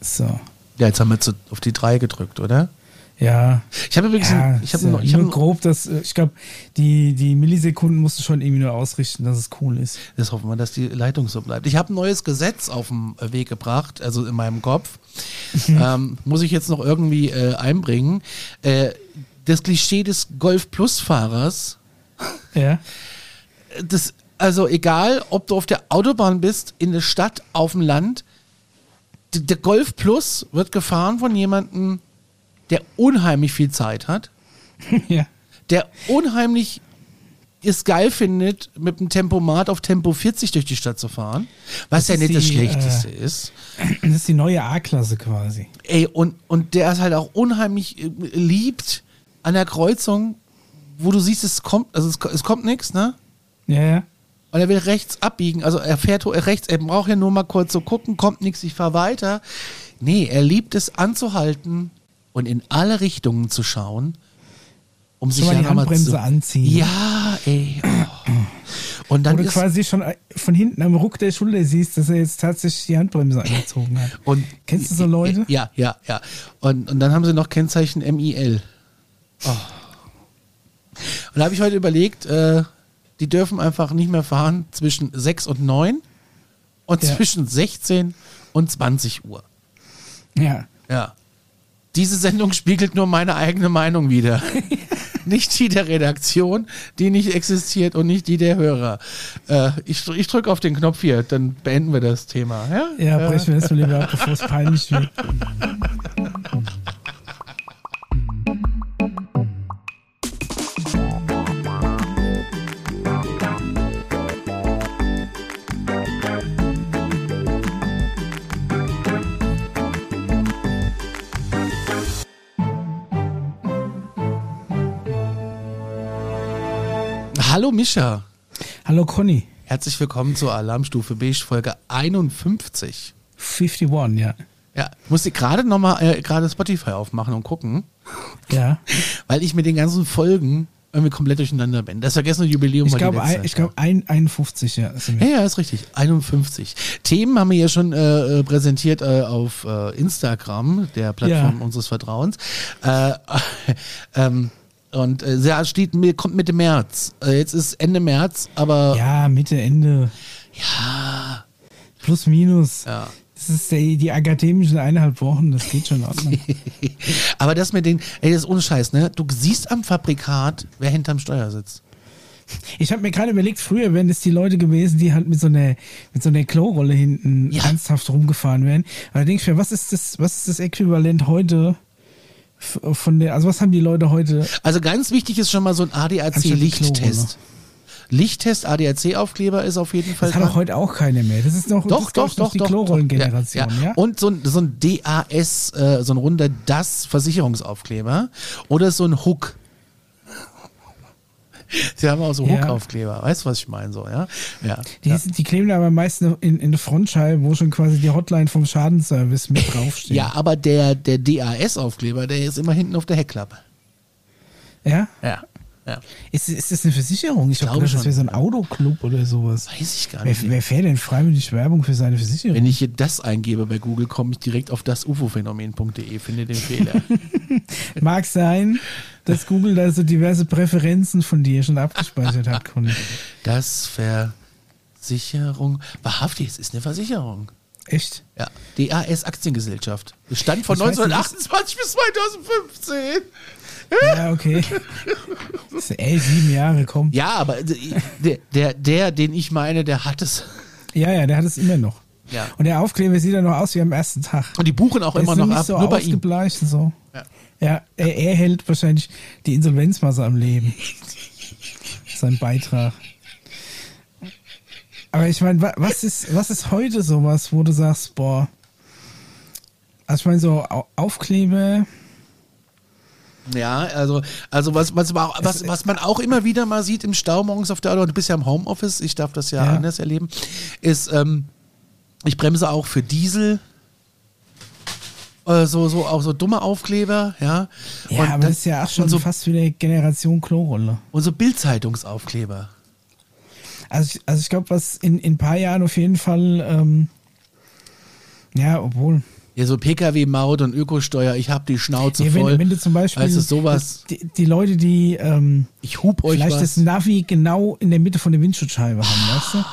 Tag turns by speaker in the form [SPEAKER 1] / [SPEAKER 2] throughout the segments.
[SPEAKER 1] So.
[SPEAKER 2] Ja, jetzt haben wir zu, auf die 3 gedrückt, oder?
[SPEAKER 1] Ja.
[SPEAKER 2] Ich habe übrigens,
[SPEAKER 1] ja,
[SPEAKER 2] ein, ich habe noch, ich
[SPEAKER 1] nur grob, dass äh, ich glaube, die, die Millisekunden musst du schon irgendwie nur ausrichten, dass es cool ist.
[SPEAKER 2] Jetzt hoffen wir, dass die Leitung so bleibt. Ich habe ein neues Gesetz auf den Weg gebracht, also in meinem Kopf. ähm, muss ich jetzt noch irgendwie äh, einbringen. Äh, das Klischee des Golf Plus Fahrers,
[SPEAKER 1] Ja.
[SPEAKER 2] das, also egal, ob du auf der Autobahn bist, in der Stadt, auf dem Land, der Golf Plus wird gefahren von jemandem, der unheimlich viel Zeit hat,
[SPEAKER 1] ja.
[SPEAKER 2] der unheimlich es geil findet, mit dem Tempomat auf Tempo 40 durch die Stadt zu fahren, was
[SPEAKER 1] Das
[SPEAKER 2] ja nicht das
[SPEAKER 1] die,
[SPEAKER 2] Schlechteste
[SPEAKER 1] äh,
[SPEAKER 2] ist.
[SPEAKER 1] Das ist die neue A-Klasse quasi.
[SPEAKER 2] Ey, und, und der ist halt auch unheimlich äh, liebt an der Kreuzung, wo du siehst, es kommt, also es, es kommt nichts, ne?
[SPEAKER 1] Ja, ja.
[SPEAKER 2] Und er will rechts abbiegen, also er fährt rechts, er braucht ja nur mal kurz so gucken, kommt nichts, ich fahr weiter. Nee, er liebt es anzuhalten und in alle Richtungen zu schauen, um sich ja
[SPEAKER 1] die
[SPEAKER 2] zu,
[SPEAKER 1] anziehen.
[SPEAKER 2] Ja, ey. Oh. Und dann
[SPEAKER 1] du
[SPEAKER 2] ist,
[SPEAKER 1] quasi schon von hinten am Ruck der Schulter siehst, dass er jetzt tatsächlich die Handbremse angezogen hat.
[SPEAKER 2] Und
[SPEAKER 1] Kennst du so Leute?
[SPEAKER 2] Ja, ja, ja. Und, und dann haben sie noch Kennzeichen MIL. Oh. Und da habe ich heute überlegt, äh, die dürfen einfach nicht mehr fahren zwischen 6 und 9 und
[SPEAKER 1] Ja.
[SPEAKER 2] zwischen 16 und 20 Uhr.
[SPEAKER 1] Ja.
[SPEAKER 2] Ja. Diese Sendung spiegelt nur meine eigene Meinung wider. nicht die der Redaktion, die nicht existiert und nicht die der Hörer. Äh, ich ich drücke auf den Knopf hier, dann beenden wir das Thema. Ja,
[SPEAKER 1] Ja, brechen wir das lieber ab, bevor es peinlich wird.
[SPEAKER 2] Hallo Mischa.
[SPEAKER 1] Hallo Conny.
[SPEAKER 2] Herzlich willkommen zur Alarmstufe Beige Folge 51.
[SPEAKER 1] 51, ja.
[SPEAKER 2] Ja, ich musste gerade nochmal äh, gerade Spotify aufmachen und gucken,
[SPEAKER 1] Ja.
[SPEAKER 2] weil ich mit den ganzen Folgen irgendwie komplett durcheinander bin. Das vergessene Jubiläum
[SPEAKER 1] Ich
[SPEAKER 2] war die
[SPEAKER 1] ein, ich glaube ein, 51, ja.
[SPEAKER 2] Ja, ja, ist richtig. 51. Themen haben wir ja schon äh, äh, präsentiert äh, auf äh, Instagram, der Plattform
[SPEAKER 1] Ja.
[SPEAKER 2] unseres Vertrauens. Äh, ähm, und äh, ja, steht, mir- kommt Mitte März. Äh, jetzt ist Ende März, aber
[SPEAKER 1] Ja, Mitte, Ende. Ja. Plus, minus.
[SPEAKER 2] Ja.
[SPEAKER 1] Das ist der, die akademischen eineinhalb Wochen, das geht schon in Ordnung.
[SPEAKER 2] Aber das mit den, ey, das ist ohne Scheiß, ne? Du siehst am Fabrikat, wer hinterm Steuer sitzt.
[SPEAKER 1] Ich habe mir gerade überlegt, früher wären es die Leute gewesen, die halt mit so einer, mit so einer Klorolle hinten
[SPEAKER 2] Ja.
[SPEAKER 1] ernsthaft rumgefahren wären. Mir, was ist das, was ist das Äquivalent heute von der, also was haben die Leute heute?
[SPEAKER 2] Also ganz wichtig ist schon mal so ein ADAC-Lichttest. Lichttest, ADAC-Aufkleber ist auf jeden Fall
[SPEAKER 1] Das hat
[SPEAKER 2] dran.
[SPEAKER 1] auch heute auch keiner mehr. Das ist noch, das
[SPEAKER 2] Doch,
[SPEAKER 1] glaub
[SPEAKER 2] doch, doch,
[SPEAKER 1] die. Klorollengeneration,
[SPEAKER 2] doch.
[SPEAKER 1] ja?
[SPEAKER 2] Und so ein, so ein DAS, äh, so ein runder DAS-Versicherungsaufkleber. Oder so ein Hook. Sie haben auch so
[SPEAKER 1] Ja.
[SPEAKER 2] Hook-Aufkleber. Weißt du, was ich meine? So, ja? Ja.
[SPEAKER 1] Die,
[SPEAKER 2] ja.
[SPEAKER 1] die kleben aber meistens in, in der Frontscheibe, wo schon quasi die Hotline vom Schadenservice mit draufsteht.
[SPEAKER 2] ja, aber der, der DAS-Aufkleber, der ist immer hinten auf der Heckklappe.
[SPEAKER 1] Ja?
[SPEAKER 2] Ja. ja.
[SPEAKER 1] Ist, ist das eine Versicherung? Ich,
[SPEAKER 2] glaube
[SPEAKER 1] glaube, das
[SPEAKER 2] schon.
[SPEAKER 1] wäre so ein Autoclub oder sowas.
[SPEAKER 2] Weiß ich gar
[SPEAKER 1] Wer,
[SPEAKER 2] nicht.
[SPEAKER 1] wer fährt denn freiwillig Werbung für seine Versicherung?
[SPEAKER 2] Wenn ich hier das eingebe bei Google, komme ich direkt auf das ufophänomen.de, finde den Fehler.
[SPEAKER 1] Mag sein, dass Google da so diverse Präferenzen von dir schon abgespeichert hat, Conny.
[SPEAKER 2] Das Versicherung. Wahrhaftig, es ist eine Versicherung.
[SPEAKER 1] Echt?
[SPEAKER 2] Ja. DAS Aktiengesellschaft. Bestand von
[SPEAKER 1] Ich weiß nicht,
[SPEAKER 2] 1928 bis 2015.
[SPEAKER 1] Ja, okay. Ey, sieben Jahre, komm.
[SPEAKER 2] Ja, aber der, der, der, den ich meine, der hat es.
[SPEAKER 1] Ja, ja, der hat es immer noch.
[SPEAKER 2] Ja.
[SPEAKER 1] Und der Aufkleber sieht ja noch aus wie am ersten Tag.
[SPEAKER 2] Und die buchen auch
[SPEAKER 1] Der
[SPEAKER 2] immer noch
[SPEAKER 1] nicht
[SPEAKER 2] ab,
[SPEAKER 1] so
[SPEAKER 2] nur bei ihm.
[SPEAKER 1] so.
[SPEAKER 2] Ja.
[SPEAKER 1] Ja, er, er hält wahrscheinlich die Insolvenzmasse am Leben. Sein Beitrag. Aber ich meine, wa- was ist, was ist heute sowas, wo du sagst, boah, also ich meine, so Au- Aufkleber,
[SPEAKER 2] Ja, also, also was, was, was, was man auch immer wieder mal sieht im Stau morgens auf der Autobahn, du bist ja im Homeoffice, ich darf das ja,
[SPEAKER 1] Ja.
[SPEAKER 2] anders erleben, ist, ähm, ich bremse auch für Diesel. äh, So, so, auch so dumme Aufkleber, ja.
[SPEAKER 1] ja,
[SPEAKER 2] und,
[SPEAKER 1] aber das ist ja auch schon
[SPEAKER 2] so,
[SPEAKER 1] fast wieder Generation Klorolle.
[SPEAKER 2] und so Bildzeitungsaufkleber.
[SPEAKER 1] Also ich, also ich glaube, was in, in ein paar Jahren auf jeden Fall, ähm, ja, obwohl,
[SPEAKER 2] Ja, so Pkw-Maut und Ökosteuer, ich hab die Schnauze
[SPEAKER 1] Ja,
[SPEAKER 2] voll.
[SPEAKER 1] wenn, wenn du zum Beispiel
[SPEAKER 2] Weißt du, sowas.
[SPEAKER 1] Die, die Leute, die ähm,
[SPEAKER 2] ich hub euch
[SPEAKER 1] vielleicht
[SPEAKER 2] was.
[SPEAKER 1] das Navi genau in der Mitte von der Windschutzscheibe haben, weißt du?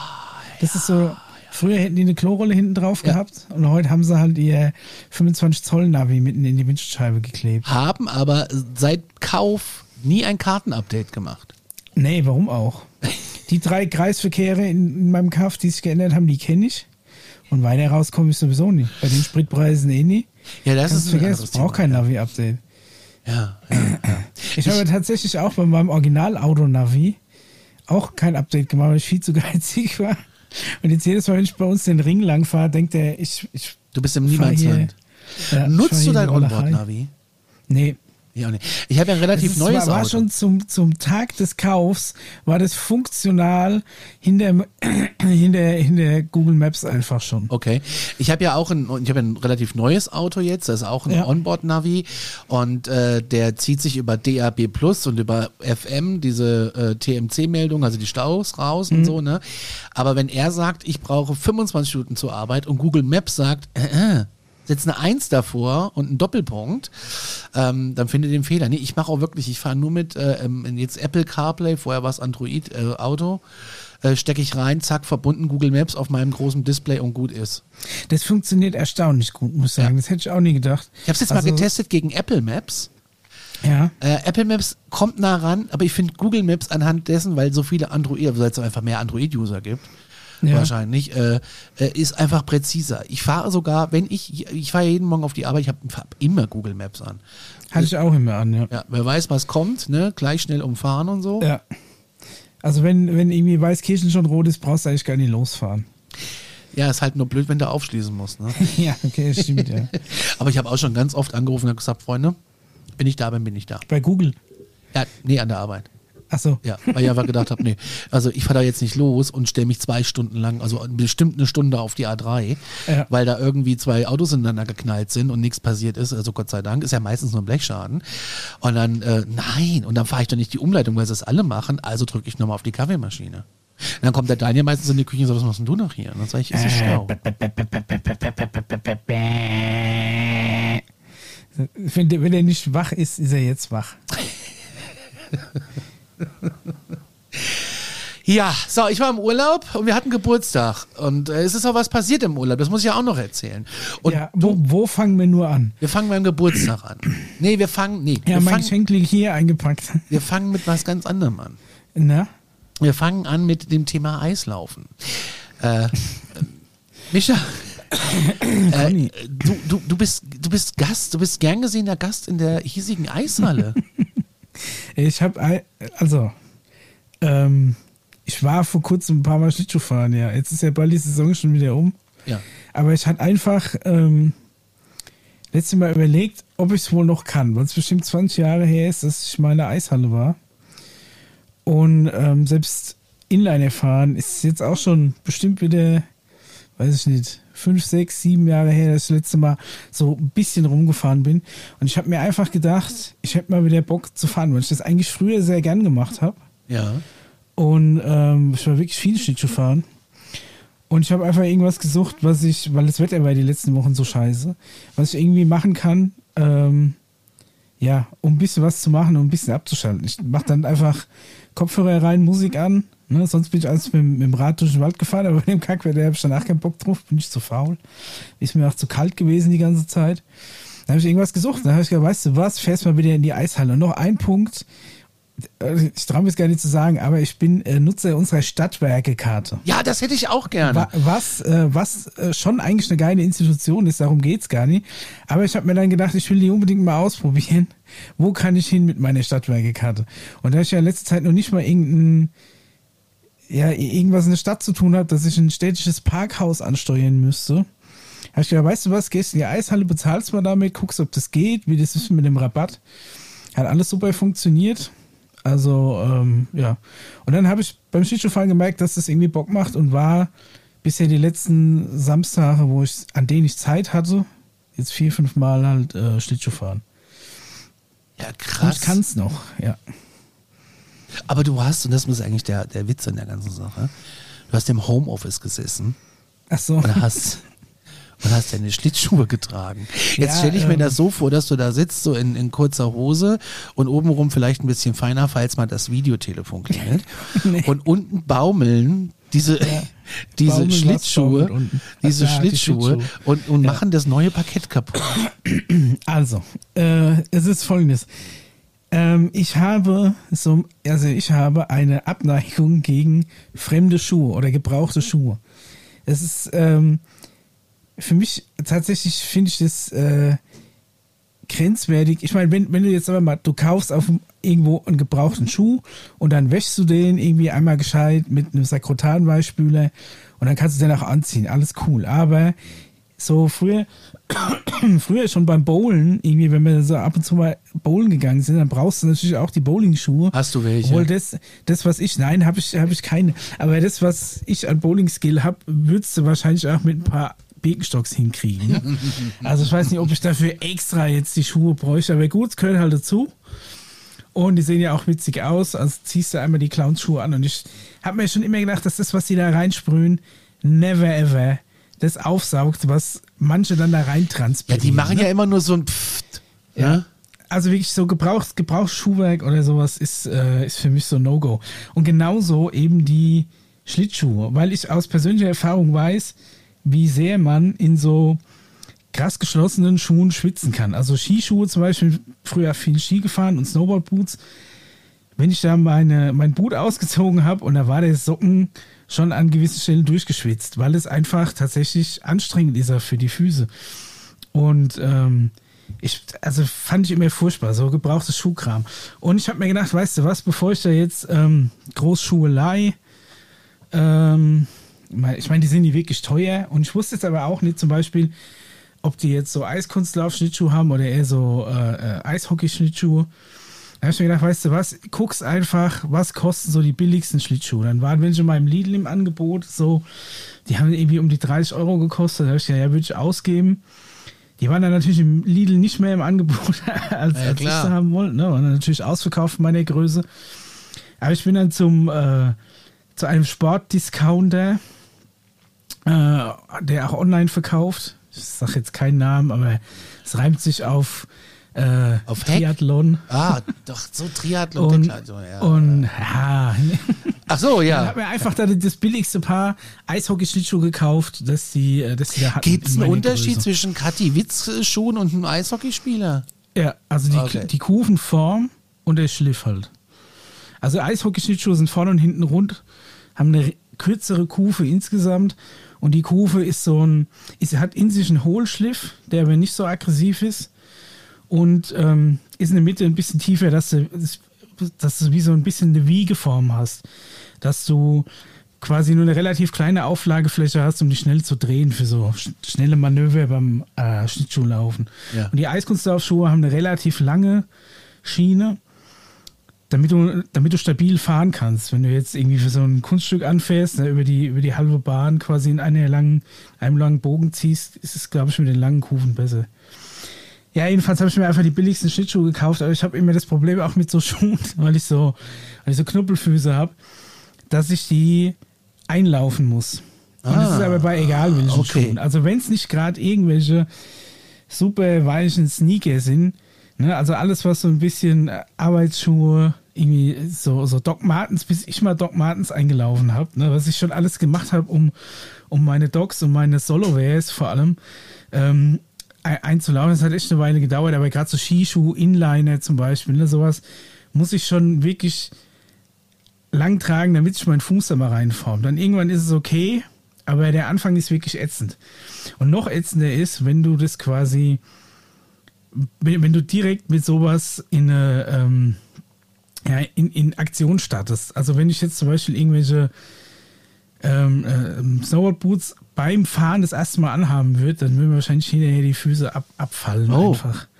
[SPEAKER 1] Das ist so. Früher hätten die eine Klorolle hinten drauf
[SPEAKER 2] Ja.
[SPEAKER 1] gehabt und heute haben sie halt ihr 25 Zoll Navi mitten in die Windschutzscheibe geklebt.
[SPEAKER 2] haben aber seit Kauf nie ein Kartenupdate gemacht.
[SPEAKER 1] Nee, warum auch? Die drei Kreisverkehre in, in meinem Kaff, die sich geändert haben, die kenne ich. Und weiter raus komme ich sowieso nicht. Bei den Spritpreisen eh nie.
[SPEAKER 2] Ja, das
[SPEAKER 1] Kannst
[SPEAKER 2] ist
[SPEAKER 1] vergessen, ich brauche kein. Navi-Update.
[SPEAKER 2] Ja, ja, ja.
[SPEAKER 1] Ich habe tatsächlich auch bei meinem Original-Auto-Navi auch kein Update gemacht, weil ich viel zu geizig war. Und jetzt jedes Mal, wenn ich bei uns den Ring lang fahre, denkt er, ich, ich
[SPEAKER 2] Du bist im
[SPEAKER 1] hier-
[SPEAKER 2] Niemandsland.
[SPEAKER 1] ja,
[SPEAKER 2] Nutzt du dein. Onboard-Navi?
[SPEAKER 1] Nee.
[SPEAKER 2] Ja, nee. Ich habe ja ein relativ
[SPEAKER 1] ist,
[SPEAKER 2] neues
[SPEAKER 1] war, war
[SPEAKER 2] Auto.
[SPEAKER 1] schon zum, zum Tag des Kaufs, war das funktional hinter, hinter, hinter Google Maps einfach schon.
[SPEAKER 2] Okay. Ich habe ja auch ein, ich habe ein relativ neues Auto jetzt, das ist auch ein
[SPEAKER 1] Ja.
[SPEAKER 2] Onboard-Navi und äh, der zieht sich über DAB Plus und über FM, diese äh, TMC-Meldung, also die Staus raus
[SPEAKER 1] Mhm.
[SPEAKER 2] und so, ne? Aber wenn er sagt, ich brauche 25 Minuten zur Arbeit und Google Maps sagt, äh, setzt eine Eins davor und einen Doppelpunkt, ähm, dann findet ihr den Fehler. Nee, ich mache auch wirklich, ich fahre nur mit äh, ähm, jetzt Apple CarPlay, vorher war es Android äh, Auto, äh, stecke ich rein, zack, verbunden Google Maps auf meinem großen Display und gut ist.
[SPEAKER 1] Das funktioniert erstaunlich gut, muss ich sagen. Das hätte ich auch nie gedacht.
[SPEAKER 2] Ich habe es jetzt
[SPEAKER 1] Also,
[SPEAKER 2] mal getestet gegen Apple Maps.
[SPEAKER 1] Ja.
[SPEAKER 2] Äh, Apple Maps kommt nah ran, aber ich finde Google Maps anhand dessen, weil so viele Android, weil es einfach mehr Android-User gibt,
[SPEAKER 1] Ja.
[SPEAKER 2] wahrscheinlich, äh, äh, ist einfach präziser. Ich fahre sogar, wenn ich, ich fahre jeden Morgen auf die Arbeit, ich habe hab immer Google Maps an.
[SPEAKER 1] Hatte ich auch immer an, ja.
[SPEAKER 2] Ja, wer weiß, was kommt, ne? Gleich schnell umfahren und so.
[SPEAKER 1] Ja. Also wenn, wenn irgendwie Weißkirchen schon rot ist, brauchst du eigentlich gar nicht losfahren.
[SPEAKER 2] Ja, ist halt nur blöd, wenn du aufschließen musst. Ne?
[SPEAKER 1] ja, okay, stimmt, ja.
[SPEAKER 2] Aber ich habe auch schon ganz oft angerufen und gesagt, Freunde, wenn ich da bin, bin ich da.
[SPEAKER 1] Bei Google.
[SPEAKER 2] Ja, nee, an der Arbeit.
[SPEAKER 1] Achso.
[SPEAKER 2] Ja, weil ich einfach gedacht habe, nee, also ich fahre da jetzt nicht los und stelle mich zwei Stunden lang, also bestimmt eine Stunde auf die A3,
[SPEAKER 1] Ja.
[SPEAKER 2] weil da irgendwie zwei Autos ineinander geknallt sind und nichts passiert ist. Also Gott sei Dank, ist ja meistens nur ein Blechschaden. Und dann, äh, nein, und dann fahre ich doch nicht die Umleitung, weil sie es alle machen, also drücke ich nochmal auf die Kaffeemaschine. Und dann kommt der Daniel meistens in die Küche und sagt, was machst denn du noch hier? Und dann sage ich, ist so schlau.
[SPEAKER 1] Wenn der, wenn er nicht wach ist, ist er jetzt wach.
[SPEAKER 2] Ja, so, ich war im Urlaub und wir hatten Geburtstag. Und äh, es ist auch was passiert im Urlaub, das muss ich ja auch noch erzählen. Und
[SPEAKER 1] ja, wo, wo fangen wir nur an?
[SPEAKER 2] wir fangen beim Geburtstag an. Nee, wir fangen, nee,
[SPEAKER 1] Ja,
[SPEAKER 2] wir,
[SPEAKER 1] mein Geschenk liegt hier eingepackt.
[SPEAKER 2] wir fangen mit was ganz anderem an.
[SPEAKER 1] Na?
[SPEAKER 2] Wir fangen an mit dem Thema Eislaufen. Äh, Micha, äh, du, du, du, bist, du bist Gast, du bist gern gesehener Gast in der hiesigen Eishalle.
[SPEAKER 1] Ich habe, also, ähm, ich war vor kurzem ein paar Mal Schlittschuh fahren, ja. Jetzt ist ja bald die Saison schon wieder um.
[SPEAKER 2] ja.
[SPEAKER 1] Aber ich hatte einfach ähm, letztes Mal überlegt, ob ich es wohl noch kann, weil es bestimmt 20 Jahre her ist, dass ich mal in der Eishalle war. Und ähm, selbst Inliner fahren ist jetzt auch schon bestimmt wieder, weiß ich nicht, fünf, sechs, sieben Jahre her, dass ich das letzte Mal so ein bisschen rumgefahren bin. Und ich habe mir einfach gedacht, ich hätte mal wieder Bock zu fahren, weil ich das eigentlich früher sehr gern gemacht habe.
[SPEAKER 2] Ja.
[SPEAKER 1] Und ähm, ich war wirklich viel Schlittschuh fahren. Und ich habe einfach irgendwas gesucht, was ich, weil das Wetter war die letzten Wochen so scheiße, was ich irgendwie machen kann, ähm, ja, um ein bisschen was zu machen, um ein bisschen abzuschalten. Ich mache dann einfach Kopfhörer rein, Musik an. Ne? Sonst bin ich alles mit, mit dem Rad durch den Wald gefahren, aber bei dem Kackwetter habe ich danach keinen Bock drauf, bin ich zu faul. Ist mir auch zu kalt gewesen die ganze Zeit. Dann habe ich irgendwas gesucht. Dann habe ich gedacht, weißt du was, fährst mal wieder in die Eishalle. Und noch ein Punkt, äh, ich traue mir es gar nicht zu sagen, aber ich bin äh, Nutzer unserer Stadtwerke-Karte.
[SPEAKER 2] ja, das hätte ich auch gerne.
[SPEAKER 1] Wa- Was, äh, was äh, schon eigentlich eine geile Institution ist, darum geht's gar nicht. Aber ich habe mir dann gedacht, ich will die unbedingt mal ausprobieren. Wo kann ich hin mit meiner Stadtwerkekarte? Und da ich ja in letzter Zeit noch nicht mal irgendein, ja, irgendwas in der Stadt zu tun habe, dass ich ein städtisches Parkhaus ansteuern müsste, habe ich gedacht, weißt du was, gehst in die Eishalle, bezahlst mal damit, guckst, ob das geht, wie das ist mit dem Rabatt. Hat alles super funktioniert. Also, ähm, ja. Und dann habe ich beim Skischuhfahren gemerkt, dass das irgendwie Bock macht und war bisher die letzten Samstage, wo ich, an denen ich Zeit hatte, jetzt vier, fünf Mal halt äh, Schlittschuh fahren.
[SPEAKER 2] Ja,
[SPEAKER 1] Und
[SPEAKER 2] krass.
[SPEAKER 1] ich kann es noch, ja.
[SPEAKER 2] Aber du hast, und das ist eigentlich der, der Witz an der ganzen Sache, du hast im Homeoffice gesessen
[SPEAKER 1] Ach so.
[SPEAKER 2] und hast, und hast deine Schlittschuhe getragen. Jetzt
[SPEAKER 1] Ja,
[SPEAKER 2] stelle ich mir
[SPEAKER 1] ähm,
[SPEAKER 2] das so vor, dass du da sitzt, so in, in kurzer Hose und obenrum vielleicht ein bisschen feiner, falls mal das Videotelefon klingelt. Und unten baumeln diese, diese
[SPEAKER 1] Baumeln,
[SPEAKER 2] Schlittschuhe, diese
[SPEAKER 1] ja,
[SPEAKER 2] Schlittschuhe
[SPEAKER 1] Schlittschuhe.
[SPEAKER 2] und, und machen das neue Parkett kaputt.
[SPEAKER 1] Also, äh, es ist folgendes. Ähm, ich habe so, also ich habe eine Abneigung gegen fremde Schuhe oder gebrauchte Schuhe. Es ist ähm, für mich tatsächlich finde ich das äh, grenzwertig. Ich meine, wenn, wenn du jetzt aber mal, du kaufst auf irgendwo einen gebrauchten Schuh und dann wäschst du den irgendwie einmal gescheit mit einem Sakrotanbeispüler und dann kannst du den auch anziehen. Alles cool. Aber so früher, früher schon beim Bowlen, irgendwie, wenn wir so ab und zu mal bowlen gegangen sind, dann brauchst du natürlich auch die Bowling-Schuhe.
[SPEAKER 2] Hast du welche?
[SPEAKER 1] Obwohl das, das, was ich, nein, habe ich, hab ich keine. Aber das, was ich an Bowling-Skill habe, würdest du wahrscheinlich auch mit ein paar Birkenstocks hinkriegen. also ich weiß nicht, ob ich dafür extra jetzt die Schuhe bräuchte, aber gut, es gehört halt dazu. Und die sehen ja auch witzig aus. Also ziehst du einmal die Clownsschuhe an. Und ich habe mir schon immer gedacht, dass das, was die da reinsprühen, never ever das aufsaugt, was manche dann da rein
[SPEAKER 2] Ja,
[SPEAKER 1] transportieren.
[SPEAKER 2] die machen
[SPEAKER 1] ne?
[SPEAKER 2] ja immer nur so ein Pfft.
[SPEAKER 1] Ja. Also wirklich so Gebrauchs, Gebrauchsschuhwerk oder sowas ist, äh, ist für mich so No-Go. Und genauso eben die Schlittschuhe, weil ich aus persönlicher Erfahrung weiß, wie sehr man in so krass geschlossenen Schuhen schwitzen kann. Also Skischuhe zum Beispiel, früher viel Ski gefahren und Snowboardboots. Wenn ich da meine, mein Boot ausgezogen habe und da war der Socken schon an gewissen Stellen durchgeschwitzt, weil es einfach tatsächlich anstrengend ist für die Füße. Und ähm, ich, also fand ich immer furchtbar, so gebrauchtes Schuhkram. Und ich habe mir gedacht, weißt du was, bevor ich da jetzt ähm, Großschuhe leihe, ähm, ich meine, die sind die wirklich teuer. Und ich wusste jetzt aber auch nicht zum Beispiel, ob die jetzt so Eiskunstlauf-Schlittschuhe haben oder eher so äh, äh, Eishockey-Schlittschuhe. Da habe ich mir gedacht, weißt du was, guckst einfach, was kosten so die billigsten Schlittschuhe. Dann waren welche mal im Lidl im Angebot, so, die haben irgendwie um die 30 Euro gekostet. Da habe ich gedacht, ja, würde ich ausgeben. Die waren dann natürlich im Lidl nicht mehr im Angebot, als,
[SPEAKER 2] Ja,
[SPEAKER 1] als ich sie haben wollte. Ne? Waren dann natürlich ausverkauft in meiner Größe. Aber ich bin dann zum, äh, zu einem Sportdiscounter, äh, der auch online verkauft. Ich sage jetzt keinen Namen, aber es reimt sich auf, äh,
[SPEAKER 2] Auf Heck?
[SPEAKER 1] Triathlon.
[SPEAKER 2] Ah, doch, so Triathlon.
[SPEAKER 1] Und,
[SPEAKER 2] also, ja.
[SPEAKER 1] und ja,
[SPEAKER 2] Ach so,
[SPEAKER 1] ich
[SPEAKER 2] ja.
[SPEAKER 1] habe mir einfach dann das billigste Paar Eishockey-Schlittschuhe gekauft, dass die, äh, dass die da hatten.
[SPEAKER 2] Gibt es
[SPEAKER 1] in
[SPEAKER 2] einen Unterschied
[SPEAKER 1] Größe.
[SPEAKER 2] zwischen Kathi Witz-Schuhen und einem Eishockeyspieler?
[SPEAKER 1] Ja, also die,
[SPEAKER 2] Okay.
[SPEAKER 1] die Kufenform und der Schliff halt. Also Eishockey-Schlittschuhe sind vorne und hinten rund, haben eine kürzere Kufe insgesamt und die Kufe ist so ein, ist, hat in sich einen Hohlschliff, der aber nicht so aggressiv ist und ähm, ist in der Mitte ein bisschen tiefer, dass du, dass du wie so ein bisschen eine Wiegeform hast. Dass du quasi nur eine relativ kleine Auflagefläche hast, um die schnell zu drehen für so sch schnelle Manöver beim äh, Schlittschuhlaufen.
[SPEAKER 2] Ja.
[SPEAKER 1] Und die Eiskunstlaufschuhe haben eine relativ lange Schiene, damit du, damit du stabil fahren kannst. Wenn du jetzt irgendwie für so ein Kunststück anfährst, ne, über, die, über die halbe Bahn quasi in einer langen, einem langen Bogen ziehst, ist es, glaube ich, mit den langen Kufen besser. Ja, jedenfalls habe ich mir einfach die billigsten Schlittschuhe gekauft, aber ich habe immer das Problem auch mit so Schuhen, weil ich so, weil ich so Knuppelfüße habe, dass ich die einlaufen muss. Und das
[SPEAKER 2] Ah,
[SPEAKER 1] ist aber bei egal welchen
[SPEAKER 2] okay.
[SPEAKER 1] Schuhen. Also wenn es nicht gerade irgendwelche super weichen Sneaker sind, ne, also alles, was so ein bisschen äh, Arbeitsschuhe, irgendwie so, so Doc Martens, bis ich mal Doc Martens eingelaufen habe, ne, was ich schon alles gemacht habe, um, um meine Docs und meine Solo-Wears vor allem ähm, einzulaufen. Das hat echt eine Weile gedauert, aber gerade so Skischuh, Inliner zum Beispiel, ne, sowas muss ich schon wirklich lang tragen, damit sich mein Fuß da mal reinformt. Dann irgendwann ist es okay, aber der Anfang ist wirklich ätzend. Und noch ätzender ist, wenn du das quasi, wenn, wenn du direkt mit sowas in eine, ähm, ja, in, in Aktion startest. Also wenn ich jetzt zum Beispiel irgendwelche ähm, ähm, Snowboard-Boots beim Fahren das erste Mal anhaben würde, dann würden wahrscheinlich hinterher die Füße ab, abfallen
[SPEAKER 2] Oh.
[SPEAKER 1] einfach.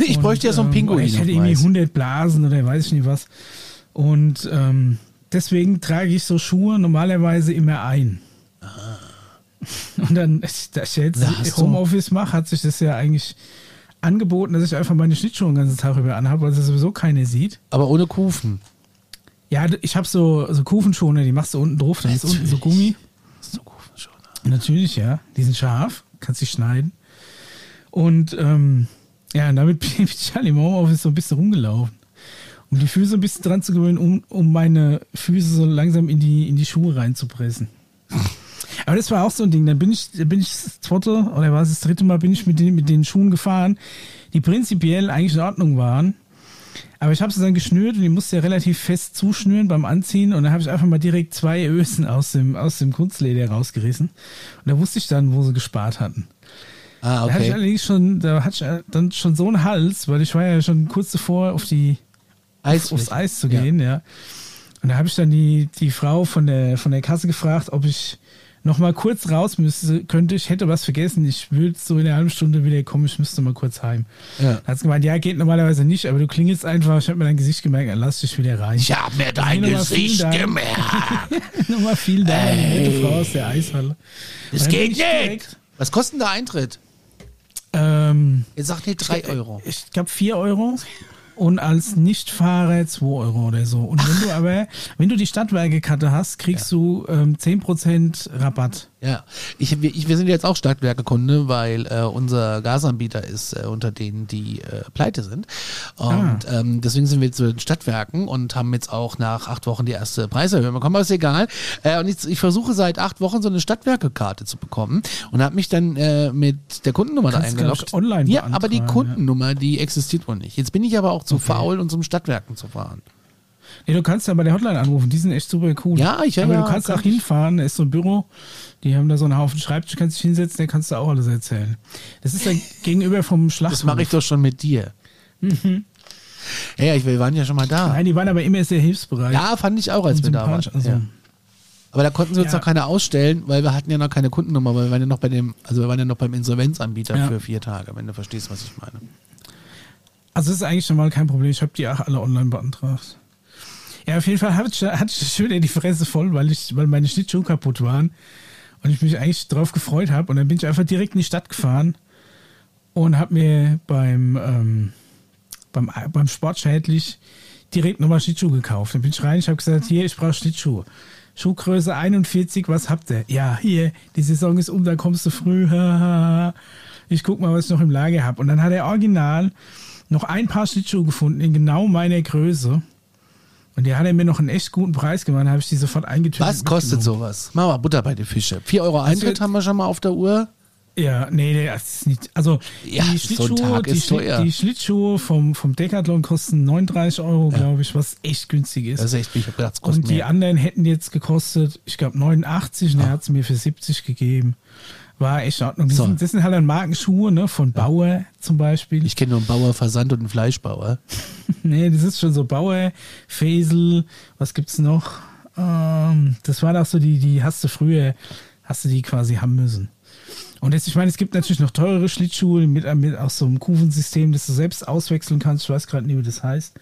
[SPEAKER 2] Ich
[SPEAKER 1] Und,
[SPEAKER 2] bräuchte ja so einen
[SPEAKER 1] ähm,
[SPEAKER 2] Pinguin.
[SPEAKER 1] Ich hätte irgendwie
[SPEAKER 2] Mais.
[SPEAKER 1] 100 Blasen oder weiß ich nicht was. Und ähm, deswegen trage ich so Schuhe normalerweise immer ein. Und dann, da ich jetzt
[SPEAKER 2] Da
[SPEAKER 1] Homeoffice mache, hat sich das ja eigentlich angeboten, dass ich einfach meine Schlittschuhe den ganzen Tag über anhabe, weil sie sowieso keine sieht.
[SPEAKER 2] Aber ohne Kufen.
[SPEAKER 1] Ja, ich habe so, so Kufenschoner, die machst du unten drauf, dann ist unten so
[SPEAKER 2] Natürlich.
[SPEAKER 1] Gummi. Natürlich, ja. Die sind scharf, kannst sie schneiden. Und ähm, ja, und damit bin ich halt im Homeoffice so ein bisschen rumgelaufen. Um die Füße ein bisschen dran zu gewöhnen, um, um meine Füße so langsam in die, in die Schuhe reinzupressen. Aber das war auch so ein Ding. Dann bin ich, bin ich das zweite oder war es das dritte Mal, bin ich mit den, mit den Schuhen gefahren, die prinzipiell eigentlich in Ordnung waren. Aber ich habe sie dann geschnürt und die musste ja relativ fest zuschnüren beim Anziehen und dann habe ich einfach mal direkt zwei Ösen aus dem, aus dem Kunstleder rausgerissen. Und da wusste ich dann, wo sie gespart hatten.
[SPEAKER 2] Ah,
[SPEAKER 1] Da hatte ich
[SPEAKER 2] okay.
[SPEAKER 1] allerdings schon, da hatte ich dann schon so einen Hals, weil ich war ja schon kurz davor, auf die,
[SPEAKER 2] Eis
[SPEAKER 1] aufs Eis zu gehen, ja. Und da habe ich dann die, die Frau von der, von der Kasse gefragt, ob ich noch mal kurz raus müsste, könnte. Ich hätte was vergessen. Ich würde so in einer halben Stunde wieder kommen. Ich müsste mal kurz heim.
[SPEAKER 2] Ja.
[SPEAKER 1] Da hat sie gemeint, ja, geht normalerweise nicht, aber du klingelst einfach. Ich habe mir dein Gesicht gemerkt, dann lass dich wieder rein.
[SPEAKER 2] Ich habe mir dein
[SPEAKER 1] nochmal vielen
[SPEAKER 2] Gesicht
[SPEAKER 1] Dank.
[SPEAKER 2] gemerkt.
[SPEAKER 1] Nochmal vielen Dank an die nette Frau aus der Eishalle.
[SPEAKER 2] Das
[SPEAKER 1] dann bin
[SPEAKER 2] geht
[SPEAKER 1] ich
[SPEAKER 2] nicht.
[SPEAKER 1] direkt-
[SPEAKER 2] Was kostet denn der Eintritt?
[SPEAKER 1] Ähm,
[SPEAKER 2] Ihr sagt nicht 3 Euro.
[SPEAKER 1] Ich glaube 4 Euro. Und als Nichtfahrer 2 Euro oder so. Und wenn du aber, wenn du die Stadtwerkekarte hast, kriegst du ähm, 10% Rabatt.
[SPEAKER 2] Ja, ich, wir, ich, wir sind jetzt auch Stadtwerke-Kunde, weil äh, unser Gasanbieter ist äh, unter denen, die äh, pleite sind. Und ähm, deswegen sind wir zu den Stadtwerken und haben jetzt auch nach acht Wochen die erste Preiserhöhung bekommen, aber ist egal. Äh, und ich, ich versuche seit acht Wochen so eine Stadtwerke-Karte zu bekommen und habe mich dann äh, mit der Kundennummer da eingeloggt.
[SPEAKER 1] online
[SPEAKER 2] ja, aber die
[SPEAKER 1] beantragen, ja.
[SPEAKER 2] Kundennummer, die existiert wohl nicht. Jetzt bin ich aber auch zu faul, um zum Stadtwerken zu fahren.
[SPEAKER 1] Nee, du kannst ja bei der Hotline anrufen, die sind echt super cool.
[SPEAKER 2] Ja, ich-
[SPEAKER 1] Aber
[SPEAKER 2] ja,
[SPEAKER 1] du kannst
[SPEAKER 2] kann
[SPEAKER 1] auch hinfahren, da ist so ein Büro, die haben da so einen Haufen Schreibtisch, kannst dich hinsetzen, da kannst du auch alles erzählen. Das ist ja gegenüber vom Schlachthof.
[SPEAKER 2] Das mache ich doch schon mit dir. Ja, ja, ich, wir waren ja schon mal da.
[SPEAKER 1] Nein, die waren aber immer sehr hilfsbereit.
[SPEAKER 2] Ja, fand ich auch, als wir da waren.
[SPEAKER 1] Also,
[SPEAKER 2] ja. Aber da konnten sie uns
[SPEAKER 1] Ja.
[SPEAKER 2] noch keine ausstellen, weil wir hatten ja noch keine Kundennummer, weil wir waren ja noch bei dem, also wir waren ja noch beim Insolvenzanbieter
[SPEAKER 1] Ja.
[SPEAKER 2] für vier Tage, wenn du verstehst, was ich meine.
[SPEAKER 1] also das ist eigentlich schon mal kein Problem. Ich habe die auch alle online beantragt. Ja, auf jeden Fall hatte ich, hatte ich schon wieder die Fresse voll, weil, ich, weil meine Schlittschuhe kaputt waren. Und ich mich eigentlich drauf gefreut habe. Und dann bin ich einfach direkt in die Stadt gefahren und habe mir beim, ähm, beim, beim Sportschädlich direkt nochmal Schlittschuhe gekauft. Dann bin ich rein, ich habe gesagt, hier, ich brauche Schlittschuhe. Schuhgröße 41, was habt ihr? Ja, hier, die Saison ist um, dann kommst du früh. Ich guck mal, was ich noch im Lager habe. Und dann hat er original noch ein paar Schlittschuhe gefunden in genau meiner Größe. Und die hat er mir noch einen echt guten Preis gemacht, habe ich die sofort eingetütet.
[SPEAKER 2] Was kostet sowas? Mach mal Butter bei den Fische. 4 Euro Eintritt
[SPEAKER 1] jetzt-
[SPEAKER 2] haben wir schon mal auf der Uhr.
[SPEAKER 1] Ja, nee, nee, das ist nicht. Also
[SPEAKER 2] Ja,
[SPEAKER 1] die
[SPEAKER 2] so
[SPEAKER 1] Schlittschuhe,
[SPEAKER 2] Tag
[SPEAKER 1] die, Schli- die Schlittschuhe vom, vom Decathlon kosten 39 Euro, glaube ich, was echt günstig ist.
[SPEAKER 2] Das ist echt, ich hab gedacht,
[SPEAKER 1] und die
[SPEAKER 2] mehr.
[SPEAKER 1] anderen hätten jetzt gekostet, ich glaube 89 und er hat es mir für 70 gegeben. War echt in Ordnung. Die
[SPEAKER 2] So.
[SPEAKER 1] sind, das sind halt dann Markenschuhe, ne, von Bauer zum Beispiel.
[SPEAKER 2] Ich kenne nur einen Bauer Versand und einen Fleischbauer.
[SPEAKER 1] Nee, das ist schon so Bauer, Fesel, was gibt's noch? Ähm, das waren auch so die, die hast du früher, hast du die quasi haben müssen. Und jetzt, ich meine, es gibt natürlich noch teurere Schlittschuhe mit, mit auch so einem Kuvensystem, das du selbst auswechseln kannst. Ich weiß gerade nicht, wie das heißt.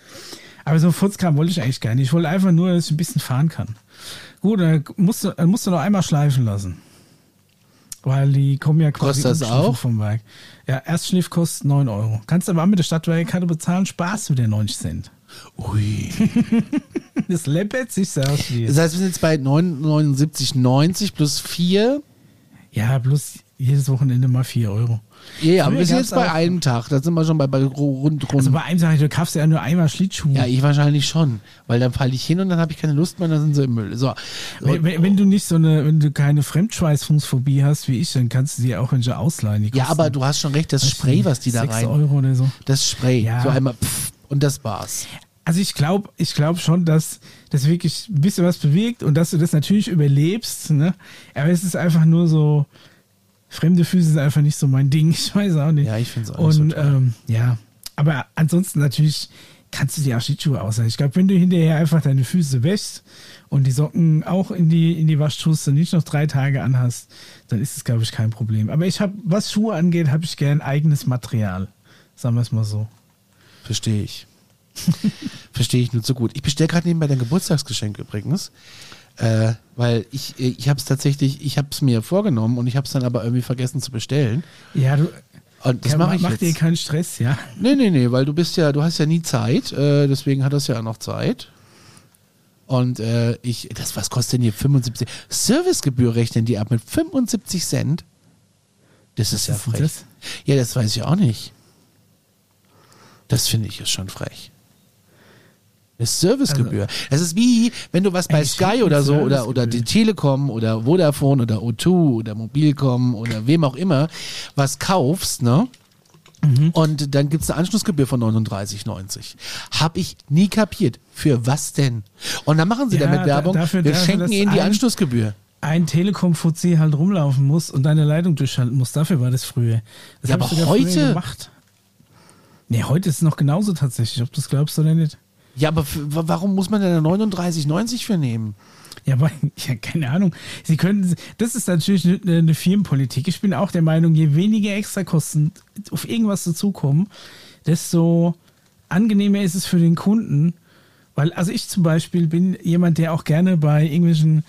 [SPEAKER 1] Aber so ein Furzkram wollte ich eigentlich gar nicht. Ich wollte einfach nur, dass ich ein bisschen fahren kann. Gut, dann musst du, dann musst du noch einmal schleifen lassen. Weil die kommen ja quasi
[SPEAKER 2] Kostet das auch?
[SPEAKER 1] vom Werk. Ja, Erstschliff kostet 9 Euro. Kannst aber mit der Stadtwerkkarte bezahlen, sparst du wieder 90 Cent.
[SPEAKER 2] Ui.
[SPEAKER 1] Das läppert sich sehr aus wie.
[SPEAKER 2] Das heißt, wir sind jetzt bei 79,90 plus 4.
[SPEAKER 1] Ja, plus jedes Wochenende mal 4 Euro.
[SPEAKER 2] Ja, ja, aber wir sind jetzt bei einem Tag. Da sind wir schon bei, bei rund, rund.
[SPEAKER 1] Also bei einem ich, du kaufst ja nur einmal Schlittschuhe.
[SPEAKER 2] ja, ich wahrscheinlich schon. Weil dann falle ich hin und dann habe ich keine Lust mehr, dann sind sie im Müll. So.
[SPEAKER 1] wenn, wenn, wenn du nicht so eine, wenn du keine Fremdschweißfußphobie hast wie ich, dann kannst du die auch welche ausleihen. Die
[SPEAKER 2] Ja, aber du hast schon recht, das Spray, was die da
[SPEAKER 1] 6
[SPEAKER 2] rein.
[SPEAKER 1] Euro oder so.
[SPEAKER 2] Das Spray.
[SPEAKER 1] Ja.
[SPEAKER 2] So einmal pff, und das war's.
[SPEAKER 1] Also ich glaube, ich glaube schon, dass das wirklich ein bisschen was bewegt und dass du das natürlich überlebst. Ne? Aber es ist einfach nur so, fremde Füße sind einfach nicht so mein Ding. Ich weiß auch nicht.
[SPEAKER 2] Ja, ich find's auch nicht
[SPEAKER 1] Und
[SPEAKER 2] so
[SPEAKER 1] ähm, ja, aber ansonsten natürlich kannst du dir auch Schlittschuhe ausleihen. Ich glaube, wenn du hinterher einfach deine Füße wäschst und die Socken auch in die, in die Wasch tust und nicht noch drei Tage anhast, dann ist es, glaube ich, kein Problem. Aber ich habe, was Schuhe angeht, habe ich gern eigenes Material. Sagen wir es mal so.
[SPEAKER 2] Verstehe ich. Verstehe ich nur so gut. Ich bestelle gerade nebenbei dein Geburtstagsgeschenk übrigens. Äh, weil ich, ich habe es tatsächlich, ich habe es mir vorgenommen und ich habe es dann aber irgendwie vergessen zu bestellen.
[SPEAKER 1] Ja, du,
[SPEAKER 2] Und das
[SPEAKER 1] ja,
[SPEAKER 2] mache ich
[SPEAKER 1] mach
[SPEAKER 2] jetzt.
[SPEAKER 1] dir keinen Stress, ja.
[SPEAKER 2] Nee, nee, nee, weil du bist ja, du hast ja nie Zeit, äh, deswegen hat das ja auch noch Zeit. Und äh, ich, das, was kostet denn hier 75? Servicegebühr rechnen die ab mit 75 Cent. Das ist ja
[SPEAKER 1] ist denn
[SPEAKER 2] frech.
[SPEAKER 1] das?
[SPEAKER 2] Ja, das weiß ich auch nicht. Das finde ich ist schon frech. Eine Servicegebühr. Das ist wie, wenn du was bei Sky oder so oder, oder die. Telekom oder Vodafone oder O2 oder Mobilcom oder wem auch immer was kaufst, ne?
[SPEAKER 1] Mhm.
[SPEAKER 2] Und dann gibt es eine Anschlussgebühr von 39,90. Hab ich nie kapiert. Für was denn? Und dann machen sie
[SPEAKER 1] Ja,
[SPEAKER 2] damit
[SPEAKER 1] da-
[SPEAKER 2] Werbung.
[SPEAKER 1] dafür-
[SPEAKER 2] wir
[SPEAKER 1] dafür,
[SPEAKER 2] schenken ihnen die
[SPEAKER 1] ein-
[SPEAKER 2] Anschlussgebühr.
[SPEAKER 1] Ein Telekom-Fuzzi halt rumlaufen muss und deine Leitung durchschalten muss. Dafür war das früher. Das
[SPEAKER 2] Ja, aber heute-
[SPEAKER 1] gemacht. Nee, heute ist es noch genauso tatsächlich, ob du es glaubst oder nicht.
[SPEAKER 2] Ja, aber warum muss man denn da 39,90 für nehmen?
[SPEAKER 1] Ja, aber, ja, keine Ahnung. Sie können, das ist natürlich eine, eine Firmenpolitik. Ich bin auch der Meinung, je weniger Extrakosten auf irgendwas dazukommen, desto angenehmer ist es für den Kunden. Weil, also ich zum Beispiel bin jemand, der auch gerne bei irgendwelchen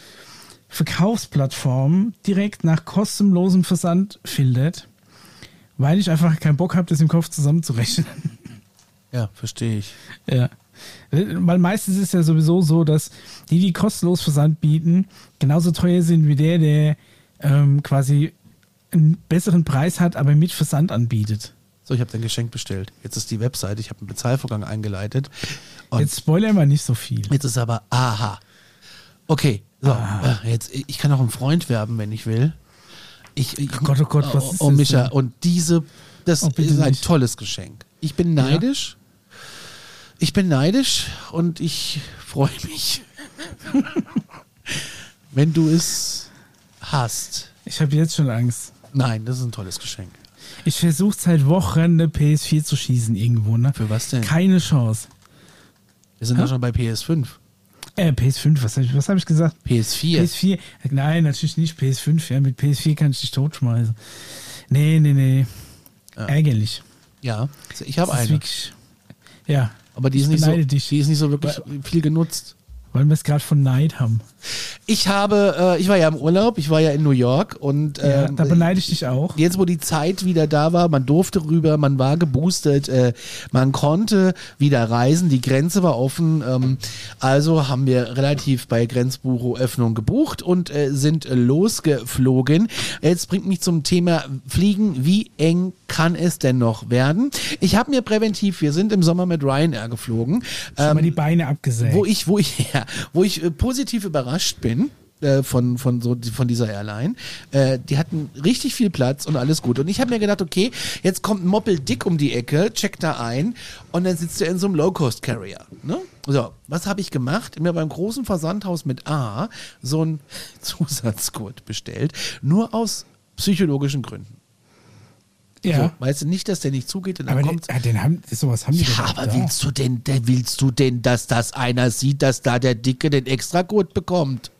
[SPEAKER 1] Verkaufsplattformen direkt nach kostenlosem Versand filtert, weil ich einfach keinen Bock habe, das im Kopf zusammenzurechnen.
[SPEAKER 2] Ja, verstehe ich.
[SPEAKER 1] Ja. Weil meistens ist ja sowieso so, dass die, die kostenlos Versand bieten, genauso teuer sind wie der, der ähm, quasi einen besseren Preis hat, aber mit Versand anbietet.
[SPEAKER 2] So, ich habe dein Geschenk bestellt. Jetzt ist die Webseite, ich habe einen Bezahlvorgang eingeleitet.
[SPEAKER 1] Jetzt spoiler mal nicht so viel.
[SPEAKER 2] Jetzt ist aber aha. Okay, so,
[SPEAKER 1] Ah.
[SPEAKER 2] äh, jetzt ich kann auch ein Freund werben, wenn ich will. Ich, ich,
[SPEAKER 1] Oh Gott, oh Gott, was
[SPEAKER 2] oh,
[SPEAKER 1] ist
[SPEAKER 2] oh,
[SPEAKER 1] das
[SPEAKER 2] Micha,
[SPEAKER 1] denn?
[SPEAKER 2] und diese, das
[SPEAKER 1] Oh,
[SPEAKER 2] ist ein
[SPEAKER 1] nicht.
[SPEAKER 2] tolles Geschenk. Ich bin neidisch. Ich bin neidisch und ich freue mich, wenn du es hast.
[SPEAKER 1] Ich habe jetzt schon Angst.
[SPEAKER 2] Nein, das ist ein tolles Geschenk.
[SPEAKER 1] Ich versuche seit Wochen eine PS4 zu schießen irgendwo, ne?
[SPEAKER 2] Für was denn?
[SPEAKER 1] Keine Chance.
[SPEAKER 2] Wir sind ja schon bei PS5.
[SPEAKER 1] Äh, PS5, was habe ich, was hab ich gesagt?
[SPEAKER 2] PS4.
[SPEAKER 1] PS4. Nein, natürlich nicht PS5. Ja, mit PS4 kann ich dich totschmeißen. Nee, nee, nee. Ärgerlich.
[SPEAKER 2] ja, ich habe eine.
[SPEAKER 1] wirklich- Ja,
[SPEAKER 2] Aber die ist,
[SPEAKER 1] ich
[SPEAKER 2] nicht so,
[SPEAKER 1] dich.
[SPEAKER 2] die ist nicht so wirklich viel genutzt.
[SPEAKER 1] weil wir es gerade von Neid haben.
[SPEAKER 2] Ich habe, äh, ich war ja im Urlaub, ich war ja in New York und
[SPEAKER 1] Ja,
[SPEAKER 2] ähm,
[SPEAKER 1] da beneide ich dich auch.
[SPEAKER 2] jetzt, wo die Zeit wieder da war, man durfte rüber, man war geboostet, äh, man konnte wieder reisen, die Grenze war offen. Ähm, also haben wir relativ bei Grenzbucho Öffnung gebucht und äh, sind losgeflogen. Jetzt bringt mich zum Thema Fliegen. Wie eng kann es denn noch werden? Ich habe mir präventiv, wir sind im Sommer mit Ryanair geflogen.
[SPEAKER 1] Schon mal
[SPEAKER 2] ähm,
[SPEAKER 1] die Beine abgesägt.
[SPEAKER 2] wo ich, wo ich, ja, wo ich äh, positiv überrascht bin äh, von, von, so, von dieser Airline. Äh, die hatten richtig viel Platz und alles gut. Und ich habe mir gedacht, okay, jetzt kommt Moppel Dick um die Ecke, checkt da ein und dann sitzt er in so einem Low-Cost-Carrier. Ne? So, was habe ich gemacht? Mir beim großen Versandhaus mit A so einen Zusatzcode bestellt, nur aus psychologischen Gründen.
[SPEAKER 1] Ja.
[SPEAKER 2] So, weißt du nicht, dass der nicht zugeht und dann
[SPEAKER 1] aber
[SPEAKER 2] kommt
[SPEAKER 1] den, ja, den haben, sowas haben die
[SPEAKER 2] ja, aber
[SPEAKER 1] da.
[SPEAKER 2] willst du denn, willst du denn, dass das einer sieht, dass da der Dicke den Extracode bekommt?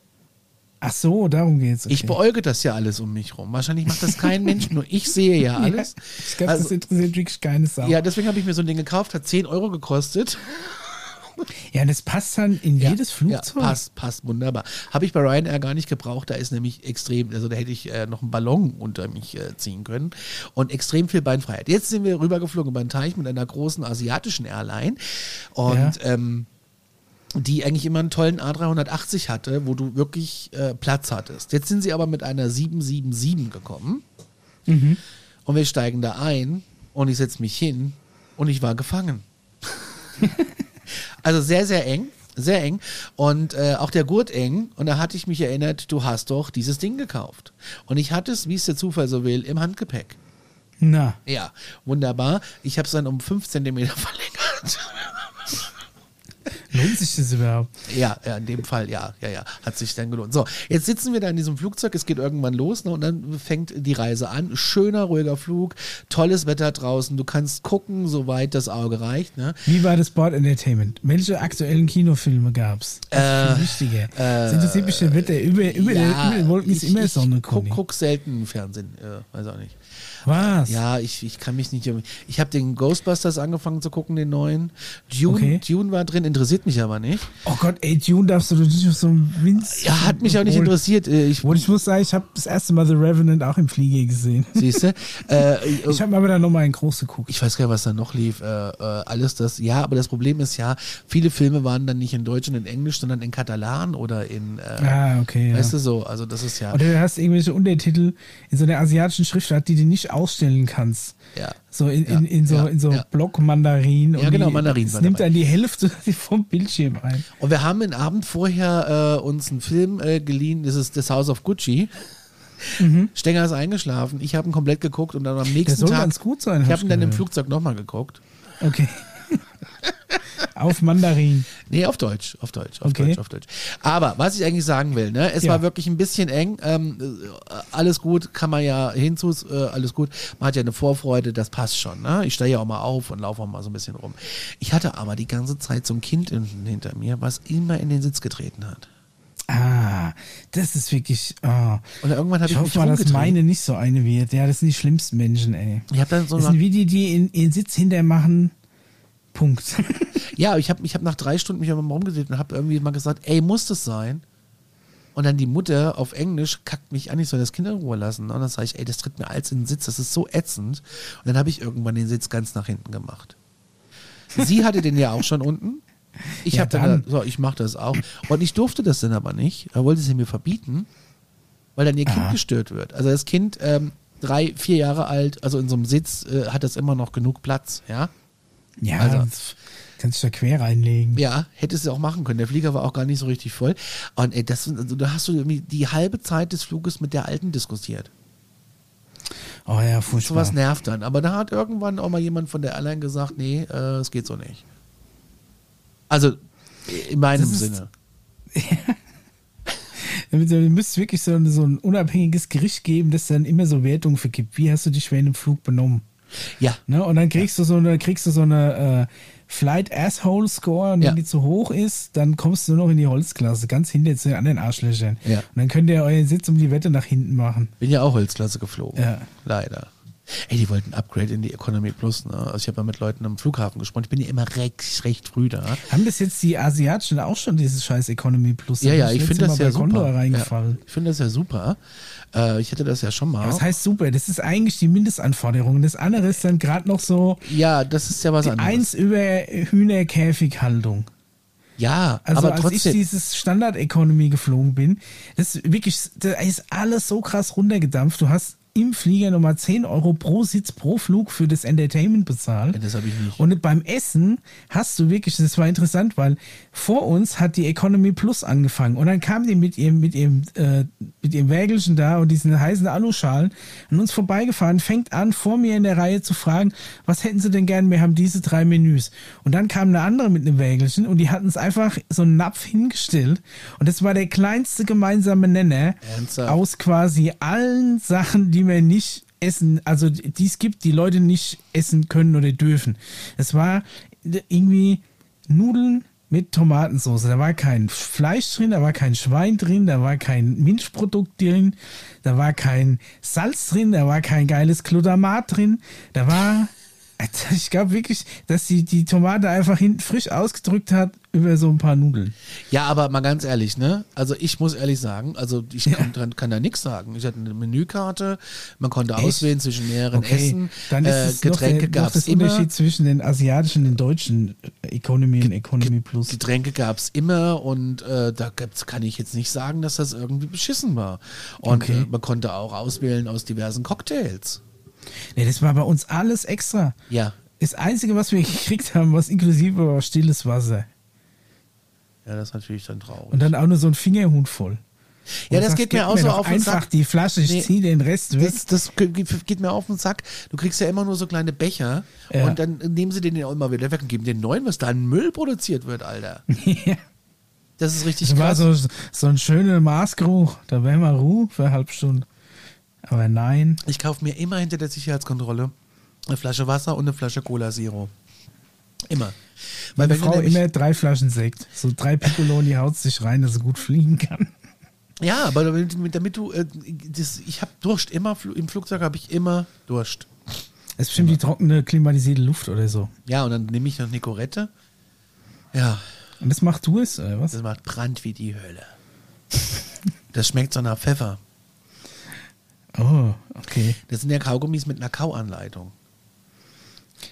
[SPEAKER 1] Ach so, darum geht's. Okay.
[SPEAKER 2] Ich beäuge das ja alles um mich rum. Wahrscheinlich macht das kein Mensch, nur ich sehe ja alles.
[SPEAKER 1] Ja, ich glaube, das
[SPEAKER 2] Also,
[SPEAKER 1] interessiert wirklich keine Sau.
[SPEAKER 2] ja, deswegen habe ich mir so ein Ding gekauft, hat 10 Euro gekostet.
[SPEAKER 1] Ja, das passt dann in jedes
[SPEAKER 2] Ja,
[SPEAKER 1] Flugzeug.
[SPEAKER 2] passt, passt wunderbar. Habe ich bei Ryanair gar nicht gebraucht, da ist nämlich extrem, also da hätte ich äh, noch einen Ballon unter mich äh, ziehen können und extrem viel Beinfreiheit. Jetzt sind wir rübergeflogen über den Teich mit einer großen asiatischen Airline und
[SPEAKER 1] Ja.
[SPEAKER 2] ähm, die eigentlich immer einen tollen A380 hatte, wo du wirklich äh, Platz hattest. Jetzt sind sie aber mit einer 777 gekommen
[SPEAKER 1] Mhm.
[SPEAKER 2] und wir steigen da ein und ich setze mich hin und ich war gefangen. also sehr, sehr eng. Sehr eng. Und äh, auch der Gurt eng. Und da hatte ich mich erinnert, du hast doch dieses Ding gekauft. Und ich hatte es, wie es der Zufall so will, im Handgepäck.
[SPEAKER 1] Na,
[SPEAKER 2] Ja, wunderbar. Ich habe es dann um 5 Zentimeter verlängert.
[SPEAKER 1] lohnt sich das überhaupt?
[SPEAKER 2] Ja, ja, in dem Fall, ja, ja, ja, hat sich dann gelohnt. So, jetzt sitzen wir da in diesem Flugzeug, es geht irgendwann los ne, und dann fängt die Reise an. Schöner, ruhiger Flug, tolles Wetter draußen, du kannst gucken, soweit das Auge reicht. Ne?
[SPEAKER 1] Wie war das Board Entertainment? Welche aktuellen Kinofilme? Das ist
[SPEAKER 2] Äh,
[SPEAKER 1] viel wichtiger. das der Wetter. Über, über, der, über den Wolken ist
[SPEAKER 2] ich,
[SPEAKER 1] immer
[SPEAKER 2] ich
[SPEAKER 1] Sonne,
[SPEAKER 2] guck,
[SPEAKER 1] Conny.
[SPEAKER 2] guck selten Fernsehen, äh, weiß auch nicht.
[SPEAKER 1] Was?
[SPEAKER 2] Ja, ich, ich kann mich nicht. Ich habe den Ghostbusters angefangen zu gucken, den neuen. Dune,
[SPEAKER 1] Okay.
[SPEAKER 2] Dune war drin, interessiert mich aber nicht.
[SPEAKER 1] Oh Gott, ey, Dune darfst du nicht auf so einem Winz.
[SPEAKER 2] Ja, hat mich auch nicht interessiert. Äh, Ich,
[SPEAKER 1] Obwohl ich muss sagen, ich habe das erste Mal The Revenant auch im Flieger gesehen.
[SPEAKER 2] siehst du? Äh,
[SPEAKER 1] Ich habe aber dann nochmal in groß geguckt.
[SPEAKER 2] ich weiß gar nicht, was da noch lief. Äh, äh, alles das. Ja, aber das Problem ist ja, viele Filme waren dann nicht in Deutsch und in Englisch, sondern in Katalan oder in. Äh,
[SPEAKER 1] Ah, okay. Ja.
[SPEAKER 2] Weißt du so? Also, das ist ja.
[SPEAKER 1] Oder du hast irgendwelche Untertitel in so einer asiatischen Schriftart, die du nicht ausstellen kannst.
[SPEAKER 2] ja.
[SPEAKER 1] So in, in, in so,
[SPEAKER 2] ja,
[SPEAKER 1] in so
[SPEAKER 2] ja.
[SPEAKER 1] Block-Mandarin.
[SPEAKER 2] Ja, genau, Mandarin
[SPEAKER 1] Es
[SPEAKER 2] war
[SPEAKER 1] nimmt dann die Hälfte vom Bildschirm ein.
[SPEAKER 2] Und wir haben den Abend vorher äh, uns einen Film äh, geliehen, das ist das House of Gucci. Stenger ist eingeschlafen, ich habe ihn komplett geguckt und dann am
[SPEAKER 1] Der
[SPEAKER 2] nächsten
[SPEAKER 1] soll
[SPEAKER 2] Tag.
[SPEAKER 1] ganz gut sein.
[SPEAKER 2] ich
[SPEAKER 1] hab
[SPEAKER 2] habe ihn dann im. Flugzeug nochmal geguckt.
[SPEAKER 1] Okay. Auf Mandarin.
[SPEAKER 2] Nee, auf Deutsch, auf Deutsch, auf
[SPEAKER 1] Okay.
[SPEAKER 2] Deutsch, auf Deutsch. Aber was ich eigentlich sagen will, ne, es
[SPEAKER 1] Ja.
[SPEAKER 2] war wirklich ein bisschen eng. Ähm, äh, alles gut, kann man ja hinzu, äh, alles gut. Man hat ja eine Vorfreude, das passt schon. Ne? Ich stehe ja auch mal auf und laufe auch mal so ein bisschen rum. Ich hatte aber die ganze Zeit so ein Kind in, hinter mir, was immer in den Sitz getreten hat.
[SPEAKER 1] Ah, das ist wirklich. Oh.
[SPEAKER 2] Und irgendwann habe
[SPEAKER 1] Ich
[SPEAKER 2] ich, mich
[SPEAKER 1] hoffe mal, dass meine nicht so eine wird. Ja, das sind die schlimmsten Menschen, ey.
[SPEAKER 2] Ich habe dann so
[SPEAKER 1] Das sind wie die, die in, in Sitz hinter machen. Punkt.
[SPEAKER 2] ja, ich habe ich hab nach drei Stunden mich einmal rumgedreht und habe irgendwie mal gesagt, ey, muss das sein? Und dann die Mutter auf Englisch kackt mich an, ich soll das Kind in Ruhe lassen. Und dann sage ich, ey, das tritt mir alles in den Sitz, das ist so ätzend. Und dann habe ich irgendwann den Sitz ganz nach hinten gemacht. Sie hatte den ja auch schon unten. Ich
[SPEAKER 1] Ja,
[SPEAKER 2] habe dann, so, ich mache das auch. Und ich durfte das dann aber nicht. Da wollte sie mir verbieten, weil dann ihr Kind
[SPEAKER 1] Aha.
[SPEAKER 2] gestört wird. Also das Kind, ähm, drei, vier Jahre alt, also in so einem Sitz, äh, hat das immer noch genug Platz, ja.
[SPEAKER 1] Ja,
[SPEAKER 2] Also-
[SPEAKER 1] kannst du da quer reinlegen.
[SPEAKER 2] Ja, hättest du auch machen können. Der Flieger war auch gar nicht so richtig voll. Und ey, das, also, da hast du irgendwie die halbe Zeit des Fluges mit der Alten diskutiert.
[SPEAKER 1] Oh ja, furchtbar.
[SPEAKER 2] Sowas nervt dann. Aber da hat irgendwann auch mal jemand von der Airline gesagt, nee, äh, es geht so nicht. Also in meinem
[SPEAKER 1] ist-
[SPEAKER 2] Sinne.
[SPEAKER 1] Du müsstest wirklich so, ein- so ein unabhängiges Gericht geben, das dann immer so Wertungen vergibt. Wie hast du dich während dem Flug benommen?
[SPEAKER 2] Ja,
[SPEAKER 1] Ne? Und dann kriegst du so eine, kriegst du so eine äh, Flight Asshole Score und wenn
[SPEAKER 2] Ja.
[SPEAKER 1] die zu hoch ist, dann kommst du nur noch in die Holzklasse, ganz hinter zu den anderen Arschlöchern.
[SPEAKER 2] Ja.
[SPEAKER 1] Und dann könnt ihr euren Sitz um die Wette nach hinten machen.
[SPEAKER 2] bin ja auch Holzklasse geflogen.
[SPEAKER 1] Ja.
[SPEAKER 2] Leider. Ey, die wollten Upgrade in die Economy Plus. Ne? Also ich habe ja mit Leuten am Flughafen gesprochen. Ich bin ja immer recht, recht früh da.
[SPEAKER 1] Haben bis jetzt die Asiatischen auch schon dieses scheiß Economy Plus?
[SPEAKER 2] Ja, ja, ich finde das
[SPEAKER 1] Mal
[SPEAKER 2] ja super.
[SPEAKER 1] reingefallen.
[SPEAKER 2] Ja, ich finde das ja super. Äh, ich hatte das ja schon mal.
[SPEAKER 1] Was heißt super? Das ist eigentlich die Mindestanforderung. Das andere ist dann gerade noch so
[SPEAKER 2] Ja, das ist ja was
[SPEAKER 1] die
[SPEAKER 2] anderes.
[SPEAKER 1] eins über Hühnerkäfighaltung.
[SPEAKER 2] Ja,
[SPEAKER 1] Also
[SPEAKER 2] aber
[SPEAKER 1] als ich
[SPEAKER 2] trotzdem.
[SPEAKER 1] dieses Standard-Economy geflogen bin, das ist wirklich, da ist alles so krass runtergedampft. Du hast im Flieger nochmal 10 Euro pro Sitz pro Flug für das Entertainment bezahlt.
[SPEAKER 2] Ja, das habe ich nicht.
[SPEAKER 1] Und beim Essen hast du wirklich, das war interessant, weil vor uns hat die Economy Plus angefangen und dann kam die mit ihrem, mit ihrem, äh, mit ihrem Wägelchen da und diesen heißen Aluschalen an uns vorbeigefahren, fängt an, vor mir in der Reihe zu fragen, was hätten sie denn gern? Wir haben diese drei Menüs. Und dann kam eine andere mit einem Wägelchen und die hatten es einfach so einen Napf hingestellt und das war der kleinste gemeinsame Nenner
[SPEAKER 2] Ernsthaft?
[SPEAKER 1] aus quasi allen Sachen, die man nicht essen, also die es gibt, die Leute nicht essen können oder dürfen. Es war irgendwie Nudeln mit Tomatensauce. Da war kein Fleisch drin, da war kein Schwein drin, da war kein Milchprodukt drin, da war kein Salz drin, da war kein geiles Glutamat drin, da war ich glaube wirklich, dass sie die Tomate einfach hinten frisch ausgedrückt hat über so ein paar Nudeln.
[SPEAKER 2] Ja, aber mal ganz ehrlich, ne? Also ich muss ehrlich sagen, also ich kann, kann, kann da nichts sagen. Ich hatte eine Menükarte, man konnte
[SPEAKER 1] Echt?
[SPEAKER 2] auswählen zwischen mehreren
[SPEAKER 1] Okay,
[SPEAKER 2] Essen,
[SPEAKER 1] dann ist
[SPEAKER 2] äh,
[SPEAKER 1] es
[SPEAKER 2] Getränke
[SPEAKER 1] der, noch
[SPEAKER 2] gab's
[SPEAKER 1] das
[SPEAKER 2] immer.
[SPEAKER 1] Unterschied zwischen den asiatischen und den deutschen Economy und Economy Plus.
[SPEAKER 2] Getränke gab's immer und äh, da kann ich jetzt nicht sagen, dass das irgendwie beschissen war. Und
[SPEAKER 1] Okay.
[SPEAKER 2] äh, man konnte auch auswählen aus diversen Cocktails.
[SPEAKER 1] Nee, das war bei uns alles extra.
[SPEAKER 2] Ja,
[SPEAKER 1] Das Einzige, was wir gekriegt haben, was inklusive war stilles Wasser.
[SPEAKER 2] ja, das ist natürlich dann traurig.
[SPEAKER 1] Und dann auch nur so ein Fingerhut voll.
[SPEAKER 2] ja, das
[SPEAKER 1] sagst,
[SPEAKER 2] geht mir auch so auf den
[SPEAKER 1] einfach
[SPEAKER 2] Sack.
[SPEAKER 1] die Flasche, ich
[SPEAKER 2] Nee.
[SPEAKER 1] zieh den Rest weg.
[SPEAKER 2] Das, das ge- ge- geht mir auf den Sack. Du kriegst ja immer nur so kleine Becher
[SPEAKER 1] Ja.
[SPEAKER 2] und dann nehmen sie den ja auch immer wieder weg und geben den neuen, was da an Müll produziert wird, Alter.
[SPEAKER 1] ja.
[SPEAKER 2] Das ist richtig
[SPEAKER 1] Das war
[SPEAKER 2] krass.
[SPEAKER 1] so, so ein schöner Maßgeruch. Da wäre mal Ruhe für eine halbe Stunde. Aber nein.
[SPEAKER 2] Ich kaufe mir immer hinter der Sicherheitskontrolle eine Flasche Wasser und eine Flasche Cola Zero. Immer. Weil
[SPEAKER 1] Meine Frau immer drei Flaschen Sekt. So drei Piccoloni haut sich rein, dass sie gut fliegen kann.
[SPEAKER 2] Ja, aber damit, damit du, äh, das, ich habe Durst immer, im Flugzeug habe ich immer Durst.
[SPEAKER 1] Das ist bestimmt die trockene, klimatisierte Luft oder so.
[SPEAKER 2] Ja, und dann nehme ich noch eine Korette. Ja,
[SPEAKER 1] Und das macht du es, oder was?
[SPEAKER 2] das macht Brand wie die Hölle. Das schmeckt so nach Pfeffer.
[SPEAKER 1] Oh, okay.
[SPEAKER 2] Das sind ja Kaugummis mit einer Kauanleitung.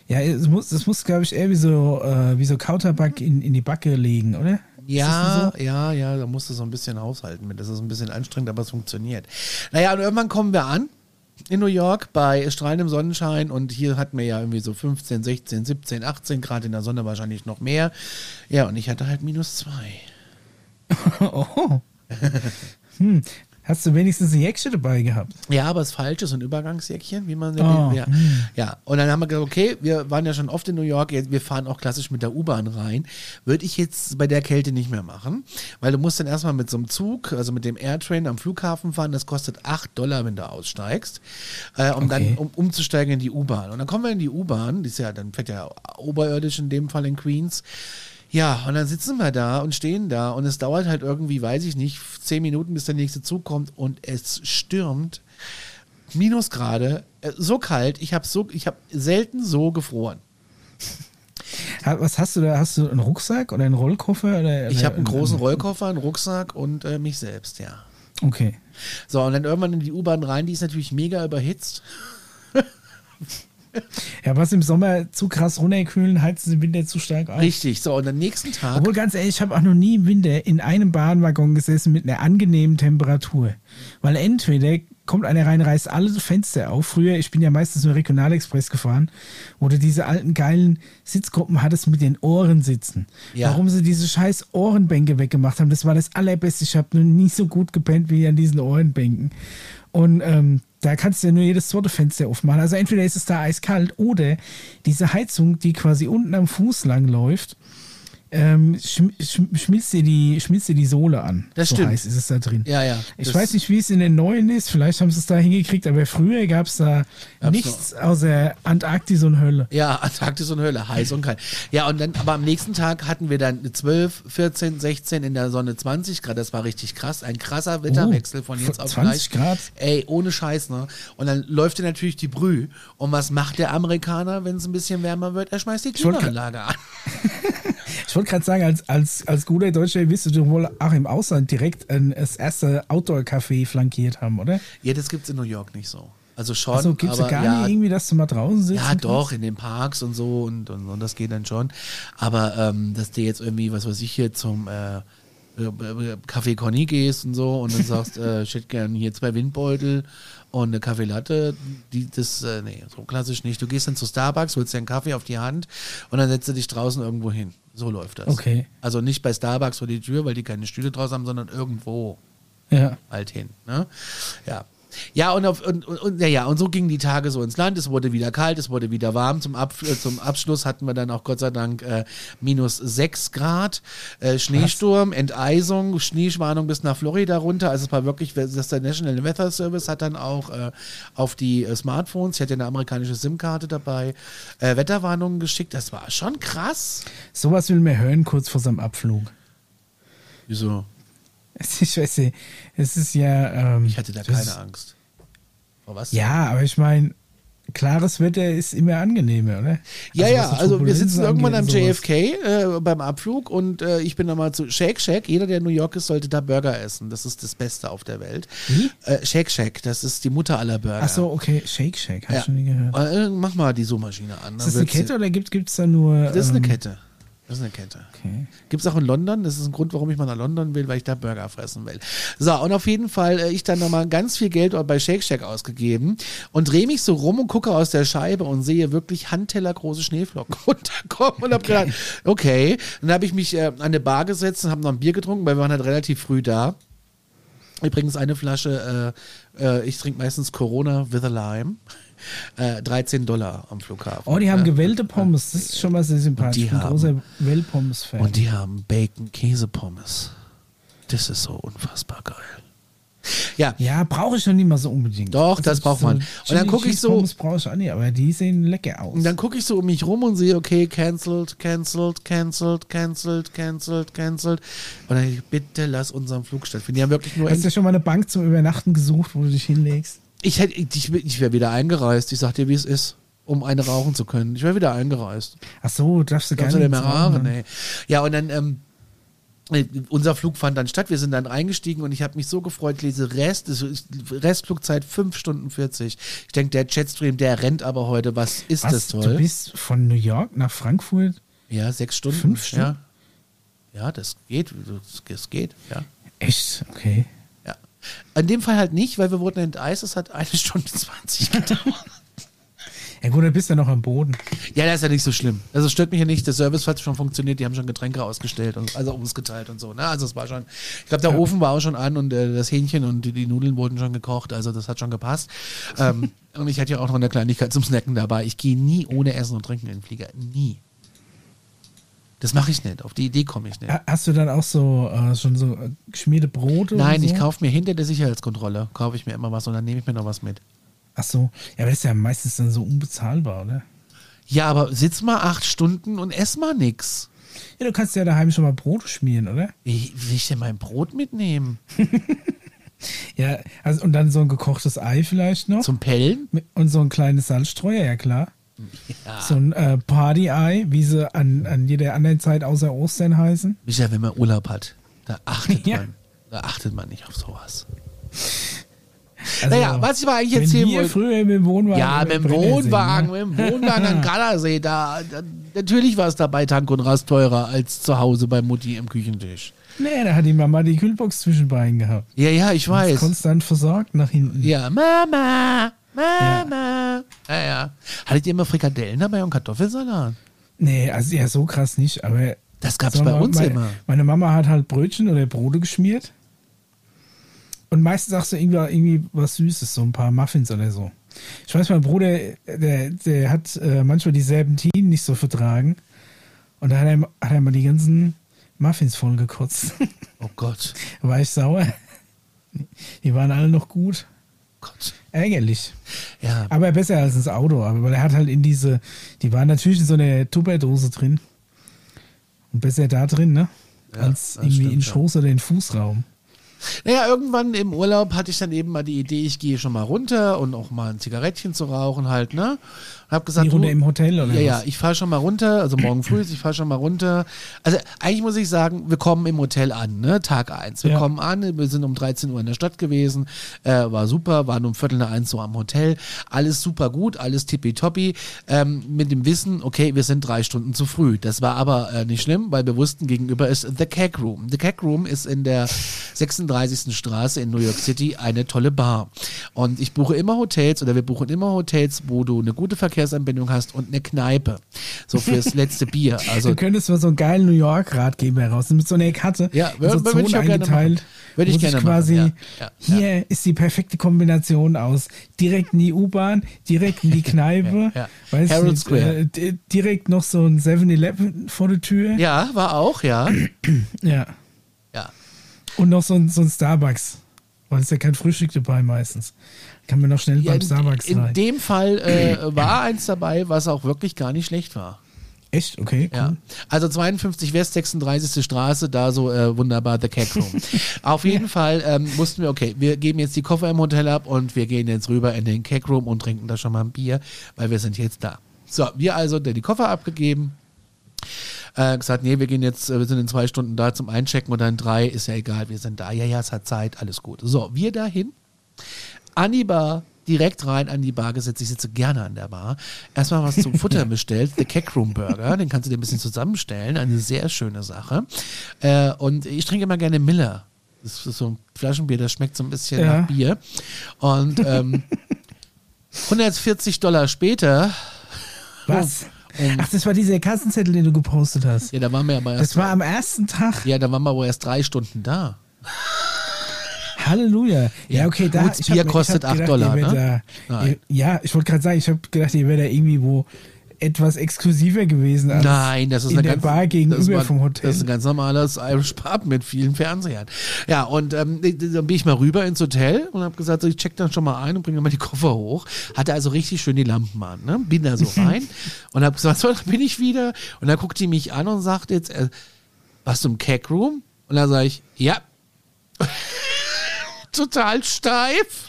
[SPEAKER 1] Ja, es muss, das muss, glaube ich, eher wie so, äh, wie so Kautabak in, in die Backe legen, oder?
[SPEAKER 2] Ja,
[SPEAKER 1] das
[SPEAKER 2] ja, ja, da musst du so ein bisschen haushalten mit. Das ist ein bisschen anstrengend, aber es funktioniert. Naja, und irgendwann kommen wir an in New York bei strahlendem Sonnenschein und hier hatten wir ja irgendwie so 15, 16, 17, 18 Grad in der Sonne wahrscheinlich noch mehr. Ja, und ich hatte halt minus zwei.
[SPEAKER 1] so? oh. hm. Hast du wenigstens ein Jäckchen dabei gehabt?
[SPEAKER 2] Ja, aber das Falsche, so ein Übergangsjäckchen, wie man
[SPEAKER 1] Oh,
[SPEAKER 2] ja. ja, und dann haben wir gesagt, okay, wir waren ja schon oft in New York, jetzt, wir fahren auch klassisch mit der U-Bahn rein. Würde ich jetzt bei der Kälte nicht mehr machen, weil du musst dann erstmal mit so einem Zug, also mit dem Airtrain am Flughafen fahren, das kostet 8 Dollar, wenn du aussteigst, äh, um
[SPEAKER 1] Okay.
[SPEAKER 2] dann um, umzusteigen in die U-Bahn. Und dann kommen wir in die U-Bahn, die ist ja, dann fährt ja oberirdisch in dem Fall in Queens. Ja, und dann sitzen wir da und stehen da und es dauert halt irgendwie, weiß ich nicht, zehn Minuten, bis der nächste Zug kommt und es stürmt. Minusgrade, äh, so kalt, ich habe so, ich habe selten so gefroren.
[SPEAKER 1] Was hast du da? Hast du einen Rucksack oder einen Rollkoffer? Oder,
[SPEAKER 2] Ich habe einen großen Rollkoffer, einen Rucksack und äh, mich selbst, ja.
[SPEAKER 1] Okay.
[SPEAKER 2] So, und dann irgendwann in die U-Bahn rein, die ist natürlich mega überhitzt.
[SPEAKER 1] Ja, was im Sommer zu krass runterkühlen, heizen sie im Winter zu stark auf.
[SPEAKER 2] Richtig, so, und am nächsten Tag.
[SPEAKER 1] Obwohl, ganz ehrlich, ich habe auch noch nie im Winter in einem Bahnwaggon gesessen mit einer angenehmen Temperatur. Weil entweder kommt einer rein, reißt alle Fenster auf. Früher, ich bin ja meistens nur Regionalexpress gefahren, wo du diese alten geilen Sitzgruppen hattest mit den Ohren sitzen.
[SPEAKER 2] Ja.
[SPEAKER 1] Warum sie diese scheiß Ohrenbänke weggemacht haben, das war das allerbeste. Ich habe noch nie so gut gepennt wie an diesen Ohrenbänken. Und ähm, da kannst du ja nur jedes zweite Fenster aufmachen. Also entweder ist es da eiskalt oder diese Heizung, die quasi unten am Fuß lang läuft, ähm, schm schm schmilzt, dir die, schmilzt dir die Sohle an.
[SPEAKER 2] Das
[SPEAKER 1] so
[SPEAKER 2] stimmt.
[SPEAKER 1] heiß ist es da drin.
[SPEAKER 2] Ja, ja.
[SPEAKER 1] Ich weiß nicht, wie es in den neuen ist. Vielleicht haben sie es da hingekriegt, aber früher gab es da
[SPEAKER 2] Gab's
[SPEAKER 1] nichts außer Antarktis und Hölle.
[SPEAKER 2] Ja, Antarktis und Hölle, heiß und kalt. Ja, und dann, aber am nächsten Tag hatten wir dann 12, 14, 16 in der Sonne 20 Grad. Das war richtig krass. Ein krasser Wetterwechsel von jetzt auf
[SPEAKER 1] 20
[SPEAKER 2] gleich.
[SPEAKER 1] Grad?
[SPEAKER 2] Ey, ohne Scheiß, ne? Und dann läuft dir natürlich die Brüh. Und was macht der Amerikaner, wenn es ein bisschen wärmer wird? Er schmeißt die Klimaanlage an.
[SPEAKER 1] Ich wollte gerade sagen, als, als, als guter Deutscher wirst du wohl auch im Ausland direkt ein, das erste Outdoor-Café flankiert haben, oder?
[SPEAKER 2] Ja, das gibt's in New York nicht so. Also schon,
[SPEAKER 1] Also gibt es gar
[SPEAKER 2] ja,
[SPEAKER 1] nicht irgendwie, dass du mal draußen sitzt?
[SPEAKER 2] Ja, doch, in den Parks und so und, und, und das geht dann schon. Aber ähm, dass du jetzt irgendwie, was weiß ich, hier zum äh, äh, äh, Café Conny gehst und so und dann sagst, äh, ich hätte gern hier zwei Windbeutel und eine Kaffeelatte, die, das, äh, nee, so klassisch nicht. Du gehst dann zu Starbucks, holst dir einen Kaffee auf die Hand und dann setzt du dich draußen irgendwo hin. So läuft das.
[SPEAKER 1] Okay.
[SPEAKER 2] Also nicht bei Starbucks vor die Tür, weil die keine Stühle draußen haben, sondern irgendwo
[SPEAKER 1] Ja.
[SPEAKER 2] halt hin. Ne? Ja. Ja, und, auf, und, und, und, ja, ja, und so gingen die Tage so ins Land. Es wurde wieder kalt, es wurde wieder warm. Zum, Ab, äh, zum Abschluss hatten wir dann auch Gott sei Dank äh, minus 6 Grad, äh, Schneesturm, Enteisung, Schneeschwarnung bis nach Florida runter. Also es war wirklich, das der National Weather Service hat dann auch äh, auf die äh, Smartphones, ich hatte eine amerikanische SIM-Karte dabei, äh, Wetterwarnungen geschickt. Das war schon krass.
[SPEAKER 1] Sowas will man hören kurz vor seinem Abflug.
[SPEAKER 2] Wieso?
[SPEAKER 1] Ich weiß nicht, es ist ja. Ähm,
[SPEAKER 2] Ich hatte da keine
[SPEAKER 1] ist-
[SPEAKER 2] Angst. Vor was?
[SPEAKER 1] Ja, aber ich meine, klares Wetter ist immer angenehmer, oder?
[SPEAKER 2] Ja,
[SPEAKER 1] Also,
[SPEAKER 2] ja, also wir sitzen irgendwann am. JFK äh, beim Abflug und äh, ich bin dann mal zu Shake Shack. Jeder, der in New York ist, sollte da Burger essen. Das ist das Beste auf der Welt.
[SPEAKER 1] Wie?
[SPEAKER 2] Äh, Shake Shack, das ist die Mutter aller Burger.
[SPEAKER 1] Ach so, okay, Shake Shake, hast
[SPEAKER 2] ja.
[SPEAKER 1] du schon nie gehört.
[SPEAKER 2] Äh, mach mal die Suchmaschine an.
[SPEAKER 1] Ist das eine Kette oder gibt es da nur.
[SPEAKER 2] Das ist eine
[SPEAKER 1] ähm,
[SPEAKER 2] Kette. Das ist eine Kette.
[SPEAKER 1] Okay.
[SPEAKER 2] Gibt es auch in London. Das ist ein Grund, warum ich mal nach London will, weil ich da Burger fressen will. So, und auf jeden Fall, äh, ich dann nochmal ganz viel Geld bei Shake Shack ausgegeben und drehe mich so rum und gucke aus der Scheibe und sehe wirklich handtellergroße Schneeflocken runterkommen und habe gedacht, okay. Dann habe ich mich äh, an eine Bar gesetzt und habe noch ein Bier getrunken, weil wir waren halt relativ früh da. Übrigens eine Flasche, äh, äh, ich trinke meistens Corona with a Lime. Äh, 13 Dollar am Flughafen.
[SPEAKER 1] Oh, die haben
[SPEAKER 2] Ja.
[SPEAKER 1] gewellte Pommes. Das ist schon mal sehr sympathisch.
[SPEAKER 2] die
[SPEAKER 1] ich bin
[SPEAKER 2] haben-
[SPEAKER 1] großer Wellpommes-Fan.
[SPEAKER 2] Und die haben Bacon-Käse-Pommes. Das ist so unfassbar geil. Ja,
[SPEAKER 1] Ja, brauche ich noch nicht mal so unbedingt.
[SPEAKER 2] Doch, das braucht man. Und dann
[SPEAKER 1] Chili
[SPEAKER 2] guck ich so-
[SPEAKER 1] Pommes brauche ich auch nicht, aber die sehen lecker aus.
[SPEAKER 2] Und dann gucke ich so um mich rum und sehe, okay, cancelled, cancelled, cancelled, cancelled, cancelled, cancelled. Und dann bitte lass unseren Flug stattfinden. Die haben wirklich nur.
[SPEAKER 1] Hast du ja schon mal eine Bank zum Übernachten gesucht, wo du dich hinlegst?
[SPEAKER 2] Ich, hätte, ich, ich wäre wieder eingereist. Ich sag dir, wie es ist, um eine rauchen zu können. Ich wäre wieder eingereist.
[SPEAKER 1] Ach so, darfst du gar
[SPEAKER 2] du
[SPEAKER 1] nicht
[SPEAKER 2] mehr rauchen?
[SPEAKER 1] ne?
[SPEAKER 2] Ja, und dann. Ähm, äh, unser Flug fand dann statt, wir sind dann eingestiegen und ich habe mich so gefreut, diese Rest, Restflugzeit 5 Stunden 40. Ich denke, der Jetstream, der rennt aber heute, was ist
[SPEAKER 1] Was,
[SPEAKER 2] das
[SPEAKER 1] du
[SPEAKER 2] toll?
[SPEAKER 1] bist von New York nach Frankfurt?
[SPEAKER 2] Ja, sechs Stunden.
[SPEAKER 1] Fünf Stunden?
[SPEAKER 2] Ja. ja, das geht. Das, das geht, ja.
[SPEAKER 1] Echt? Okay.
[SPEAKER 2] Ja. In dem Fall halt nicht, weil wir wurden enteist. Es hat eine Stunde 20 gedauert.
[SPEAKER 1] Ja gut, dann bist du ja noch am Boden.
[SPEAKER 2] ja, das ist ja nicht so schlimm. Also es stört mich ja nicht. Der Service hat schon funktioniert. Die haben schon Getränke ausgestellt und also umgeteilt und so. Ne? Also es war schon. Ich glaube, der Ofen war auch schon an und äh, das Hähnchen und die, die Nudeln wurden schon gekocht. Also das hat schon gepasst. ähm, und ich hatte ja auch noch eine Kleinigkeit zum Snacken dabei. Ich gehe nie ohne Essen und Trinken in den Flieger. Nie. Das mache ich nicht. Auf die Idee komme ich nicht.
[SPEAKER 1] Ha- Hast du dann auch so äh, schon so äh, geschmierte Brote?
[SPEAKER 2] Nein,
[SPEAKER 1] so?
[SPEAKER 2] ich kaufe mir hinter der Sicherheitskontrolle, kaufe ich mir immer was und dann nehme ich mir noch was mit.
[SPEAKER 1] Ach so. Ja, aber das ist ja meistens dann so unbezahlbar, oder?
[SPEAKER 2] Ja, aber sitz mal acht Stunden und ess mal nix.
[SPEAKER 1] Ja, du kannst ja daheim schon mal Brote schmieren, oder?
[SPEAKER 2] Wie will ich denn mein Brot mitnehmen?
[SPEAKER 1] Ja, also und dann so ein gekochtes Ei vielleicht noch.
[SPEAKER 2] Zum Pellen?
[SPEAKER 1] Und so ein kleines Salzstreuer, ja klar. So ein äh, Party-Ei, wie sie an, an jeder anderen Zeit außer Ostern heißen.
[SPEAKER 2] Micha, wenn man Urlaub hat, da achtet
[SPEAKER 1] Ja.
[SPEAKER 2] man. Da achtet man nicht auf sowas.
[SPEAKER 1] Also,
[SPEAKER 2] naja, was ich mal eigentlich erzählen wollte.
[SPEAKER 1] früher mit dem Wohnwagen
[SPEAKER 2] Ja, mit dem Wohnwagen,
[SPEAKER 1] ne?
[SPEAKER 2] mit dem Wohnwagen an Gardasee, da, da natürlich war es dabei Tank und Rast teurer als zu Hause bei Mutti im Küchentisch.
[SPEAKER 1] Nee, da hat die Mama die Kühlbox zwischen Beinen gehabt.
[SPEAKER 2] Ja, ja, ich weiß.
[SPEAKER 1] Konstant versorgt nach hinten.
[SPEAKER 2] Ja, Mama, Mama. Ja, ja. Hattet ihr immer Frikadellen dabei und Kartoffelsalat?
[SPEAKER 1] Nee, also ja, so krass nicht, aber.
[SPEAKER 2] Das gab's
[SPEAKER 1] Sag
[SPEAKER 2] bei uns
[SPEAKER 1] meine,
[SPEAKER 2] immer.
[SPEAKER 1] Meine Mama hat halt Brötchen oder Brote geschmiert. Und meistens sagst du irgendwie, irgendwie was Süßes, so ein paar Muffins oder so. Ich weiß, mein Bruder, der, der hat äh, manchmal die Serpentinen nicht so vertragen. Und da hat er, hat er mal die ganzen Muffins vollgekotzt.
[SPEAKER 2] Oh Gott.
[SPEAKER 1] da war ich sauer. Die waren alle noch gut.
[SPEAKER 2] Gott.
[SPEAKER 1] Ärgerlich.
[SPEAKER 2] Ja.
[SPEAKER 1] Aber besser als das Auto. Aber weil er hat halt in diese, die waren natürlich in so einer Tupperdose drin. Und besser da drin, ne?
[SPEAKER 2] Ja,
[SPEAKER 1] als irgendwie
[SPEAKER 2] stimmt,
[SPEAKER 1] in
[SPEAKER 2] ja.
[SPEAKER 1] Schoß oder in Fußraum.
[SPEAKER 2] Naja, irgendwann im Urlaub hatte ich dann eben mal die Idee, ich gehe schon mal runter und auch mal ein Zigarettchen zu rauchen halt, ne? Hab gesagt,
[SPEAKER 1] Die Runde
[SPEAKER 2] du-
[SPEAKER 1] im Hotel oder
[SPEAKER 2] Ja, ja, ich fahre schon mal runter, also morgen früh, ich fahre schon mal runter. Also eigentlich muss ich sagen, wir kommen im Hotel an, ne? Tag eins. Wir
[SPEAKER 1] Ja.
[SPEAKER 2] kommen an, wir sind um 13 Uhr in der Stadt gewesen, äh, war super, waren um Viertel nach eins so am Hotel. Alles super gut, alles tippitoppi. Ähm, mit dem Wissen, okay, wir sind drei Stunden zu früh. Das war aber äh, nicht schlimm, weil wir wussten, gegenüber ist The Keg Room. The Keg Room ist in der 36. Straße in New York City eine tolle Bar. Und ich buche immer Hotels oder wir buchen immer Hotels, wo du eine gute Verkehrsanbindung hast und eine Kneipe. So fürs letzte Bier. Also
[SPEAKER 1] du könntest mal so einen geilen New York-Ratgeber raus mit so einer Karte.
[SPEAKER 2] Ja,
[SPEAKER 1] in
[SPEAKER 2] wür-
[SPEAKER 1] so
[SPEAKER 2] würde ich auch gerne
[SPEAKER 1] eingeteilt.
[SPEAKER 2] Würde ich gerne
[SPEAKER 1] quasi,
[SPEAKER 2] machen, ja, ja,
[SPEAKER 1] hier ist die perfekte Kombination aus direkt in die U-Bahn, direkt in die Kneipe,
[SPEAKER 2] Ja, ja.
[SPEAKER 1] Weiß
[SPEAKER 2] Herald
[SPEAKER 1] nicht,
[SPEAKER 2] Square.
[SPEAKER 1] Äh, direkt noch so ein 7-Eleven vor der Tür.
[SPEAKER 2] ja, war auch, ja.
[SPEAKER 1] ja.
[SPEAKER 2] ja.
[SPEAKER 1] Und noch so ein, so ein Starbucks. Weil es ist ja kein Frühstück dabei meistens. Kann man noch schnell
[SPEAKER 2] ja
[SPEAKER 1] beim
[SPEAKER 2] in,
[SPEAKER 1] Starbucks
[SPEAKER 2] in
[SPEAKER 1] rein.
[SPEAKER 2] dem Fall äh, war eins dabei, was auch wirklich gar nicht schlecht war.
[SPEAKER 1] Echt? Okay, cool.
[SPEAKER 2] Ja. Also 52 West, 36. Straße, da so äh, wunderbar The Cat Room. Auf jeden Fall ähm, wussten wir, okay, wir geben jetzt die Koffer im Hotel ab und wir gehen jetzt rüber in den Cake Room und trinken da schon mal ein Bier, weil wir sind jetzt da. So, wir also die Koffer abgegeben. Äh, gesagt, nee, wir gehen jetzt, äh, wir sind in zwei Stunden da zum Einchecken und dann drei, ist ja egal, wir sind da. Ja, ja, es hat Zeit, alles gut. So, wir dahin. An die Bar, direkt rein an die Bar gesetzt. Ich sitze gerne an der Bar. Erstmal was zum Futtern bestellt. The Cake Room Burger. Den kannst du dir ein bisschen zusammenstellen. Eine sehr schöne Sache. Äh, und ich trinke immer gerne Miller. Das ist so ein Flaschenbier, das schmeckt so ein bisschen
[SPEAKER 1] Ja.
[SPEAKER 2] nach Bier. Und ähm, 140 Dollar später,
[SPEAKER 1] Was?
[SPEAKER 2] Um-
[SPEAKER 1] Ach, das war dieser Kassenzettel, den du gepostet hast.
[SPEAKER 2] ja, da waren wir aber erst,
[SPEAKER 1] Das war am ersten Tag.
[SPEAKER 2] ja, da waren wir aber erst drei Stunden da.
[SPEAKER 1] Halleluja. Ja, okay, da. Ich
[SPEAKER 2] Bier kostet
[SPEAKER 1] gedacht,
[SPEAKER 2] Dollar,
[SPEAKER 1] ihr werdet
[SPEAKER 2] ne?
[SPEAKER 1] Da, ihr, ja, ich wollte gerade sagen, ich habe gedacht, ihr werdet da irgendwie wo etwas exklusiver gewesen als
[SPEAKER 2] Nein, das ist
[SPEAKER 1] in
[SPEAKER 2] eine
[SPEAKER 1] der
[SPEAKER 2] ganz,
[SPEAKER 1] Bar gegenüber
[SPEAKER 2] war,
[SPEAKER 1] vom Hotel.
[SPEAKER 2] Das ist ein ganz normales Irish Pub mit vielen Fernsehern. Ja, und ähm, dann bin ich mal rüber ins Hotel und habe gesagt, so, ich check dann schon mal ein und bringe mal die Koffer hoch. Hatte also richtig schön die Lampen an. Ne? Bin da so rein und habe gesagt, so, da bin ich wieder. Und dann guckt die mich an und sagt jetzt, äh, warst du im Cake Room? Und dann sage ich, ja. Total steif.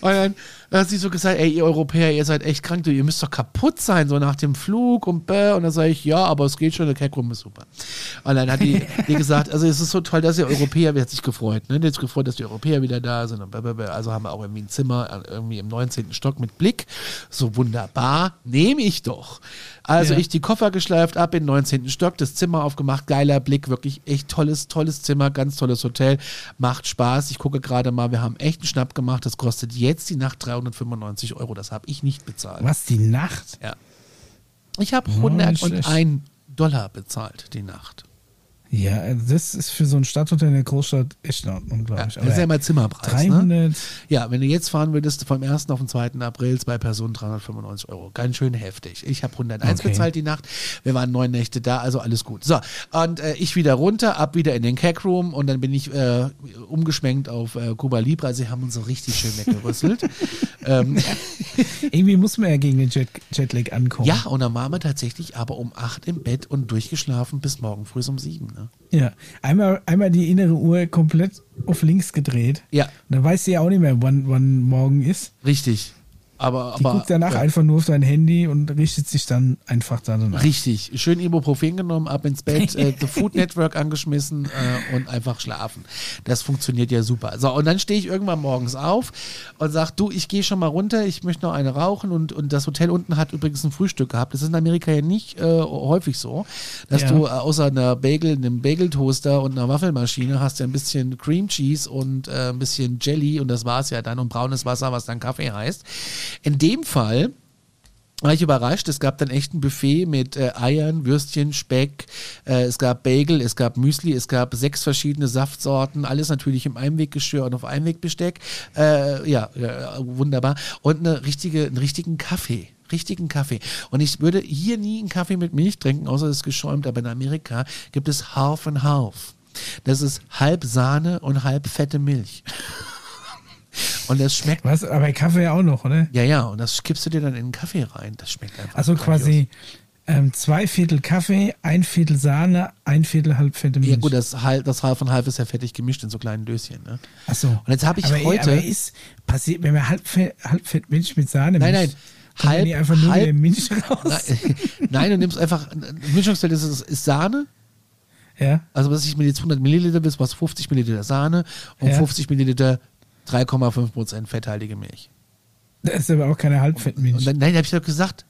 [SPEAKER 2] Und dann hat sie so gesagt, ey, ihr Europäer, ihr seid echt krank, ihr müsst doch kaputt sein, so nach dem Flug und bäh. Und dann sage ich, ja, aber es geht schon, der Room ist super. Und dann hat die, die gesagt, also es ist so toll, dass ihr Europäer, die hat sich gefreut, ne? Die hat sich gefreut, dass die Europäer wieder da sind und bäh, bäh, bäh. Also haben wir auch irgendwie ein Zimmer, äh, irgendwie im 19. Stock mit Blick. So wunderbar, nehme ich doch. Also
[SPEAKER 1] Ja.
[SPEAKER 2] ich die Koffer geschleift, ab in den 19. Stock, das Zimmer aufgemacht, geiler Blick, wirklich echt tolles, tolles Zimmer, ganz tolles Hotel, macht Spaß. Ich gucke gerade mal, wir haben echt einen Schnapp gemacht, das kostet jetzt die Nacht 395 Euro, das habe ich nicht bezahlt.
[SPEAKER 1] Was, die Nacht?
[SPEAKER 2] Ja. Ich habe
[SPEAKER 1] Oh, nicht schlecht.
[SPEAKER 2] 101 Dollar bezahlt die Nacht.
[SPEAKER 1] Ja, das ist für so ein Stadthotel in der Großstadt echt in Ordnung, glaube
[SPEAKER 2] Ja, das ist ja immer Zimmerpreis. Ne?
[SPEAKER 1] 300,
[SPEAKER 2] Ja, wenn du jetzt fahren würdest, vom 1. auf den 2. April, zwei Personen 395 Euro. Ganz schön heftig. Ich habe 101
[SPEAKER 1] Okay.
[SPEAKER 2] bezahlt die Nacht. Wir waren neun Nächte da, also alles gut. So, und äh, ich wieder runter, ab wieder in den Cack Room und dann bin ich äh, umgeschwenkt auf äh, Cuba Libre. Also, sie haben uns so richtig schön weggerüsselt. ähm,
[SPEAKER 1] irgendwie muss man ja gegen den Jet, Jetlag ankommen.
[SPEAKER 2] ja, und dann waren wir tatsächlich aber um 8 im Bett und durchgeschlafen bis morgen früh um 7. Ne?
[SPEAKER 1] Ja. Einmal, einmal die innere Uhr komplett auf links gedreht.
[SPEAKER 2] Ja,
[SPEAKER 1] Und dann weiß sie ja auch nicht mehr, wann, wann morgen ist.
[SPEAKER 2] richtig. Aber,
[SPEAKER 1] Die
[SPEAKER 2] aber
[SPEAKER 1] guckt danach
[SPEAKER 2] ja.
[SPEAKER 1] einfach nur auf sein Handy und richtet sich dann einfach danach.
[SPEAKER 2] Richtig, schön Ibuprofen genommen, ab ins Bett, äh, The Food Network angeschmissen äh, und einfach schlafen. Das funktioniert ja super. So, und dann stehe ich irgendwann morgens auf und sage, du, ich gehe schon mal runter, ich möchte noch eine rauchen und, und das Hotel unten hat übrigens ein Frühstück gehabt. Das ist in Amerika ja nicht äh, häufig so, dass
[SPEAKER 1] Ja.
[SPEAKER 2] du äh, außer einer Bagel, einem Bageltoaster und einer Waffelmaschine hast du ein bisschen Cream Cheese und äh, ein bisschen Jelly und das war's ja dann und braunes Wasser, was dann Kaffee heißt. In dem Fall war ich überrascht. Es gab dann echt ein Buffet mit äh, Eiern, Würstchen, Speck. Äh, es gab Bagel, es gab Müsli, es gab sechs verschiedene Saftsorten. Alles natürlich im Einweggeschirr und auf Einwegbesteck. Äh, ja, ja, wunderbar. Und eine richtige, einen richtigen Kaffee. Richtigen Kaffee. Und ich würde hier nie einen Kaffee mit Milch trinken, außer es ist geschäumt. Aber in Amerika gibt es Half and Half. Das ist halb Sahne und halb fette Milch. Und das schmeckt
[SPEAKER 1] Was? Aber Kaffee auch noch, oder?
[SPEAKER 2] ja, ja, und das kippst du dir dann in den Kaffee rein. Das schmeckt einfach.
[SPEAKER 1] Also quasi ähm, zwei Viertel Kaffee, ein Viertel Sahne, ein Viertel halbfette Milch.
[SPEAKER 2] Ja, gut, das, halb, das halb von halb ist ja fertig gemischt in so kleinen Döschen. Ne?
[SPEAKER 1] Ach so.
[SPEAKER 2] Und jetzt habe ich
[SPEAKER 1] aber,
[SPEAKER 2] heute.
[SPEAKER 1] Aber ist passiert, wenn man halbfett, halbfett Milch mit Sahne
[SPEAKER 2] Nein,
[SPEAKER 1] mischt,
[SPEAKER 2] nein,
[SPEAKER 1] kommt
[SPEAKER 2] halb-
[SPEAKER 1] die einfach nur
[SPEAKER 2] halb-
[SPEAKER 1] wieder Milch raus.
[SPEAKER 2] Nein, nein, du nimmst einfach. Mischungsfeld ist, ist, Sahne.
[SPEAKER 1] Ja.
[SPEAKER 2] Also, was ich mir jetzt 100 Milliliter bist, was 50 Milliliter Sahne und
[SPEAKER 1] Ja.
[SPEAKER 2] 50 Milliliter 3,5% fetthaltige Milch.
[SPEAKER 1] Das ist aber auch keine
[SPEAKER 2] Und
[SPEAKER 1] Halbfettmilch.
[SPEAKER 2] nein, habe ich doch gesagt.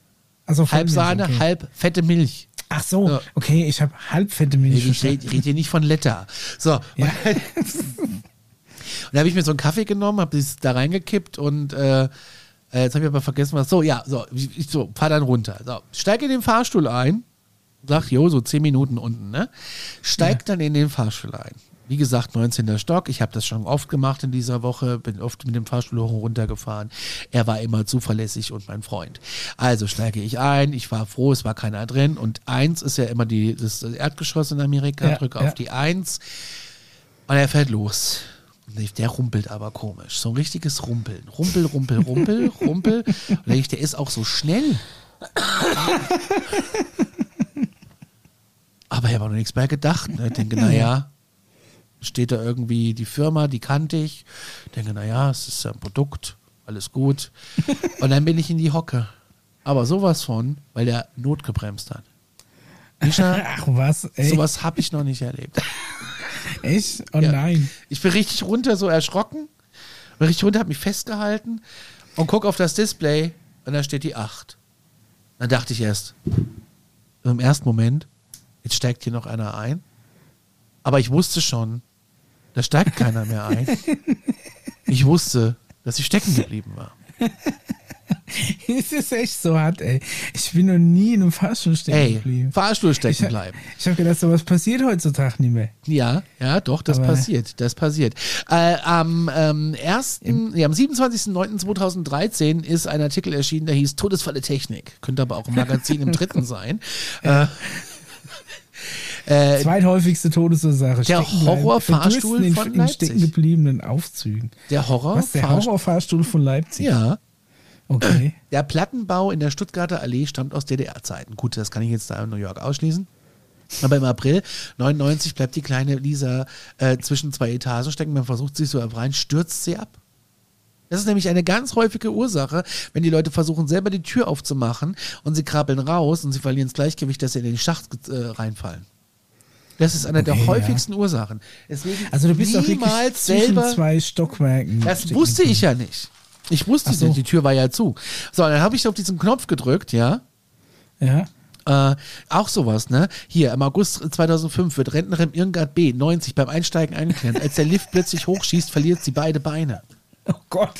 [SPEAKER 1] Also
[SPEAKER 2] Halb Sahne,
[SPEAKER 1] okay.
[SPEAKER 2] halb fette Milch.
[SPEAKER 1] Ach so,
[SPEAKER 2] Ja.
[SPEAKER 1] okay, ich habe halbfette Milch.
[SPEAKER 2] ich rede red hier nicht von Letter. So.
[SPEAKER 1] Ja.
[SPEAKER 2] Und dann habe ich mir so einen Kaffee genommen, habe das da reingekippt und äh, äh, jetzt habe ich aber vergessen, was. So, ja, so, ich, so, fahr dann runter. So, steig in den Fahrstuhl ein, sag, jo, so 10 Minuten unten, ne? Steig
[SPEAKER 1] Ja.
[SPEAKER 2] dann in den Fahrstuhl ein. Wie gesagt, 19. Stock. Ich habe das schon oft gemacht in dieser Woche, bin oft mit dem Fahrstuhl hoch und runter gefahren. Er war immer zuverlässig und mein Freund. Also steige ich ein, ich war froh, es war keiner drin. Und eins ist ja immer die, das Erdgeschoss in Amerika,
[SPEAKER 1] Ja,
[SPEAKER 2] drücke
[SPEAKER 1] ja.
[SPEAKER 2] auf die Eins und er fährt los. Der rumpelt aber komisch. So ein richtiges Rumpeln. Rumpel, rumpel, rumpel, rumpel. Und dann denk ich, der ist auch so schnell. Aber ich habe auch noch nichts mehr gedacht. Ne? Ich denke, naja, steht da irgendwie die Firma, die kannte ich. Denke, naja, es ist ja ein Produkt, alles gut. Und dann bin ich in die Hocke. Aber sowas von, weil der notgebremst hat. Mischa,
[SPEAKER 1] Ach was, ey,
[SPEAKER 2] sowas habe ich noch nicht erlebt.
[SPEAKER 1] echt? Oh
[SPEAKER 2] Ja.
[SPEAKER 1] nein.
[SPEAKER 2] Ich bin richtig runter, so erschrocken. Bin richtig runter, habe mich festgehalten und guck auf das Display und da steht die 8. Dann dachte ich erst, im ersten Moment, jetzt steigt hier noch einer ein. Aber ich wusste schon, da steigt keiner mehr ein. Ich wusste, dass ich stecken geblieben war.
[SPEAKER 1] es ist echt so hart, ey. Ich bin noch nie in einem Fahrstuhl stecken
[SPEAKER 2] Ey,
[SPEAKER 1] geblieben.
[SPEAKER 2] Fahrstuhl stecken
[SPEAKER 1] hab-
[SPEAKER 2] bleiben.
[SPEAKER 1] ich habe gedacht, sowas passiert heutzutage nicht mehr.
[SPEAKER 2] Ja, ja, doch, das
[SPEAKER 1] Aber-
[SPEAKER 2] passiert, das passiert. Äh, am ähm, 1., ja, am 27.09.2013 ist ein Artikel erschienen, der hieß Todesfalle Technik. Könnte aber auch im Magazin im dritten sein. Äh, äh,
[SPEAKER 1] Zweithäufigste Todesursache.
[SPEAKER 2] der Horrorfahrstuhl
[SPEAKER 1] in,
[SPEAKER 2] von
[SPEAKER 1] in
[SPEAKER 2] Leipzig.
[SPEAKER 1] stecken gebliebenen Aufzügen.
[SPEAKER 2] der Horror.
[SPEAKER 1] Was, der Horrorfahrstuhl von Leipzig?
[SPEAKER 2] Ja.
[SPEAKER 1] Okay.
[SPEAKER 2] Der Plattenbau in der Stuttgarter Allee stammt aus DDR-Zeiten. Gut, das kann ich jetzt da in New York ausschließen. Aber im April 99 bleibt die kleine Lisa äh, zwischen zwei Etagen stecken. Man versucht sie zu befreien, stürzt sie ab. Das ist nämlich eine ganz häufige Ursache, wenn die Leute versuchen, selber die Tür aufzumachen und sie krabbeln raus und sie verlieren das Gleichgewicht, dass sie in den Schacht äh, reinfallen. Das ist eine
[SPEAKER 1] Okay,
[SPEAKER 2] der
[SPEAKER 1] ja.
[SPEAKER 2] häufigsten Ursachen. Deswegen
[SPEAKER 1] Also du bist
[SPEAKER 2] niemals selber
[SPEAKER 1] zwei Stockwerken.
[SPEAKER 2] das
[SPEAKER 1] stecken
[SPEAKER 2] wusste ich ja nicht. Ich wusste
[SPEAKER 1] Ach so.
[SPEAKER 2] nicht, die Tür war ja zu. So, dann habe ich auf diesen Knopf gedrückt, ja.
[SPEAKER 1] Ja.
[SPEAKER 2] Äh, auch sowas, ne? Hier, im August 2005 wird Rentnerin Irmgard B. 90 beim Einsteigen eingeklemmt. Als der Lift plötzlich hochschießt, verliert sie beide Beine.
[SPEAKER 1] Oh Gott.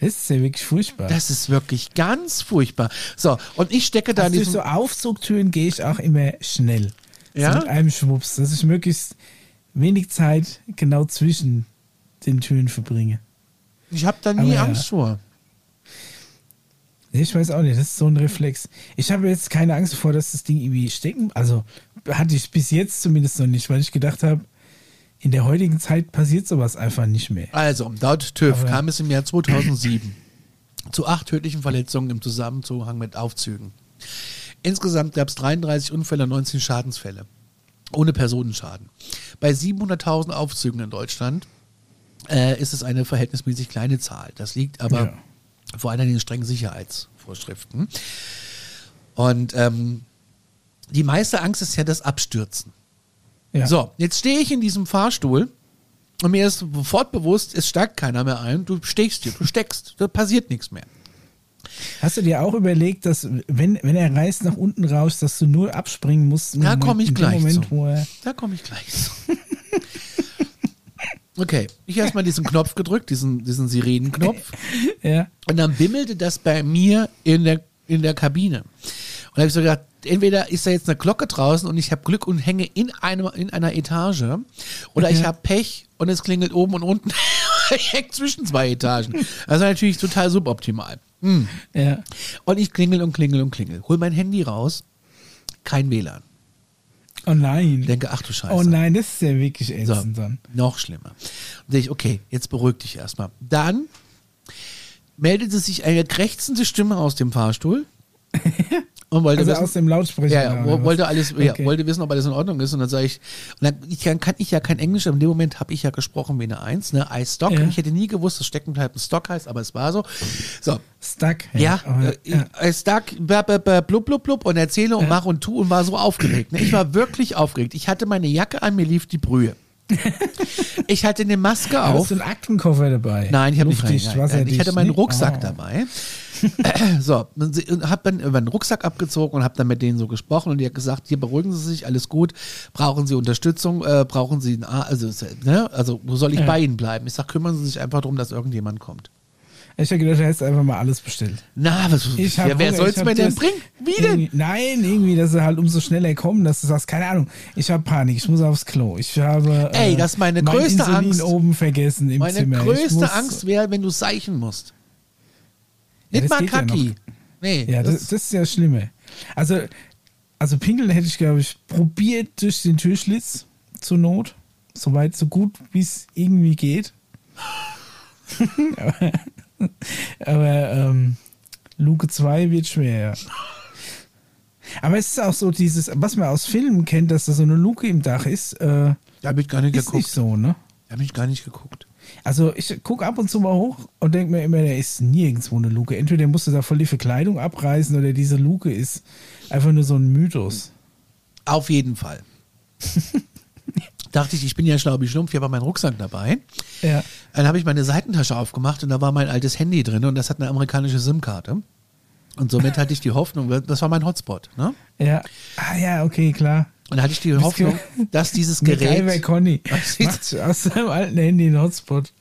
[SPEAKER 1] Das ist ja wirklich furchtbar.
[SPEAKER 2] Das ist wirklich ganz furchtbar. So, und ich stecke da in
[SPEAKER 1] also durch so Aufzugtüren gehe ich auch immer schnell.
[SPEAKER 2] Ja?
[SPEAKER 1] So mit einem Schwupps, dass ich möglichst wenig Zeit genau zwischen den Türen verbringe.
[SPEAKER 2] Ich habe da nie
[SPEAKER 1] Aber.
[SPEAKER 2] Angst vor.
[SPEAKER 1] Ich weiß auch nicht, das ist so ein Reflex. Ich habe jetzt keine Angst davor, dass das Ding irgendwie stecken. Also hatte ich bis jetzt zumindest noch nicht, weil ich gedacht habe, in der heutigen Zeit passiert sowas einfach nicht mehr.
[SPEAKER 2] Also, laut TÜV
[SPEAKER 1] Aber-
[SPEAKER 2] kam es im Jahr 2007 zu acht tödlichen Verletzungen im Zusammenhang mit Aufzügen. Insgesamt gab es 33 Unfälle und 19 Schadensfälle. Ohne Personenschaden. Bei 700.000 Aufzügen in Deutschland äh, ist es eine verhältnismäßig kleine Zahl. Das liegt aber
[SPEAKER 1] Ja.
[SPEAKER 2] vor allem an den strengen Sicherheitsvorschriften. Und ähm, die meiste Angst ist ja das Abstürzen.
[SPEAKER 1] Ja.
[SPEAKER 2] So, jetzt stehe ich in diesem Fahrstuhl und mir ist sofort bewusst, es steigt keiner mehr ein. Du stehst hier, du steckst, da passiert nichts mehr.
[SPEAKER 1] Hast du dir auch überlegt, dass wenn, wenn er reißt nach unten raus, dass du nur abspringen musst?
[SPEAKER 2] Da komme ich gleich
[SPEAKER 1] Moment,
[SPEAKER 2] zu.
[SPEAKER 1] er
[SPEAKER 2] Da komme ich gleich zu. Okay, ich habe erstmal diesen Knopf gedrückt, diesen, diesen Sirenenknopf.
[SPEAKER 1] ja,
[SPEAKER 2] Und dann bimmelte das bei mir in der, in der Kabine. Und da habe ich so gedacht, entweder ist da jetzt eine Glocke draußen und ich habe Glück und hänge in, einem, in einer Etage oder ich habe Pech und es klingelt oben und unten. ich hänge zwischen zwei Etagen. Das ist natürlich total suboptimal. Hm.
[SPEAKER 1] ja.
[SPEAKER 2] Und ich klingel und klingel und klingel. Hol mein Handy raus. Kein WLAN.
[SPEAKER 1] Oh nein.
[SPEAKER 2] Denke, ach du Scheiße.
[SPEAKER 1] oh nein, das ist ja wirklich
[SPEAKER 2] So,
[SPEAKER 1] ätzend dann.
[SPEAKER 2] noch schlimmer. Und denke ich, okay, jetzt beruhig dich erstmal. Dann meldete sich eine krächzende Stimme aus dem Fahrstuhl und wollte
[SPEAKER 1] Also
[SPEAKER 2] wissen,
[SPEAKER 1] aus dem Lautsprecher.
[SPEAKER 2] ja, ja, wollte alles, ja,
[SPEAKER 1] Okay.
[SPEAKER 2] wollte wissen, ob alles in Ordnung ist. Und dann sage ich, und dann ich kann, kann ich ja kein Englisch, aber in dem Moment habe ich ja gesprochen wie eine Eins, ne? I stock.
[SPEAKER 1] Ja.
[SPEAKER 2] Ich hätte nie gewusst, dass Steckenbleiben Stock heißt, aber es war so. So,
[SPEAKER 1] Stuck.
[SPEAKER 2] ja,
[SPEAKER 1] aber,
[SPEAKER 2] äh, I stuck, blub, blub, blub, und erzähle und mach und tu und war so aufgeregt. Ne? Ich war wirklich aufgeregt. Ich hatte meine Jacke an, mir lief die Brühe. Ich hatte eine Maske
[SPEAKER 1] Hast
[SPEAKER 2] auf.
[SPEAKER 1] du einen Aktenkoffer dabei?
[SPEAKER 2] Nein, ich habe nicht rein. Nein, ich hatte meinen? Rucksack
[SPEAKER 1] Ah.
[SPEAKER 2] dabei. so, und habe dann über den Rucksack abgezogen und habe dann mit denen so gesprochen und die hat gesagt, hier beruhigen Sie sich, alles gut. Brauchen Sie Unterstützung? Äh, brauchen Sie, ein A also, ne? also wo soll ich bei Ihnen bleiben? Ich sag, kümmern Sie sich einfach darum, dass irgendjemand kommt.
[SPEAKER 1] Ich habe gedacht, du hättest einfach mal alles bestellt.
[SPEAKER 2] Na, was,
[SPEAKER 1] Ich
[SPEAKER 2] ja, wer soll es mir denn bringen? Wie denn?
[SPEAKER 1] Nein, irgendwie, dass sie halt umso schneller kommen, dass du sagst, keine Ahnung, ich habe Panik, ich muss aufs Klo. Ich habe
[SPEAKER 2] Ey,
[SPEAKER 1] äh,
[SPEAKER 2] das ist meine
[SPEAKER 1] mein
[SPEAKER 2] größte
[SPEAKER 1] Insulin
[SPEAKER 2] Angst.
[SPEAKER 1] oben vergessen im
[SPEAKER 2] Meine
[SPEAKER 1] Zimmer. Ich
[SPEAKER 2] größte
[SPEAKER 1] muss,
[SPEAKER 2] Angst wäre, wenn du seichen musst.
[SPEAKER 1] Ja,
[SPEAKER 2] Nicht mal
[SPEAKER 1] geht ja.
[SPEAKER 2] Kaki. nee,
[SPEAKER 1] Ja, das, das ist ja schlimmer. Also, also Pinkeln hätte ich, glaube ich, probiert durch den Türschlitz zur Not. Soweit, so gut, wie es irgendwie geht. aber ähm, Luke 2 wird schwer. Aber es ist auch so dieses, was man aus Filmen kennt, dass da so eine Luke im Dach ist, äh,
[SPEAKER 2] da habe ich gar nicht
[SPEAKER 1] ist nicht
[SPEAKER 2] geguckt.
[SPEAKER 1] so, ne?
[SPEAKER 2] Da habe ich gar nicht geguckt.
[SPEAKER 1] Also ich gucke ab und zu mal hoch und denke mir immer, da ist nirgendwo eine Luke. Entweder musst du da voll die Verkleidung abreißen oder diese Luke ist einfach nur so ein Mythos.
[SPEAKER 2] Auf jeden Fall. Dachte ich, ich bin ja schlau wie Schlumpf, ich habe meinen Rucksack dabei.
[SPEAKER 1] Ja.
[SPEAKER 2] Dann habe ich meine Seitentasche aufgemacht und da war mein altes Handy drin und das hat eine amerikanische SIM-Karte. Und somit hatte ich die Hoffnung, das war mein Hotspot. Ne?
[SPEAKER 1] Ja. Ah ja, okay, klar.
[SPEAKER 2] Und hatte ich die Hoffnung, dass dieses Gerät,
[SPEAKER 1] Conny
[SPEAKER 2] Was ist-
[SPEAKER 1] macht aus seinem alten Handy einen Hotspot.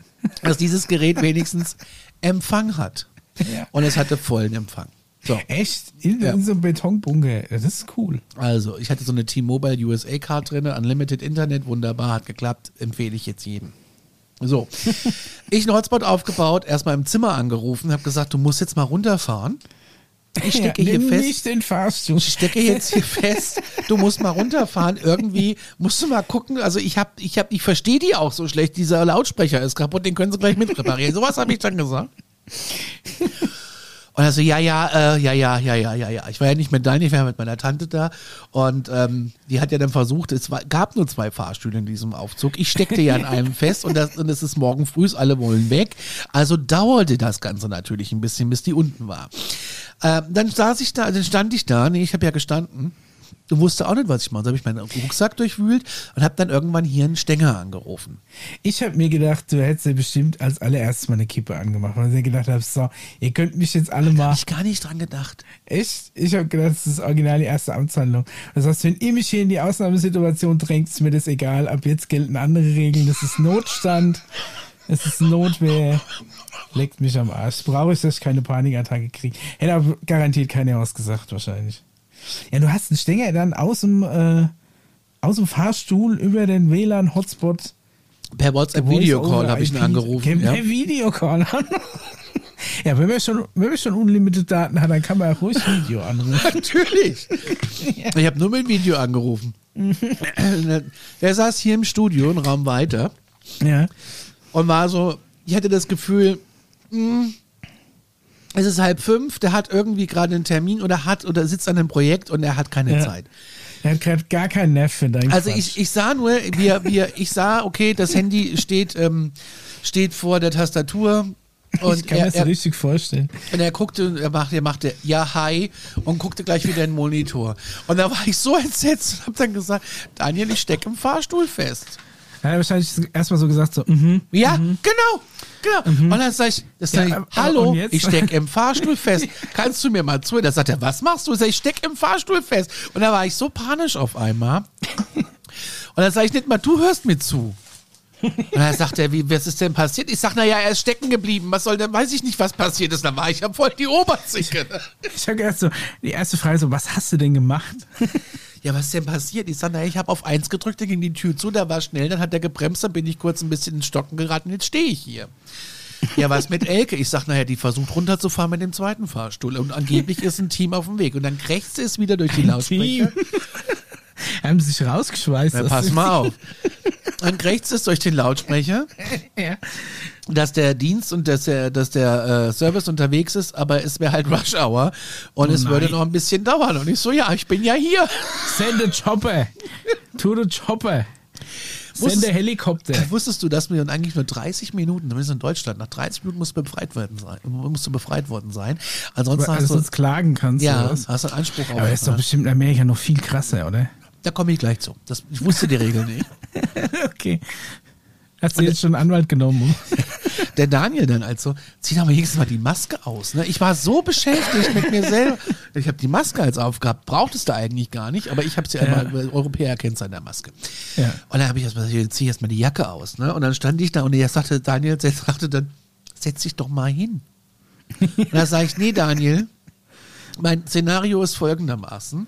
[SPEAKER 2] dass dieses Gerät wenigstens Empfang hat.
[SPEAKER 1] Ja.
[SPEAKER 2] Und es hatte vollen Empfang. So.
[SPEAKER 1] Echt? In,
[SPEAKER 2] Ja.
[SPEAKER 1] in so einem Betonbunker. Das ist cool.
[SPEAKER 2] Also, ich hatte so eine T-Mobile USA-Card drin, Unlimited Internet, wunderbar, hat geklappt, empfehle ich jetzt jedem. So, ich einen Hotspot aufgebaut, erstmal im Zimmer angerufen, habe gesagt, du musst jetzt mal runterfahren. Ich stecke
[SPEAKER 1] ja,
[SPEAKER 2] hier fest.
[SPEAKER 1] nicht den Fahrstuhl.
[SPEAKER 2] Ich stecke jetzt hier fest. Du musst mal runterfahren. Irgendwie musst du mal gucken. Also ich habe, ich habe, ich verstehe die auch so schlecht. Dieser Lautsprecher ist kaputt. Den können sie gleich mit reparieren. Sowas habe ich dann gesagt. Und also ja, ja, äh, ja, ja, ja, ja, ja, ja. Ich war ja nicht mit Dani, ich war mit meiner Tante da. Und ähm, die hat ja dann versucht, es war, gab nur zwei Fahrstühle in diesem Aufzug. Ich steckte ja an einem fest und, das, und es ist morgen früh, alle wollen weg. Also dauerte das Ganze natürlich ein bisschen, bis die unten war. Ähm, dann saß ich da, dann stand ich da, nee, ich habe ja gestanden und wusste auch nicht, was ich mache. Dann habe ich meinen Rucksack durchwühlt und habe dann irgendwann hier einen Stänger angerufen.
[SPEAKER 1] Ich habe mir gedacht, du hättest ja bestimmt als allererstes mal eine Kippe angemacht, weil ich gedacht habe, so, ihr könnt mich jetzt alle mal.
[SPEAKER 2] Habe ich gar nicht dran gedacht.
[SPEAKER 1] Echt? Ich habe gedacht, das ist original die erste Amtshandlung. Das heißt, wenn ihr mich hier in die Ausnahmesituation drängt, ist mir das egal. Ab jetzt gelten andere Regeln. Das ist Notstand. Es ist Notwehr. Leckt mich am Arsch. Brauche ich, dass ich keine Panikattacke kriege. Hätte aber garantiert keiner ausgesagt, wahrscheinlich. Ja, du hast einen Stänger dann aus dem, äh, aus dem Fahrstuhl über den WLAN-Hotspot.
[SPEAKER 2] Per WhatsApp-Videocall habe ich ihn angerufen.
[SPEAKER 1] Ja.
[SPEAKER 2] Ja.
[SPEAKER 1] Videocall. Ja, wenn man, schon, wenn man schon unlimited Daten hat, dann kann man auch ruhig Video anrufen.
[SPEAKER 2] Natürlich. Ich habe nur mit Video angerufen. Der saß hier im Studio, einen Raum weiter,
[SPEAKER 1] Ja.
[SPEAKER 2] und war so, ich hatte das Gefühl, mh, es ist halb fünf, der hat irgendwie gerade einen Termin oder hat oder sitzt an einem Projekt und er hat keine
[SPEAKER 1] Ja.
[SPEAKER 2] Zeit.
[SPEAKER 1] Er hat gerade gar keinen Nerv für deinen
[SPEAKER 2] Also
[SPEAKER 1] Quatsch.
[SPEAKER 2] ich, ich sah nur, wir, wir, ich sah, okay, das Handy steht, ähm, steht vor der Tastatur und
[SPEAKER 1] ich kann mir
[SPEAKER 2] er,
[SPEAKER 1] das so
[SPEAKER 2] er,
[SPEAKER 1] richtig vorstellen.
[SPEAKER 2] Und er guckte, er machte, er machte, ja, hi, und guckte gleich wieder in den Monitor. Und da war ich so entsetzt und hab dann gesagt, Daniel, ich stecke im Fahrstuhl fest.
[SPEAKER 1] Er hat wahrscheinlich erstmal so gesagt, so, mhm.
[SPEAKER 2] Ja, genau, genau. Und dann sag ich, das sag ich
[SPEAKER 1] Ja,
[SPEAKER 2] hallo, ich stecke im Fahrstuhl fest. Kannst du mir mal zu? Da sagt er, was machst du? Ich sag, ich stecke im Fahrstuhl fest. Und da war ich so panisch auf einmal. Und dann sage ich nicht mal, du hörst mir zu. Und dann sagt er, wie, was ist denn passiert? Ich sag, naja, er ist stecken geblieben. Was soll denn, weiß ich nicht, was passiert ist. Dann war ich ja voll die Oberzicke.
[SPEAKER 1] Ich habe erst so, die erste Frage so, was hast du denn gemacht?
[SPEAKER 2] Ja, was ist denn passiert? Ich sag, naja, ich habe auf eins gedrückt, dann ging die Tür zu, da war schnell, dann hat er gebremst, dann bin ich kurz ein bisschen ins Stocken geraten, jetzt stehe ich hier. Ja, was mit Elke? Ich sag, naja, die versucht runterzufahren mit dem zweiten Fahrstuhl und angeblich ist ein Team auf dem Weg und dann krächzt es wieder durch die Lautsprecher.
[SPEAKER 1] Haben sie sich rausgeschweißt.
[SPEAKER 2] Na, pass mal auf. Dann krächzt es durch den Lautsprecher,
[SPEAKER 1] Ja.
[SPEAKER 2] dass der Dienst und dass der, dass der äh, Service unterwegs ist, aber es wäre halt Rush Hour und
[SPEAKER 1] Oh
[SPEAKER 2] es würde
[SPEAKER 1] nein.
[SPEAKER 2] noch ein bisschen dauern. Und ich so, ja, ich bin ja hier.
[SPEAKER 1] Send a Chopper. To the Chopper. Send
[SPEAKER 2] Wusstest-
[SPEAKER 1] a Helikopter.
[SPEAKER 2] Wusstest du, dass wir eigentlich nur 30 Minuten, zumindest in Deutschland, nach 30 Minuten musst du befreit werden sein, musst du befreit worden sein. Ansonsten
[SPEAKER 1] Also
[SPEAKER 2] hast du,
[SPEAKER 1] sonst klagen kannst.
[SPEAKER 2] ja, hast du einen Anspruch auf.
[SPEAKER 1] Aber das ist doch bestimmt in Amerika noch viel krasser, oder?
[SPEAKER 2] Da komme ich gleich zu. Das, ich wusste die Regel nicht.
[SPEAKER 1] Okay. Hast du jetzt schon einen Anwalt genommen?
[SPEAKER 2] Der Daniel dann also, zieh doch mal jedes Mal die Maske aus. Ne? Ich war so beschäftigt mit mir selber. Ich habe die Maske als aufgehabt. Brauchtest du eigentlich gar nicht, aber ich habe sie ja weil Europäer kennt seine Maske.
[SPEAKER 1] Ja.
[SPEAKER 2] Und dann habe ich erstmal gesagt, jetzt zieh erstmal die Jacke aus. Ne? Und dann stand ich da und er sagte, Daniel sagte dann, setz dich doch mal hin. Und da sage ich, nee, Daniel, mein Szenario ist folgendermaßen.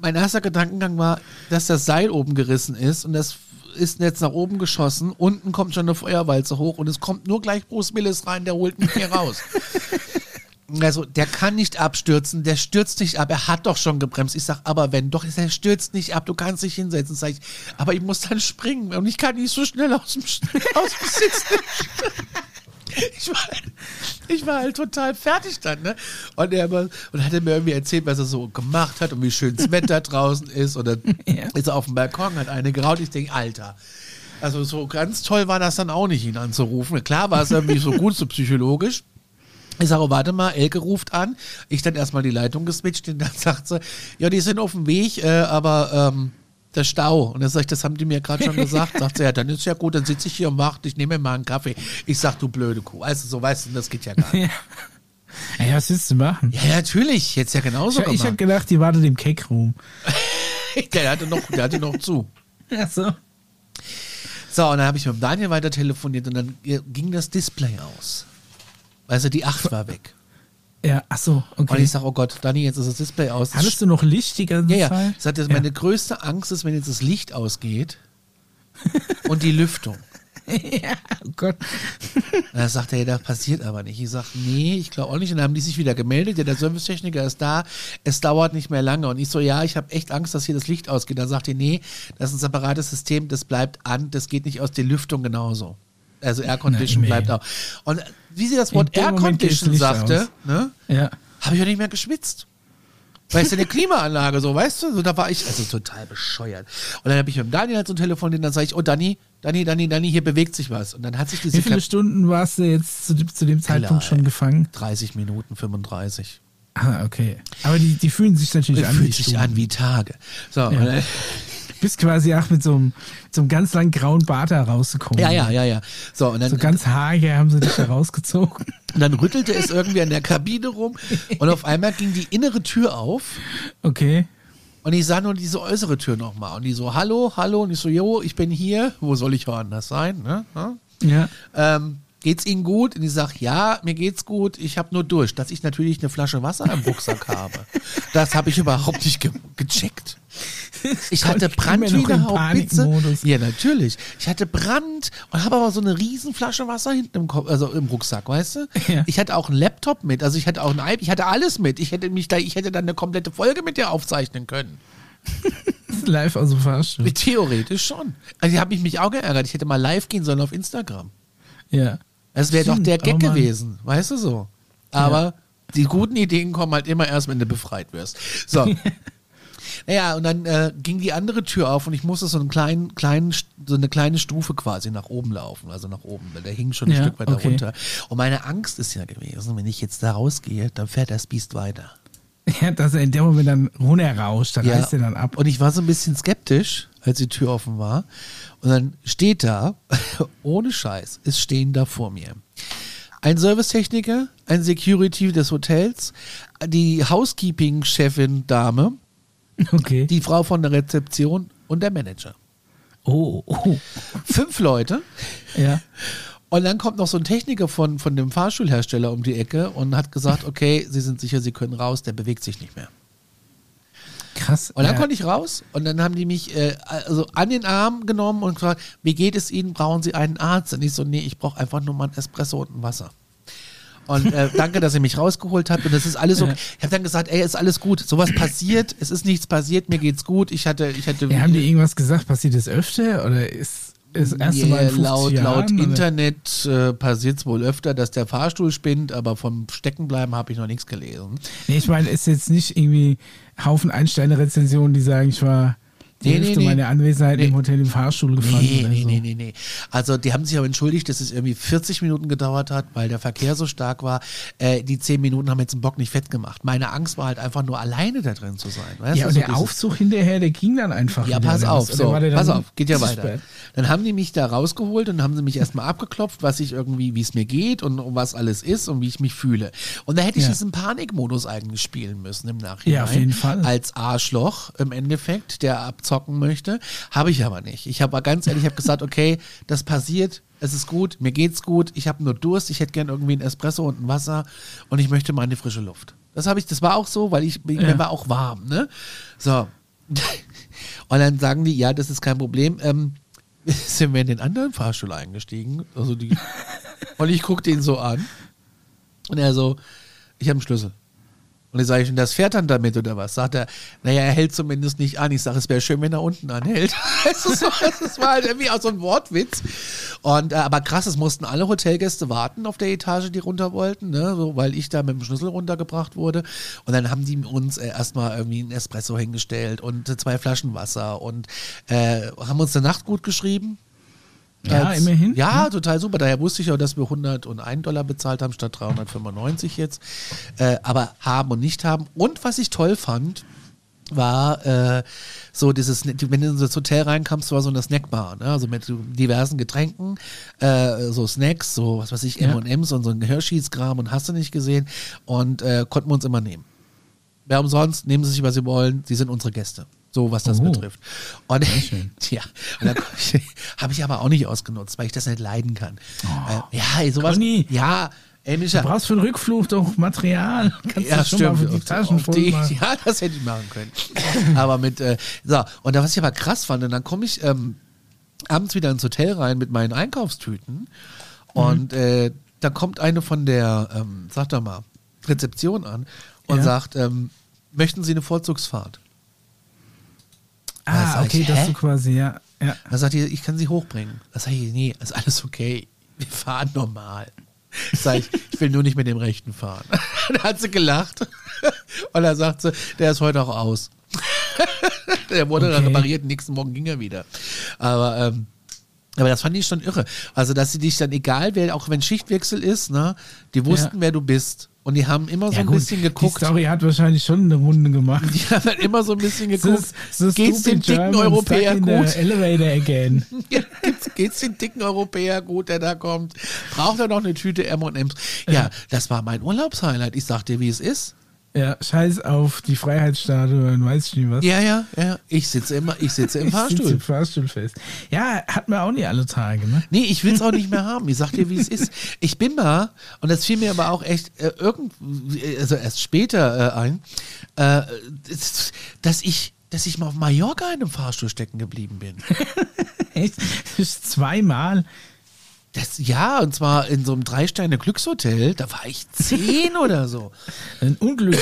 [SPEAKER 2] Mein erster Gedankengang war, dass das Seil oben gerissen ist und das ist jetzt nach oben geschossen. Unten kommt schon eine Feuerwalze hoch und es kommt nur gleich Bruce Willis rein, der holt mich hier raus. Also, der kann nicht abstürzen, der stürzt nicht ab, er hat doch schon gebremst. Ich sag, aber wenn doch, er stürzt nicht ab, du kannst dich hinsetzen. Sag ich, aber ich muss dann springen und ich kann nicht so schnell aus dem, aus dem Sitz. Ich war, ich war halt total fertig dann, ne? Und er immer, und hat er mir irgendwie erzählt, was er so gemacht hat und wie schön das Wetter draußen ist. Oder
[SPEAKER 1] Ja.
[SPEAKER 2] ist er auf dem Balkon, hat eine geraucht. Ich denke, Alter. Also so ganz toll war das dann auch nicht, ihn anzurufen. Klar war es irgendwie so gut, so psychologisch. Ich sage, oh, warte mal, Elke ruft an. Ich dann erstmal die Leitung geswitcht und dann sagt sie, ja, die sind auf dem Weg, äh, aber ähm, der Stau. Und dann sag ich, das haben die mir gerade schon gesagt. Sagt sie, ja, dann ist ja gut, dann sitze ich hier und warte, ich nehme mir mal einen Kaffee. Ich sag, du blöde Kuh. Also so weißt du, das geht ja gar nicht.
[SPEAKER 1] Ja. Ey, was willst du machen?
[SPEAKER 2] Ja, natürlich, jetzt ja genauso
[SPEAKER 1] Ich, ich habe
[SPEAKER 2] gemacht.
[SPEAKER 1] gedacht, die wartet im Keckroom.
[SPEAKER 2] Der hatte noch, der hatte noch zu.
[SPEAKER 1] Ach so.
[SPEAKER 2] So, und dann habe ich mit Daniel weiter telefoniert und dann ging das Display aus. Also die 8 war weg.
[SPEAKER 1] Ja, ach so,
[SPEAKER 2] Und
[SPEAKER 1] okay.
[SPEAKER 2] ich sage, oh Gott, Dani, jetzt ist das Display aus.
[SPEAKER 1] Hattest du noch Licht die ganze
[SPEAKER 2] ja, ja.
[SPEAKER 1] Zeit?
[SPEAKER 2] Ich sagte, meine größte Angst ist, wenn jetzt das Licht ausgeht und die Lüftung.
[SPEAKER 1] ja, oh Gott.
[SPEAKER 2] Und dann sagt er, ja, das passiert aber nicht. Ich sage, nee, ich glaube auch nicht. Und dann haben die sich wieder gemeldet, ja, der Servicetechniker ist da, es dauert nicht mehr lange. Und ich so, ja, ich habe echt Angst, dass hier das Licht ausgeht. Dann sagt er, nee, das ist ein separates System, das bleibt an, das geht nicht aus, die Lüftung genauso. Also Air Condition
[SPEAKER 1] Na,
[SPEAKER 2] bleibt auch. Und wie sie das Wort Air Condition sagte, ne,
[SPEAKER 1] Ja.
[SPEAKER 2] habe ich auch nicht mehr geschwitzt. Weil es ja eine Klimaanlage, so, weißt du? So, da war ich also total bescheuert. Und dann habe ich mit dem Daniel halt so ein Telefon, dann sage ich, oh Dani, Dani, Dani, Dani, hier bewegt sich was. Und dann hat sich diese
[SPEAKER 1] Wie viele
[SPEAKER 2] Kla-
[SPEAKER 1] Stunden warst du jetzt zu, zu dem Zeitpunkt schon
[SPEAKER 2] ey.
[SPEAKER 1] gefangen?
[SPEAKER 2] 30 Minuten, 35.
[SPEAKER 1] Ah, okay. Aber die, die fühlen sich natürlich an.
[SPEAKER 2] Fühlt
[SPEAKER 1] wie
[SPEAKER 2] sich
[SPEAKER 1] Stunden.
[SPEAKER 2] an wie Tage. So, und dann-
[SPEAKER 1] Bist quasi auch mit so einem, so einem ganz langen grauen Bart da rausgekommen.
[SPEAKER 2] ja, ja, ja, ja. So, und dann,
[SPEAKER 1] So ganz hager haben sie dich da rausgezogen.
[SPEAKER 2] und dann rüttelte es irgendwie an der Kabine rum und auf einmal ging die innere Tür auf
[SPEAKER 1] Okay.
[SPEAKER 2] und ich sah nur diese äußere Tür nochmal. Und die so, hallo, hallo. Und ich so, jo, ich bin hier. Wo soll ich woanders sein? Ne? Ja?
[SPEAKER 1] Ja.
[SPEAKER 2] ähm, geht's Ihnen gut? Und ich sag, ja, mir geht's gut, ich habe nur durch. Dass ich natürlich eine Flasche Wasser im Rucksack habe. Das habe ich überhaupt nicht ge gecheckt. Ich hatte Brand wie eine.
[SPEAKER 1] Panikmodus.
[SPEAKER 2] Ja, natürlich. Ich hatte Brand und habe aber so eine riesen Flasche Wasser hinten im Kopf, also im Rucksack, weißt du?
[SPEAKER 1] Ja.
[SPEAKER 2] Ich hatte auch einen Laptop mit, also ich hatte auch ein iPad, ich hatte alles mit. Ich hätte mich da, ich hätte dann eine komplette Folge mit dir aufzeichnen können.
[SPEAKER 1] Live dem Fahrstuhl.
[SPEAKER 2] Theoretisch schon. Also, ich habe mich auch geärgert. Ich hätte mal live gehen sollen auf Instagram.
[SPEAKER 1] Ja.
[SPEAKER 2] Es wäre doch der Gag gewesen, weißt du so. Aber die guten Ideen kommen halt immer erst, wenn du befreit wirst. So. naja, und dann äh, ging die andere Tür auf und ich musste so einen kleinen, kleinen, so eine kleine Stufe quasi nach oben laufen, also nach oben, weil der hing schon ein
[SPEAKER 1] Ja,
[SPEAKER 2] Stück weiter
[SPEAKER 1] okay.
[SPEAKER 2] runter. Und meine Angst ist ja gewesen, wenn ich jetzt da rausgehe, dann fährt das Biest weiter.
[SPEAKER 1] Ja, dass er in dem Moment dann runterrauscht, dann reißt er dann ab.
[SPEAKER 2] Und ich war so ein bisschen skeptisch, als die Tür offen war. Und dann steht da, ohne Scheiß, ist stehen da vor mir. Ein Servicetechniker, ein Security des Hotels, die Housekeeping-Chefin Dame,
[SPEAKER 1] Okay.
[SPEAKER 2] die Frau von der Rezeption und der Manager.
[SPEAKER 1] oh, oh.
[SPEAKER 2] Fünf Leute.
[SPEAKER 1] Ja.
[SPEAKER 2] Und dann kommt noch so ein Techniker von, von dem Fahrstuhlhersteller um die Ecke und hat gesagt, okay, Sie sind sicher, Sie können raus, der bewegt sich nicht mehr.
[SPEAKER 1] Krass.
[SPEAKER 2] Und dann
[SPEAKER 1] ja.
[SPEAKER 2] konnte ich raus und dann haben die mich äh, also an den Arm genommen und gefragt, wie geht es Ihnen? Brauchen Sie einen Arzt? Und ich so, nee, ich brauche einfach nur mal ein Espresso und ein Wasser. Und äh, danke, dass ihr mich rausgeholt habt. Und das ist alles okay. Ich habe dann gesagt, ey, ist alles gut. Sowas passiert, es ist nichts passiert, mir geht's gut. Ich hatte, ich hatte
[SPEAKER 1] ja, haben die irgendwas gesagt? Passiert das öfter? Oder ist das erste Mal in
[SPEAKER 2] Yeah,
[SPEAKER 1] 50
[SPEAKER 2] laut,
[SPEAKER 1] Jahren?
[SPEAKER 2] laut? Internet äh, passiert es wohl öfter, dass der Fahrstuhl spinnt, aber vom Steckenbleiben habe ich noch nichts gelesen.
[SPEAKER 1] Nee, ich meine, ist jetzt nicht irgendwie Haufen Einsteine-Rezensionen, die sagen, ich war
[SPEAKER 2] Nee, nee, nee.
[SPEAKER 1] meiner Anwesenheit
[SPEAKER 2] Nee.
[SPEAKER 1] im Hotel im Fahrstuhl gefangen.
[SPEAKER 2] Nee,
[SPEAKER 1] oder
[SPEAKER 2] nee,
[SPEAKER 1] so.
[SPEAKER 2] nee, nee, nee. Also die haben sich aber entschuldigt, dass es irgendwie 40 Minuten gedauert hat, weil der Verkehr so stark war. Äh, die 10 Minuten haben jetzt den Bock nicht fett gemacht. Meine Angst war halt einfach nur alleine da drin zu sein. Weißt
[SPEAKER 1] Ja, und
[SPEAKER 2] so
[SPEAKER 1] der Aufzug hinterher, der ging dann einfach.
[SPEAKER 2] Ja, pass auf, so, pass auf, geht ja weiter.
[SPEAKER 1] spät?
[SPEAKER 2] Dann haben die mich da rausgeholt und haben sie mich erstmal abgeklopft, was ich irgendwie, wie es mir geht und um was alles ist und wie ich mich fühle. Und da hätte ich
[SPEAKER 1] Ja.
[SPEAKER 2] diesen Panikmodus eigentlich spielen müssen im Nachhinein.
[SPEAKER 1] Ja, auf jeden Fall.
[SPEAKER 2] Als Arschloch im Endeffekt, der abzocken möchte. Habe ich aber nicht. Ich habe ganz ehrlich, ich habe gesagt, okay, das passiert, es ist gut, mir geht's gut, ich habe nur Durst, ich hätte gern irgendwie ein Espresso und ein Wasser und ich möchte mal in die frische Luft. Das habe ich, das war auch so, weil ich, mir
[SPEAKER 1] Ja.
[SPEAKER 2] war auch warm, ne? So. Und dann sagen die, ja, das ist kein Problem. Ähm, sind wir in den anderen Fahrstuhl eingestiegen. Also die, und ich gucke den so an. Und er so, ich habe einen Schlüssel. Und ich sage, das fährt dann damit oder was? Sagt er, naja, er hält zumindest nicht an. Ich sage, es wäre schön, wenn er unten anhält. Ist so, das war halt irgendwie auch so ein Wortwitz. Und, äh, aber krass, es mussten alle Hotelgäste warten auf der Etage, die runter wollten, ne? so, weil ich da mit dem Schlüssel runtergebracht wurde. Und dann haben die uns äh, erstmal irgendwie einen Espresso hingestellt und äh, zwei Flaschen Wasser und äh, haben uns eine Nacht gut geschrieben.
[SPEAKER 1] Ja, immerhin.
[SPEAKER 2] Ja, total super. Daher wusste ich auch, dass wir 101 Dollar bezahlt haben statt 395 jetzt. Äh, aber haben und nicht haben. Und was ich toll fand, war äh, so dieses, wenn du in das Hotel reinkamst, war so eine Snackbar, ne? also mit diversen Getränken, äh, so Snacks, so was weiß ich,
[SPEAKER 1] Ja.
[SPEAKER 2] M&M's und so ein Hershey's-Kram und hast du nicht gesehen und äh, konnten wir uns immer nehmen. Wer umsonst, nehmen Sie sich, was Sie wollen, Sie sind unsere Gäste. So, was das
[SPEAKER 1] Oh.
[SPEAKER 2] betrifft. Und, ja, und dann habe ich aber auch nicht ausgenutzt, weil ich das nicht leiden kann. Äh, ja, sowas.
[SPEAKER 1] Conny.
[SPEAKER 2] Ja, Ey,
[SPEAKER 1] Du
[SPEAKER 2] Micha.
[SPEAKER 1] brauchst für den Rückflug doch Material. Kannst
[SPEAKER 2] Ja,
[SPEAKER 1] du schon mal
[SPEAKER 2] stimmt.
[SPEAKER 1] für die Taschen voll
[SPEAKER 2] die,
[SPEAKER 1] machen.
[SPEAKER 2] ja, das hätte ich machen können. aber mit, äh, so, und da was ich aber krass fand, und dann komme ich ähm, abends wieder ins Hotel rein mit meinen Einkaufstüten und äh, da kommt eine von der, ähm, sag doch mal, Rezeption an und
[SPEAKER 1] Ja.
[SPEAKER 2] sagt, ähm, möchten Sie eine Vorzugsfahrt?
[SPEAKER 1] Ah, okay,
[SPEAKER 2] ich,
[SPEAKER 1] dass du quasi, ja. ja.
[SPEAKER 2] Da sagt die, ich kann Sie hochbringen. Da sage ich, nee, ist alles okay. Wir fahren normal. Sag ich, ich will nur nicht mit dem Rechten fahren. da hat sie gelacht. Und da sagt sie, der ist heute auch aus. der wurde dann
[SPEAKER 1] Okay.
[SPEAKER 2] repariert, nächsten Morgen ging er wieder. Aber, ähm, aber das fand ich schon irre. Also, dass sie dich dann, egal wer, auch wenn Schichtwechsel ist, ne, die wussten,
[SPEAKER 1] Ja.
[SPEAKER 2] wer du bist. Und die haben immer so
[SPEAKER 1] ja
[SPEAKER 2] ein
[SPEAKER 1] gut,
[SPEAKER 2] bisschen geguckt.
[SPEAKER 1] Die Story hat wahrscheinlich schon eine Runde gemacht.
[SPEAKER 2] Die haben dann immer so ein bisschen geguckt.
[SPEAKER 1] so
[SPEAKER 2] geht's dem
[SPEAKER 1] stupid
[SPEAKER 2] dicken
[SPEAKER 1] Germans
[SPEAKER 2] Europäer gut?
[SPEAKER 1] Elevator again.
[SPEAKER 2] Ja, geht's, geht's den dicken Europäer gut, der da kommt? Braucht er noch eine Tüte M&M's? Ja, das war mein Urlaubshighlight. Ich sag dir, wie es ist.
[SPEAKER 1] Ja, scheiß auf die Freiheitsstatue und weiß ich nicht was.
[SPEAKER 2] Ja, ja, ja. Ich sitze immer, ich sitze im
[SPEAKER 1] Ich sitze
[SPEAKER 2] Fahrstuhl.
[SPEAKER 1] im Fahrstuhl fest. Ja, hat man auch nicht alle Tage, ne?
[SPEAKER 2] Nee, ich will's auch nicht mehr haben. Ich sag dir, wie es ist. Ich bin mal, und das fiel mir aber auch echt äh, irgend, also erst später äh, ein, äh, dass ich, dass ich mal auf Mallorca in einem Fahrstuhl stecken geblieben bin.
[SPEAKER 1] Echt? Das ist zweimal.
[SPEAKER 2] Das, ja, und zwar in so einem Drei-Sterne-Glückshotel, da war ich zehn oder so.
[SPEAKER 1] Ein Unglück.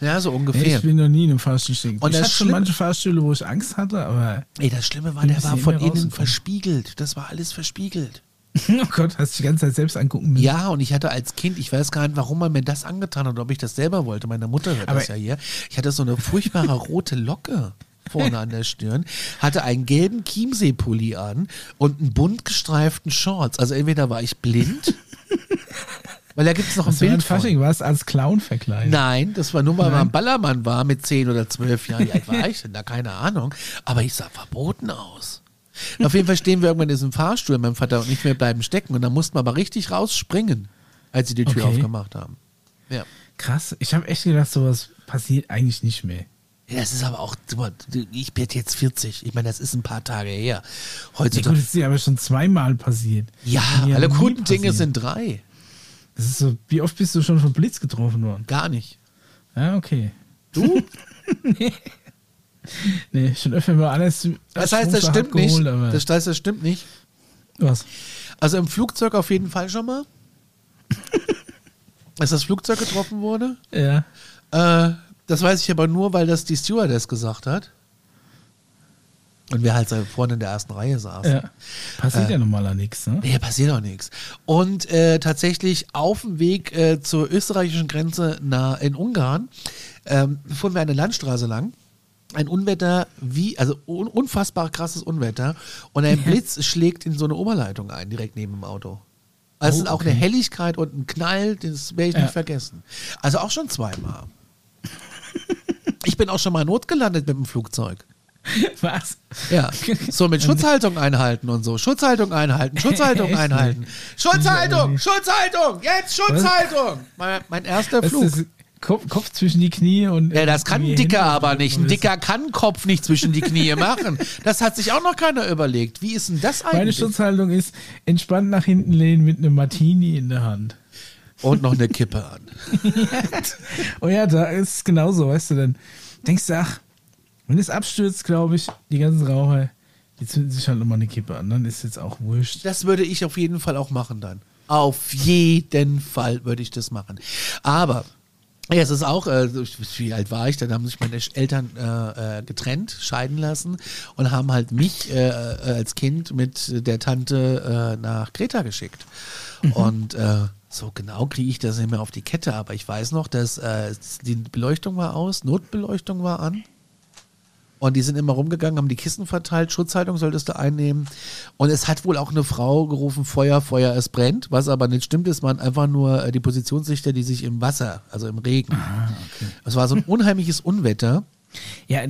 [SPEAKER 2] Ja, so ungefähr.
[SPEAKER 1] ich bin noch nie in einem Fahrstuhl stecken.
[SPEAKER 2] Und
[SPEAKER 1] ich hatte schon manche Fahrstühle, wo ich Angst hatte, aber
[SPEAKER 2] Ey, das Schlimme war, der war von innen verspiegelt. Das war alles verspiegelt.
[SPEAKER 1] oh Gott, hast du die ganze Zeit selbst angucken müssen.
[SPEAKER 2] Ja, und ich hatte als Kind, ich weiß gar nicht, warum man mir das angetan hat, ob ich das selber wollte. Meine Mutter hört
[SPEAKER 1] Aber-
[SPEAKER 2] das ja hier. Ich hatte so eine furchtbare rote Locke vorne an der Stirn, hatte einen gelben Chiemsee-Pulli an und einen bunt gestreiften Shorts. Also entweder war ich blind, weil da gibt es noch ein
[SPEAKER 1] war ein
[SPEAKER 2] Bild von.
[SPEAKER 1] Fasching, warst als Clown verkleidet.
[SPEAKER 2] Nein, das war nur, weil man
[SPEAKER 1] Nein.
[SPEAKER 2] ein Ballermann war mit 10 oder 12 Jahren. Wie alt war ich denn da? Keine Ahnung. Aber ich sah verboten aus. Auf jeden Fall stehen wir irgendwann in diesem Fahrstuhl, mein Vater und ich, wir bleiben stecken. Und dann mussten wir aber richtig rausspringen, als sie die Tür
[SPEAKER 1] Okay.
[SPEAKER 2] aufgemacht haben. Ja.
[SPEAKER 1] Krass, ich habe echt gedacht, sowas passiert eigentlich nicht mehr.
[SPEAKER 2] Ja, Das ist aber auch, ich bin jetzt 40. Ich meine, das ist ein paar Tage her.
[SPEAKER 1] Ja,
[SPEAKER 2] Heutzutage.
[SPEAKER 1] gut, das ist ja aber schon zweimal passiert.
[SPEAKER 2] Ja,
[SPEAKER 1] Ja,
[SPEAKER 2] alle guten Dinge sind drei.
[SPEAKER 1] Das ist so, wie oft bist du schon vom Blitz getroffen worden?
[SPEAKER 2] Gar nicht.
[SPEAKER 1] Ja, okay.
[SPEAKER 2] Du?
[SPEAKER 1] Nee, schon öfter mal alles.
[SPEAKER 2] Das heißt, das stimmt nicht.
[SPEAKER 1] abgeholt, aber
[SPEAKER 2] Das heißt, das stimmt nicht.
[SPEAKER 1] was?
[SPEAKER 2] Also im Flugzeug auf jeden Fall schon mal. Als das Flugzeug getroffen wurde.
[SPEAKER 1] Ja.
[SPEAKER 2] Äh, das weiß ich aber nur, weil das die Stewardess gesagt hat. Und wir halt vorne in der ersten Reihe saßen.
[SPEAKER 1] ja. Passiert ja normaler nichts, ne?
[SPEAKER 2] Nee, passiert auch nichts. Und äh, tatsächlich auf dem Weg äh, zur österreichischen Grenze nah in Ungarn ähm, fuhren wir eine Landstraße lang. Ein Unwetter, wie, also un unfassbar krasses Unwetter. Und ein Blitz schlägt in so eine Oberleitung ein, direkt neben dem Auto. Also
[SPEAKER 1] Oh,
[SPEAKER 2] ist auch
[SPEAKER 1] okay.
[SPEAKER 2] eine Helligkeit und ein Knall, das werde ich
[SPEAKER 1] Ja.
[SPEAKER 2] nicht vergessen. Also auch schon zweimal. Ich bin auch schon mal notgelandet mit dem Flugzeug.
[SPEAKER 1] Was?
[SPEAKER 2] Ja, so mit Schutzhaltung einhalten und so. Schutzhaltung einhalten, Schutzhaltung einhalten. Schutzhaltung, Schutzhaltung, jetzt Schutzhaltung. Mein, mein erster Flug.
[SPEAKER 1] ist? Kopf, zwischen die Knie und.
[SPEAKER 2] Ja, das kann ein Dicker aber nicht. Ein. Dicker kann Kopf nicht zwischen die Knie machen. Das hat sich auch noch keiner überlegt. Wie ist denn das
[SPEAKER 1] Meine
[SPEAKER 2] eigentlich?
[SPEAKER 1] Schutzhaltung ist entspannt nach hinten lehnen mit einem Martini in der Hand.
[SPEAKER 2] Und noch eine Kippe an.
[SPEAKER 1] Oh ja, da ist es genauso, weißt du, dann denkst du, ach, wenn es abstürzt, glaube ich, die ganzen Raucher, die zünden sich halt nochmal eine Kippe an, dann ist jetzt auch wurscht.
[SPEAKER 2] Das würde ich auf jeden Fall auch machen dann. Auf jeden Fall würde ich das machen. Aber ja, es ist auch, äh, wie alt war ich? Dann haben sich meine Eltern äh, äh, getrennt, scheiden lassen und haben halt mich äh, äh, als Kind mit der Tante äh, nach Kreta geschickt. Und äh, so genau kriege ich das nicht mehr auf die Kette, aber ich weiß noch, dass äh, die Beleuchtung war aus, Notbeleuchtung war an. Und die sind immer rumgegangen, haben die Kissen verteilt, Schutzhaltung solltest du einnehmen. Und es hat wohl auch eine Frau gerufen, Feuer, Feuer, es brennt. Was aber nicht stimmt, es waren einfach nur äh, die Positionslichter, die sich im Wasser, also im Regen. Es war so ein unheimliches Unwetter.
[SPEAKER 1] Ja,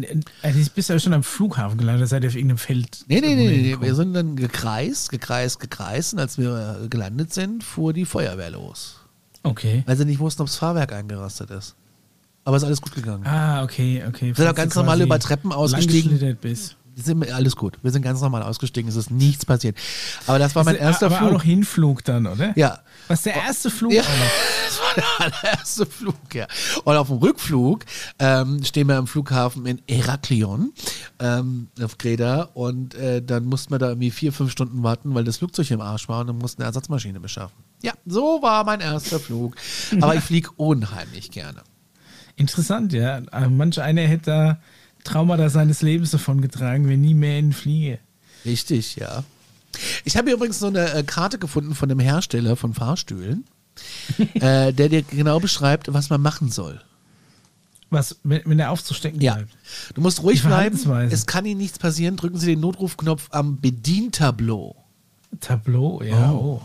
[SPEAKER 1] also du bist ja schon am Flughafen gelandet, seid ihr auf irgendeinem Feld.
[SPEAKER 2] Nee, nee, nee, nee, wir sind dann gekreist, gekreist, gekreist. Und als wir äh, gelandet sind, fuhr die Feuerwehr los.
[SPEAKER 1] Okay.
[SPEAKER 2] Weil sie nicht wussten, ob das Fahrwerk eingerastet ist. Aber ist alles gut gegangen.
[SPEAKER 1] Ah, okay, okay.
[SPEAKER 2] Sind auch ganz normal über Treppen ausgestiegen.
[SPEAKER 1] Bist.
[SPEAKER 2] Sind wir- alles gut. Wir sind ganz normal ausgestiegen. Es ist nichts passiert. Aber das war mein erster
[SPEAKER 1] aber auch
[SPEAKER 2] Flug.
[SPEAKER 1] noch Hinflug dann, oder?
[SPEAKER 2] Ja.
[SPEAKER 1] Was der erste Flug
[SPEAKER 2] Ja, der allererste Flug, ja. Und auf dem Rückflug ähm, stehen wir am Flughafen in Heraklion ähm, auf Kreta und äh, dann mussten wir da irgendwie vier, fünf Stunden warten, weil das Flugzeug im Arsch war und dann mussten eine Ersatzmaschine beschaffen. Ja, so war mein erster Flug. Aber ich fliege unheimlich gerne.
[SPEAKER 1] Interessant, ja. Aber Manch einer hätte da Traumata seines Lebens davon getragen, wenn nie mehr in Fliege.
[SPEAKER 2] Richtig, ja. Ich habe hier übrigens so eine äh, Karte gefunden von einem Hersteller von Fahrstühlen, äh, der dir genau beschreibt, was man machen soll.
[SPEAKER 1] Was, wenn, wenn der aufzustecken
[SPEAKER 2] Ja.
[SPEAKER 1] bleibt?
[SPEAKER 2] Du musst ruhig bleiben. Es kann Ihnen nichts passieren. Drücken Sie den Notrufknopf am Bedientableau.
[SPEAKER 1] Tableau, ja. Oh.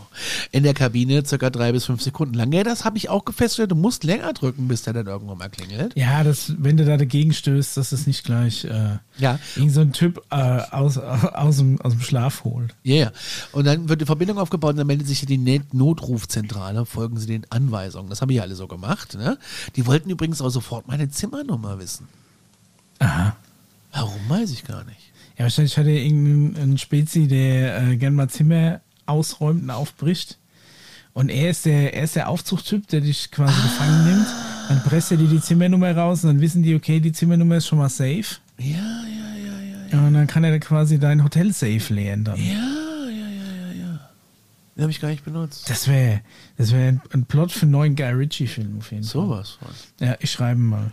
[SPEAKER 2] In der Kabine circa drei bis fünf Sekunden lang. Ja, das habe ich auch festgestellt. Du musst länger drücken, bis der dann irgendwann mal klingelt.
[SPEAKER 1] Ja, das, wenn du da dagegen stößt, dass es nicht gleich äh,
[SPEAKER 2] Ja.
[SPEAKER 1] irgend so ein Typ äh, aus, aus, dem, aus dem Schlaf holt.
[SPEAKER 2] Ja, ja. Und dann wird die Verbindung aufgebaut und dann meldet sich die Notrufzentrale. Folgen Sie den Anweisungen. Das haben wir ja alle so gemacht. Ne? Die wollten übrigens auch sofort meine Zimmernummer wissen.
[SPEAKER 1] Aha.
[SPEAKER 2] Warum, weiß ich gar nicht.
[SPEAKER 1] Ja, wahrscheinlich hat er irgendeinen Spezi, der äh, gern mal Zimmer ausräumt und aufbricht. Und er ist der, er ist der Aufzugtyp, der dich quasi gefangen nimmt. Dann presst er dir die Zimmernummer raus und dann wissen die, okay, die Zimmernummer ist schon mal safe.
[SPEAKER 2] Ja, ja, ja, ja.
[SPEAKER 1] Und dann kann er quasi dein Hotel safe leeren dann.
[SPEAKER 2] Ja, ja, ja, ja, ja. Den habe ich gar nicht benutzt.
[SPEAKER 1] Das wäre das wär ein- Plot für einen neuen Guy Ritchie-Film auf jeden Fall.
[SPEAKER 2] Sowas von.
[SPEAKER 1] Ja, ich schreibe mal.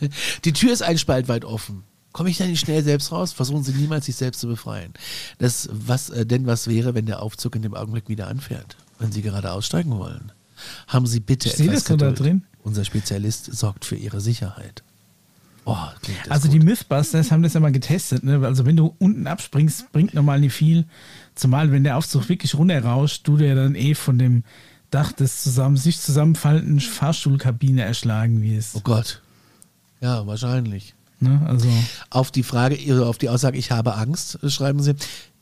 [SPEAKER 2] Die Tür ist ein Spalt weit offen. Komme ich da nicht schnell selbst raus? Versuchen Sie niemals, sich selbst zu befreien. Das, was äh, denn was wäre, wenn der Aufzug in dem Augenblick wieder anfährt? Wenn Sie gerade aussteigen wollen? Haben Sie bitte
[SPEAKER 1] Steht
[SPEAKER 2] etwas
[SPEAKER 1] das da drin?
[SPEAKER 2] Unser Spezialist sorgt für Ihre Sicherheit. Oh,
[SPEAKER 1] Also
[SPEAKER 2] gut.
[SPEAKER 1] die Mythbusters haben das ja mal getestet. Ne? Also wenn du unten abspringst, bringt normal nicht viel. Zumal wenn der Aufzug wirklich runterrauscht, du der dann eh von dem Dach des zusammen, sich zusammenfallenden Fahrstuhlkabine erschlagen wirst.
[SPEAKER 2] Oh Gott. Ja, wahrscheinlich.
[SPEAKER 1] Ne? Also
[SPEAKER 2] Auf die Frage, Ihre- auf die Aussage, ich habe Angst, schreiben Sie,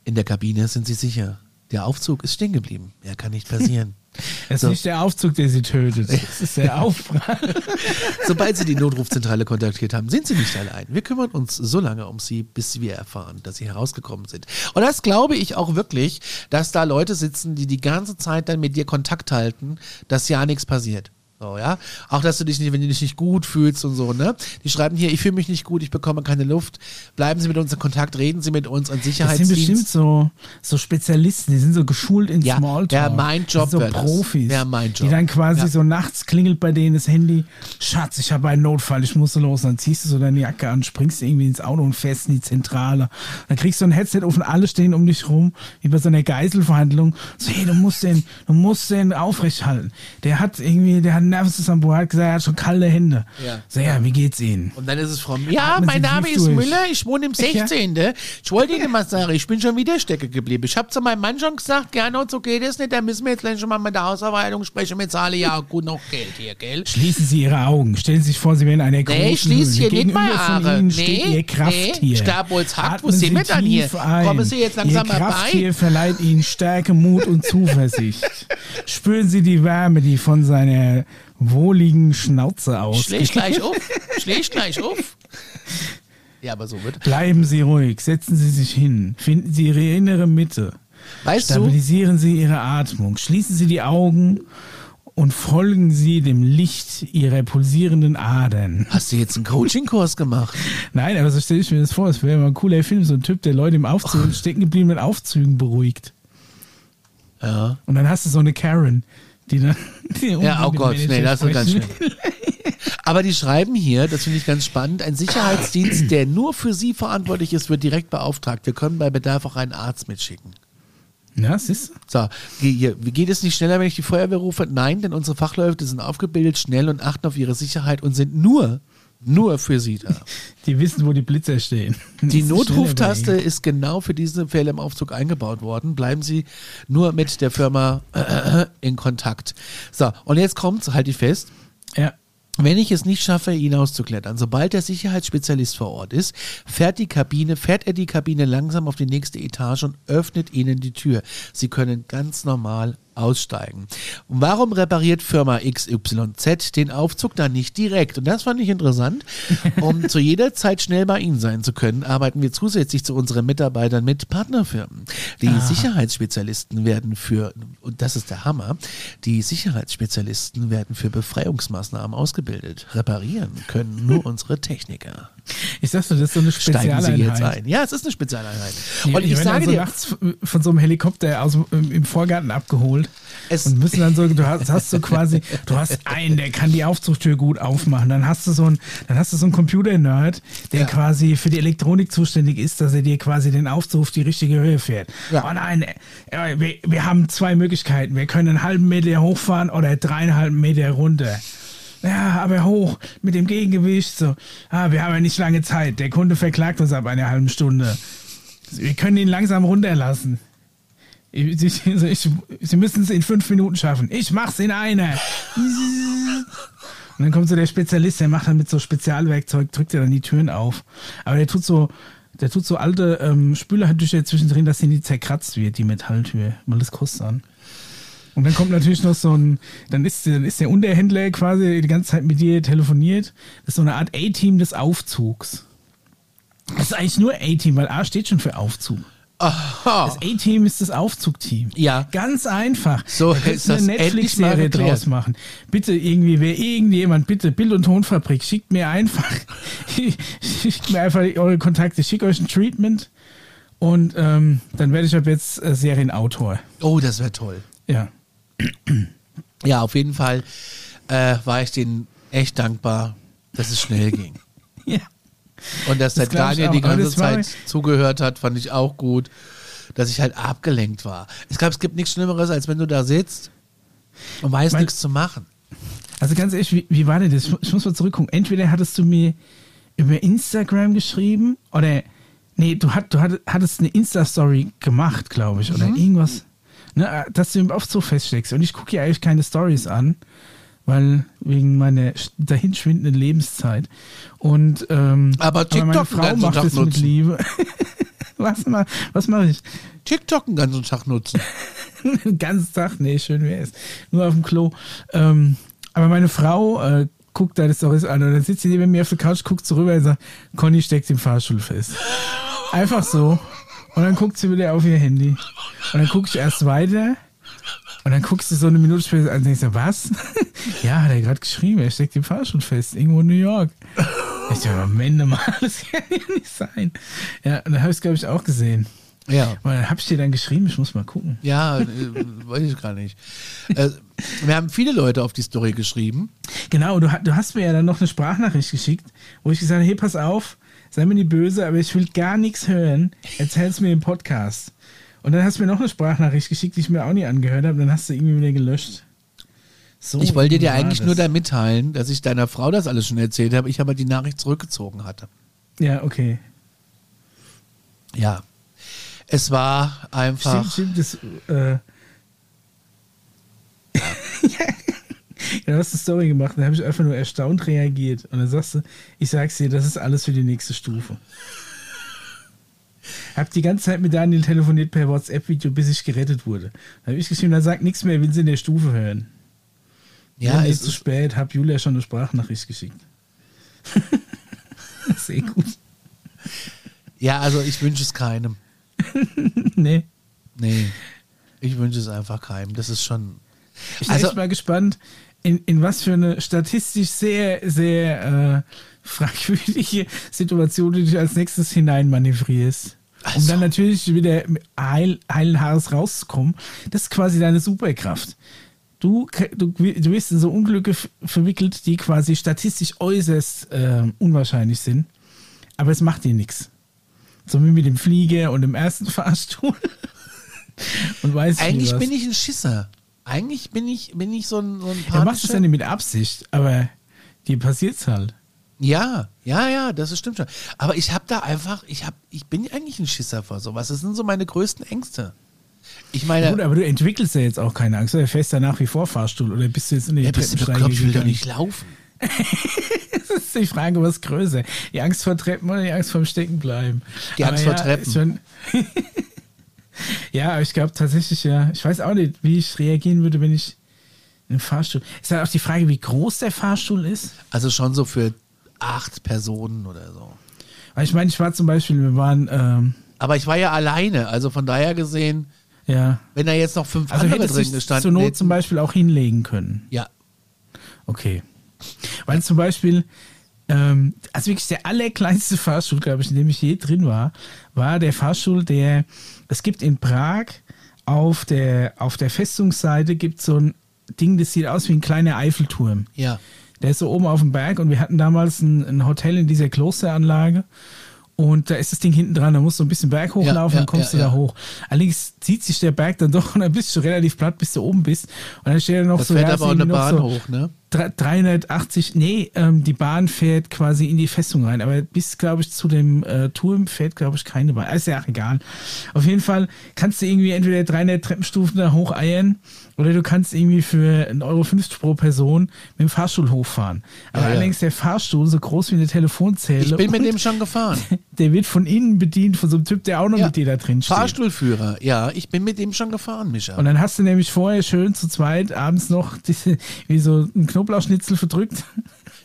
[SPEAKER 2] in der Kabine sind Sie sicher. Der Aufzug ist stehen geblieben. Er kann nicht passieren.
[SPEAKER 1] es ist
[SPEAKER 2] So.
[SPEAKER 1] nicht der Aufzug, der sie tötet. Es ist der Aufprall.
[SPEAKER 2] Sobald Sie die Notrufzentrale kontaktiert haben, sind Sie nicht allein. Wir kümmern uns so lange um Sie, bis wir erfahren, dass Sie herausgekommen sind. Und das glaube ich auch wirklich, dass da Leute sitzen, die die ganze Zeit dann mit dir Kontakt halten, dass ja nichts passiert. So, ja. Auch, dass du dich nicht, wenn du dich nicht gut fühlst und so, ne? Die schreiben hier, ich fühle mich nicht gut, ich bekomme keine Luft. Bleiben Sie mit uns in Kontakt, reden Sie mit uns an
[SPEAKER 1] Das sind
[SPEAKER 2] Sicherheitsdienst.
[SPEAKER 1] bestimmt so, so Spezialisten, die sind so geschult in
[SPEAKER 2] Ja,
[SPEAKER 1] Smalltalk.
[SPEAKER 2] wäre mein Job,
[SPEAKER 1] So. Profis.
[SPEAKER 2] Wäre mein Job.
[SPEAKER 1] Die dann quasi
[SPEAKER 2] Ja.
[SPEAKER 1] so nachts klingelt bei denen das Handy. Schatz, ich habe einen Notfall, ich muss los. Dann ziehst du so deine Jacke an, springst irgendwie ins Auto und fährst in die Zentrale. Dann kriegst du ein Headset auf und alle stehen um dich rum, wie bei so einer Geiselverhandlung. So, hey, du musst den, du musst den aufrecht halten. Der hat irgendwie, der hat einen Nervenzusammenbruch, hat gesagt, er hat schon kalte Hände.
[SPEAKER 2] Ja.
[SPEAKER 1] So, ja, wie geht's Ihnen?
[SPEAKER 2] Und dann ist es Frau Ja,
[SPEAKER 1] Atmen
[SPEAKER 2] mein
[SPEAKER 1] Sie
[SPEAKER 2] Name ist
[SPEAKER 1] durch.
[SPEAKER 2] Müller, ich wohne im 16. Ich wollte Ihnen mal sagen, ich bin schon wieder stecken geblieben. Ich habe zu meinem Mann schon gesagt, gerne und so geht es nicht, da müssen wir jetzt gleich schon mal mit der Hausverwaltung sprechen, wir zahlen ja auch gut noch Geld hier, gell?
[SPEAKER 1] Schließen Sie Ihre Augen. Stellen Sie sich vor, Sie wären eine große
[SPEAKER 2] Nee, ich schließe hier nicht Arme.
[SPEAKER 1] Ihnen
[SPEAKER 2] Nee,
[SPEAKER 1] steht Ihr Krafttier.
[SPEAKER 2] nee, Stabholzhack, wo
[SPEAKER 1] Atmen
[SPEAKER 2] sind
[SPEAKER 1] Sie
[SPEAKER 2] wir dann hier?
[SPEAKER 1] Ein.
[SPEAKER 2] Kommen Sie jetzt langsam
[SPEAKER 1] Ihr
[SPEAKER 2] mal bei.
[SPEAKER 1] Krafttier verleiht Ihnen Stärke, Mut und Zuversicht. Spüren Sie die Wärme, die von seiner wohligen Schnauze aus.
[SPEAKER 2] Schläg gleich auf, schläg gleich auf. Ja, aber so wird.
[SPEAKER 1] Bleiben Sie ruhig, setzen Sie sich hin, finden Sie Ihre innere Mitte,
[SPEAKER 2] Weißt du,
[SPEAKER 1] stabilisieren Sie Ihre Atmung, schließen Sie die Augen und folgen Sie dem Licht Ihrer pulsierenden Adern.
[SPEAKER 2] hast du jetzt einen Coaching-Kurs gemacht?
[SPEAKER 1] Nein, aber so stelle ich mir das vor, es wäre mal ein cooler Film, so ein Typ, der Leute im Aufzug stecken gebliebenen Aufzügen beruhigt.
[SPEAKER 2] Ja.
[SPEAKER 1] Und dann hast du so eine Karen, die dann. Die
[SPEAKER 2] Ja, oh Gott, nee, das ist ganz schlimm. Aber die schreiben hier, das finde ich ganz spannend, ein Sicherheitsdienst, der nur für Sie verantwortlich ist, wird direkt beauftragt. Wir können bei Bedarf auch einen Arzt mitschicken.
[SPEAKER 1] Ja, siehst du?
[SPEAKER 2] So, hier, geht es nicht schneller, wenn ich die Feuerwehr rufe? Nein, denn unsere Fachleute sind aufgebildet, schnell und achten auf ihre Sicherheit und sind nur, nur für Sie da.
[SPEAKER 1] Die wissen, wo die Blitzer stehen.
[SPEAKER 2] Die
[SPEAKER 1] Das
[SPEAKER 2] Notruftaste ist genau für diese Fälle im Aufzug eingebaut worden. Bleiben Sie nur mit der Firma äh, in Kontakt. So, und jetzt kommt's, halte ich fest.
[SPEAKER 1] Ja.
[SPEAKER 2] Wenn ich es nicht schaffe, ihn auszuklettern, sobald der Sicherheitsspezialist vor Ort ist, fährt die Kabine, fährt er die Kabine langsam auf die nächste Etage und öffnet ihnen die Tür. Sie können ganz normal aussteigen. Und warum repariert Firma XYZ den Aufzug dann nicht direkt? Und das fand ich interessant. Um zu jeder Zeit schnell bei Ihnen sein zu können, arbeiten wir zusätzlich zu unseren Mitarbeitern mit Partnerfirmen. Die
[SPEAKER 1] Ah.
[SPEAKER 2] Sicherheitsspezialisten werden für, und das ist der Hammer, die Sicherheitsspezialisten werden für Befreiungsmaßnahmen ausgebildet. Reparieren können nur unsere Techniker.
[SPEAKER 1] Ich sagte, das ist so eine
[SPEAKER 2] Steigen Sie jetzt
[SPEAKER 1] Spezialeinheit.
[SPEAKER 2] ein. Ja, es ist eine Spezialeinheit.
[SPEAKER 1] Die-
[SPEAKER 2] Und ich sage
[SPEAKER 1] dann so
[SPEAKER 2] dir,
[SPEAKER 1] nachts von so einem Helikopter aus, im Vorgarten abgeholt
[SPEAKER 2] Es-
[SPEAKER 1] und müssen dann so, du hast, hast so quasi, du hast einen, der kann die Aufzugtür gut aufmachen. Dann hast du so einen, dann hast du so einen Computer-Nerd, der
[SPEAKER 2] Ja.
[SPEAKER 1] quasi für die Elektronik zuständig ist, dass er dir quasi den Aufzug auf die richtige Höhe fährt.
[SPEAKER 2] Ja.
[SPEAKER 1] Oh nein, äh, wir, wir haben zwei Möglichkeiten. Wir können einen halben Meter hochfahren oder dreieinhalb Meter runter. Ja, aber hoch mit dem Gegengewicht. So, ah, wir haben ja nicht lange Zeit. Der Kunde verklagt uns ab einer halben Stunde. Wir können ihn langsam runterlassen. Ich, ich, ich, Sie müssen es in fünf Minuten schaffen. Ich mach's in einer. Und dann kommt so der Spezialist, der macht dann mit so Spezialwerkzeug, drückt er dann die Türen auf. Aber der tut so, der tut so alte ähm, Spülerhandtücher zwischendrin, dass die nie zerkratzt wird, die Metalltür. Mal das kostet an. Und dann kommt natürlich noch so ein, dann ist, dann ist der Unterhändler quasi die ganze Zeit mit dir telefoniert. Das ist so eine Art A-Team des Aufzugs. Das ist eigentlich nur A-Team, weil A steht schon für Aufzug.
[SPEAKER 2] aha,
[SPEAKER 1] Das A-Team ist das Aufzugteam.
[SPEAKER 2] Ja.
[SPEAKER 1] Ganz einfach.
[SPEAKER 2] So
[SPEAKER 1] Da
[SPEAKER 2] ist
[SPEAKER 1] könntest du
[SPEAKER 2] das
[SPEAKER 1] eine Netflix-Serie draus machen. Bitte irgendwie, wer irgendjemand, bitte Bild- und Tonfabrik, schickt mir einfach, schickt mir einfach eure Kontakte, schickt euch ein Treatment und ähm, dann werde ich ab jetzt äh, Serienautor.
[SPEAKER 2] oh, das wäre toll.
[SPEAKER 1] Ja.
[SPEAKER 2] Ja, auf jeden Fall äh, war ich denen echt dankbar, dass es schnell ging.
[SPEAKER 1] Ja.
[SPEAKER 2] Und dass der
[SPEAKER 1] Das ich
[SPEAKER 2] Daniel die ganze Zeit zugehört hat, fand ich auch gut. Dass ich halt abgelenkt war. Ich glaube, es gibt nichts Schlimmeres, als wenn du da sitzt und weißt
[SPEAKER 1] Mein-
[SPEAKER 2] nichts zu machen.
[SPEAKER 1] Also ganz ehrlich, wie, wie war denn das? Ich muss mal zurückgucken. Entweder hattest du mir über Instagram geschrieben oder nee, du, hat, du hatt- hattest eine Insta-Story gemacht, glaube ich, oder irgendwas. Ne, dass du im Aufzug feststeckst. Und ich gucke ja eigentlich keine Stories an, weil wegen meiner sch- dahinschwindenden Lebenszeit. Und ähm,
[SPEAKER 2] Aber
[SPEAKER 1] meine
[SPEAKER 2] TikTok den
[SPEAKER 1] Frau
[SPEAKER 2] ganzen
[SPEAKER 1] macht
[SPEAKER 2] Tag
[SPEAKER 1] es mit
[SPEAKER 2] nutzen.
[SPEAKER 1] Liebe. was ma- was mache ich?
[SPEAKER 2] TikTok den ganzen Tag nutzen.
[SPEAKER 1] Den ganzen Tag, nee, schön wäre es. Nur auf dem Klo. Ähm, aber meine Frau äh, guckt da das Stories an und dann sitzt sie neben mir auf der Couch, guckt so rüber und sagt, Conny steckt im Fahrstuhl fest. Einfach so. Und dann guckt sie wieder auf ihr Handy. Und dann gucke ich erst weiter. Und dann guckst du so eine Minute später an und denkst so, was? ja, hat er gerade geschrieben, er steckt im Fahrstuhl fest, irgendwo in New York. Ich dachte, Moment mal, das kann ja nicht sein. Ja, und dann habe ich es, glaube ich, auch gesehen.
[SPEAKER 2] Ja.
[SPEAKER 1] Und dann habe ich dir dann geschrieben, ich muss mal gucken.
[SPEAKER 2] Ja, äh, weiß ich gar nicht. Äh, wir haben viele Leute auf die Story geschrieben.
[SPEAKER 1] Genau, du, du hast mir ja dann noch eine Sprachnachricht geschickt, wo ich gesagt habe, hey, pass auf, sei mir nicht böse, aber ich will gar nichts hören, erzähl's mir im Podcast. Und dann hast du mir noch eine Sprachnachricht geschickt, die ich mir auch nie angehört habe, dann hast du irgendwie wieder gelöscht. So
[SPEAKER 2] Ich wollte dir eigentlich
[SPEAKER 1] das.
[SPEAKER 2] nur da mitteilen, dass ich deiner Frau das alles schon erzählt habe, ich aber die Nachricht zurückgezogen hatte.
[SPEAKER 1] Ja, okay.
[SPEAKER 2] Ja. Es war
[SPEAKER 1] Stimmt,
[SPEAKER 2] einfach.
[SPEAKER 1] stimmt, das, äh, ja, du hast eine Story gemacht, da habe ich einfach nur erstaunt reagiert. Und dann sagst du, ich sag's dir, das ist alles für die nächste Stufe. Hab die ganze Zeit mit Daniel telefoniert per WhatsApp-Video, bis ich gerettet wurde. Dann habe ich geschrieben, dann sagt nichts mehr, wenn sie in der Stufe hören.
[SPEAKER 2] Ja,
[SPEAKER 1] Wenn
[SPEAKER 2] es
[SPEAKER 1] zu
[SPEAKER 2] ist,
[SPEAKER 1] spät, hab Julia schon eine Sprachnachricht geschickt. Sehr gut.
[SPEAKER 2] ja, also ich wünsche es keinem.
[SPEAKER 1] nee.
[SPEAKER 2] Nee. Ich wünsche es einfach keinem. Das ist schon.
[SPEAKER 1] Ich bin
[SPEAKER 2] Also-
[SPEAKER 1] echt mal gespannt, in, in was für eine statistisch sehr, sehr äh, fragwürdige Situation du dich als nächstes hineinmanövrierst. Um
[SPEAKER 2] Also.
[SPEAKER 1] dann natürlich wieder heil, heilen Haares rauszukommen. Das ist quasi deine Superkraft. Du, du, du wirst in so Unglücke verwickelt, die quasi statistisch äußerst äh, unwahrscheinlich sind. Aber es macht dir nichts. So wie mit dem Flieger und dem ersten Fahrstuhl. und weiß ich
[SPEAKER 2] Eigentlich bin ich ein Schisser. Eigentlich bin ich, bin ich so ein, so ein
[SPEAKER 1] Er macht es ja nicht mit Absicht, aber dir passiert's halt.
[SPEAKER 2] Ja, ja, ja, das ist stimmt schon. Aber ich habe da einfach, ich habe, ich bin eigentlich ein Schisser vor sowas. Das sind so meine größten Ängste. Ich meine,
[SPEAKER 1] Gut, aber du entwickelst ja jetzt auch keine Angst. Du fährst ja nach wie vor Fahrstuhl oder bist du jetzt in die
[SPEAKER 2] ja, bist du bekloppt, ich will doch nicht laufen.
[SPEAKER 1] Das ist die Frage, was ist größer? Die Angst vor Treppen oder die Angst vor Steckenbleiben?
[SPEAKER 2] Die Angst vor Treppen.
[SPEAKER 1] Ja, ich glaube tatsächlich, ja. Ich weiß auch nicht, wie ich reagieren würde, wenn ich einem Fahrstuhl. Ist halt auch die Frage, wie groß der Fahrstuhl ist.
[SPEAKER 2] Also schon so für acht Personen oder so.
[SPEAKER 1] Weil ich meine, ich war zum Beispiel, wir waren, ähm,
[SPEAKER 2] Aber ich war ja alleine, also von daher gesehen,
[SPEAKER 1] ja.
[SPEAKER 2] wenn da jetzt noch fünf
[SPEAKER 1] Also
[SPEAKER 2] andere drin gestanden
[SPEAKER 1] zur Not
[SPEAKER 2] hätten-
[SPEAKER 1] zum Beispiel auch hinlegen können.
[SPEAKER 2] Ja,
[SPEAKER 1] Okay. Weil zum Beispiel, ähm, also wirklich der allerkleinste Fahrstuhl, glaube ich, in dem ich je drin war, war der Fahrstuhl, der, es gibt in Prag auf der, auf der Festungsseite gibt so ein Ding, das sieht aus wie ein kleiner Eiffelturm.
[SPEAKER 2] ja.
[SPEAKER 1] Der ist so oben auf dem Berg und wir hatten damals ein, ein Hotel in dieser Klosteranlage. Und da ist das Ding hinten dran, da musst du ein bisschen Berg hochlaufen,
[SPEAKER 2] Ja, ja,
[SPEAKER 1] dann kommst
[SPEAKER 2] ja,
[SPEAKER 1] du da hoch. Allerdings zieht sich der Berg dann doch und dann bist du relativ platt, bis du oben bist. Und dann steht da noch
[SPEAKER 2] Das
[SPEAKER 1] so,
[SPEAKER 2] fährt aber auch eine Bahn
[SPEAKER 1] so
[SPEAKER 2] hoch, ne?
[SPEAKER 1] Dre- 380, nee, ähm, die Bahn fährt quasi in die Festung rein, aber bis, glaube ich, zu dem äh, Turm fährt, glaube ich, keine Bahn. Ist ja auch egal. Auf jeden Fall kannst du irgendwie entweder 300 Treppenstufen da hocheiern oder du kannst irgendwie für 1,50 Euro pro Person mit dem Fahrstuhl hochfahren. Aber
[SPEAKER 2] Ja, ja.
[SPEAKER 1] allerdings der Fahrstuhl so groß wie eine Telefonzelle.
[SPEAKER 2] Ich bin mit dem schon gefahren.
[SPEAKER 1] Der wird von innen bedient, von so einem Typ, der auch noch
[SPEAKER 2] Ja.
[SPEAKER 1] mit dir da drin steht.
[SPEAKER 2] Fahrstuhlführer, ja, ich bin mit dem schon gefahren, Micha.
[SPEAKER 1] Und dann hast du nämlich vorher schön zu zweit abends noch diese, wie so ein Knoblauchschnitzel verdrückt.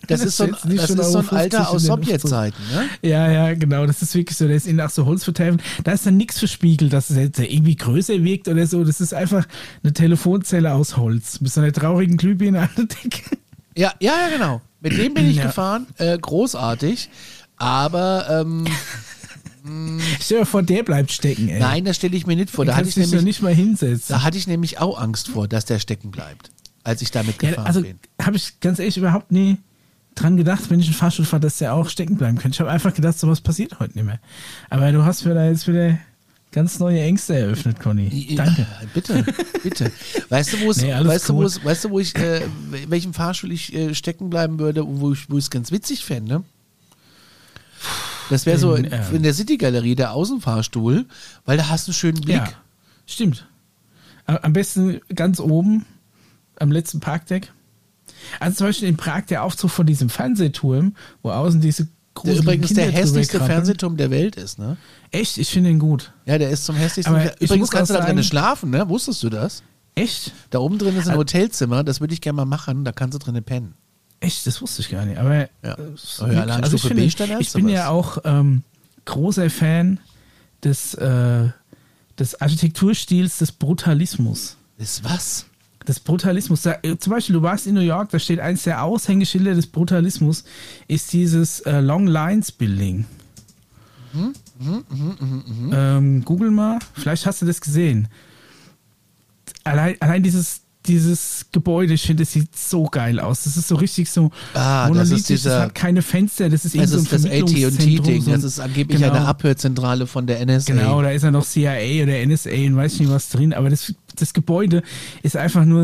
[SPEAKER 2] Das ist so ein, das ist so ein
[SPEAKER 1] Euro 50
[SPEAKER 2] Alter aus. Sowjetzeiten, ne?
[SPEAKER 1] Ja, ja, genau. Das ist wirklich so. Der ist auch so Holz vertäfelt. Da ist dann nichts verspiegelt, dass es jetzt irgendwie größer wirkt oder so. Das ist einfach eine Telefonzelle aus Holz. Mit so einer traurigen Glühbirne an der Decke.
[SPEAKER 2] Ja, ja, ja, genau. Mit dem bin ich
[SPEAKER 1] Ja.
[SPEAKER 2] gefahren, äh, großartig. Aber ähm,
[SPEAKER 1] Stell dir vor, der bleibt stecken, ey.
[SPEAKER 2] nein, das stelle ich mir nicht vor.
[SPEAKER 1] da
[SPEAKER 2] hatte, ich nämlich,
[SPEAKER 1] nicht mal hinsetzen.
[SPEAKER 2] da hatte ich nämlich auch Angst vor, dass der stecken bleibt, als ich damit
[SPEAKER 1] Ja,
[SPEAKER 2] gefahren
[SPEAKER 1] also
[SPEAKER 2] bin.
[SPEAKER 1] habe ich ganz ehrlich überhaupt nie dran gedacht, wenn ich einen Fahrstuhl fahre, dass der auch stecken bleiben könnte. Ich habe einfach gedacht, sowas passiert heute nicht mehr. Aber du hast mir da jetzt wieder ganz neue Ängste eröffnet, Conny. Danke.
[SPEAKER 2] Ja, Bitte, bitte. Weißt du, wo es,
[SPEAKER 1] Nee,
[SPEAKER 2] weißt du, wo weißt du, wo ich, äh, welchem Fahrstuhl ich äh, stecken bleiben würde, wo ich, wo ich es ganz witzig fände? Das wäre so in,
[SPEAKER 1] ähm,
[SPEAKER 2] in der City-Galerie, der Außenfahrstuhl, weil da hast du einen schönen Blick.
[SPEAKER 1] Ja, stimmt. Am besten ganz oben, am letzten Parkdeck. Also zum Beispiel in Prag der Aufzug von diesem Fernsehturm, wo außen diese
[SPEAKER 2] Der
[SPEAKER 1] großen
[SPEAKER 2] übrigens der
[SPEAKER 1] Kinder drüber
[SPEAKER 2] hässlichste. Fernsehturm der Welt ist, ne?
[SPEAKER 1] Echt? Ich finde ihn gut.
[SPEAKER 2] Ja, der ist zum hässlichsten.
[SPEAKER 1] Aber
[SPEAKER 2] übrigens kannst du da drinnen
[SPEAKER 1] sagen-
[SPEAKER 2] schlafen, ne? Wusstest du das?
[SPEAKER 1] Echt?
[SPEAKER 2] Da oben drin ist ein
[SPEAKER 1] Also-
[SPEAKER 2] Hotelzimmer, das würde ich gerne mal machen, da kannst du drinnen pennen.
[SPEAKER 1] Echt? Das wusste ich gar nicht. Aber
[SPEAKER 2] Ja. Oh ja,
[SPEAKER 1] also ich, finde, ich bin ja auch ähm, großer Fan des, äh, des Architekturstils des Brutalismus.
[SPEAKER 2] Ist was?
[SPEAKER 1] Des Brutalismus. Da, äh, zum Beispiel, du warst in New York, da steht eins der Aushängeschilder des Brutalismus, ist dieses äh, Long Lines Building. Ähm, Google mal, vielleicht hast du das gesehen. Allein, allein dieses, dieses Gebäude, ich finde, das sieht so geil aus. Das ist so richtig so
[SPEAKER 2] Ah, das ist dieser-
[SPEAKER 1] das hat keine Fenster, das ist
[SPEAKER 2] ist
[SPEAKER 1] so ein
[SPEAKER 2] das AT&T-Ding,
[SPEAKER 1] so
[SPEAKER 2] das ist angeblich
[SPEAKER 1] genau.
[SPEAKER 2] eine Abhörzentrale von der NSA.
[SPEAKER 1] Genau, da ist ja noch CIA oder NSA und weiß nicht was drin, aber das, das Gebäude ist einfach nur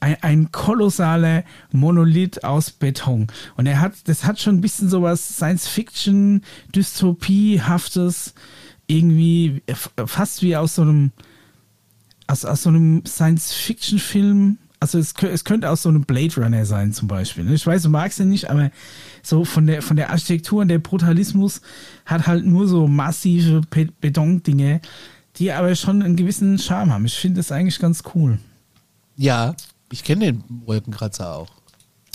[SPEAKER 1] ein, ein, kolossaler Monolith aus Beton. Und er hat, das hat schon ein bisschen sowas Science-Fiction, Dystopiehaftes, irgendwie f- fast wie aus so einem, aus, aus so einem Science-Fiction-Film. Also es, es könnte aus so einem Blade Runner sein zum Beispiel. ne? Ich weiß, du magst ihn nicht, aber so von der, von der Architektur und der Brutalismus hat halt nur so massive Betondinge, die aber schon einen gewissen Charme haben. Ich finde das eigentlich ganz cool.
[SPEAKER 2] Ja, ich kenne den Wolkenkratzer auch.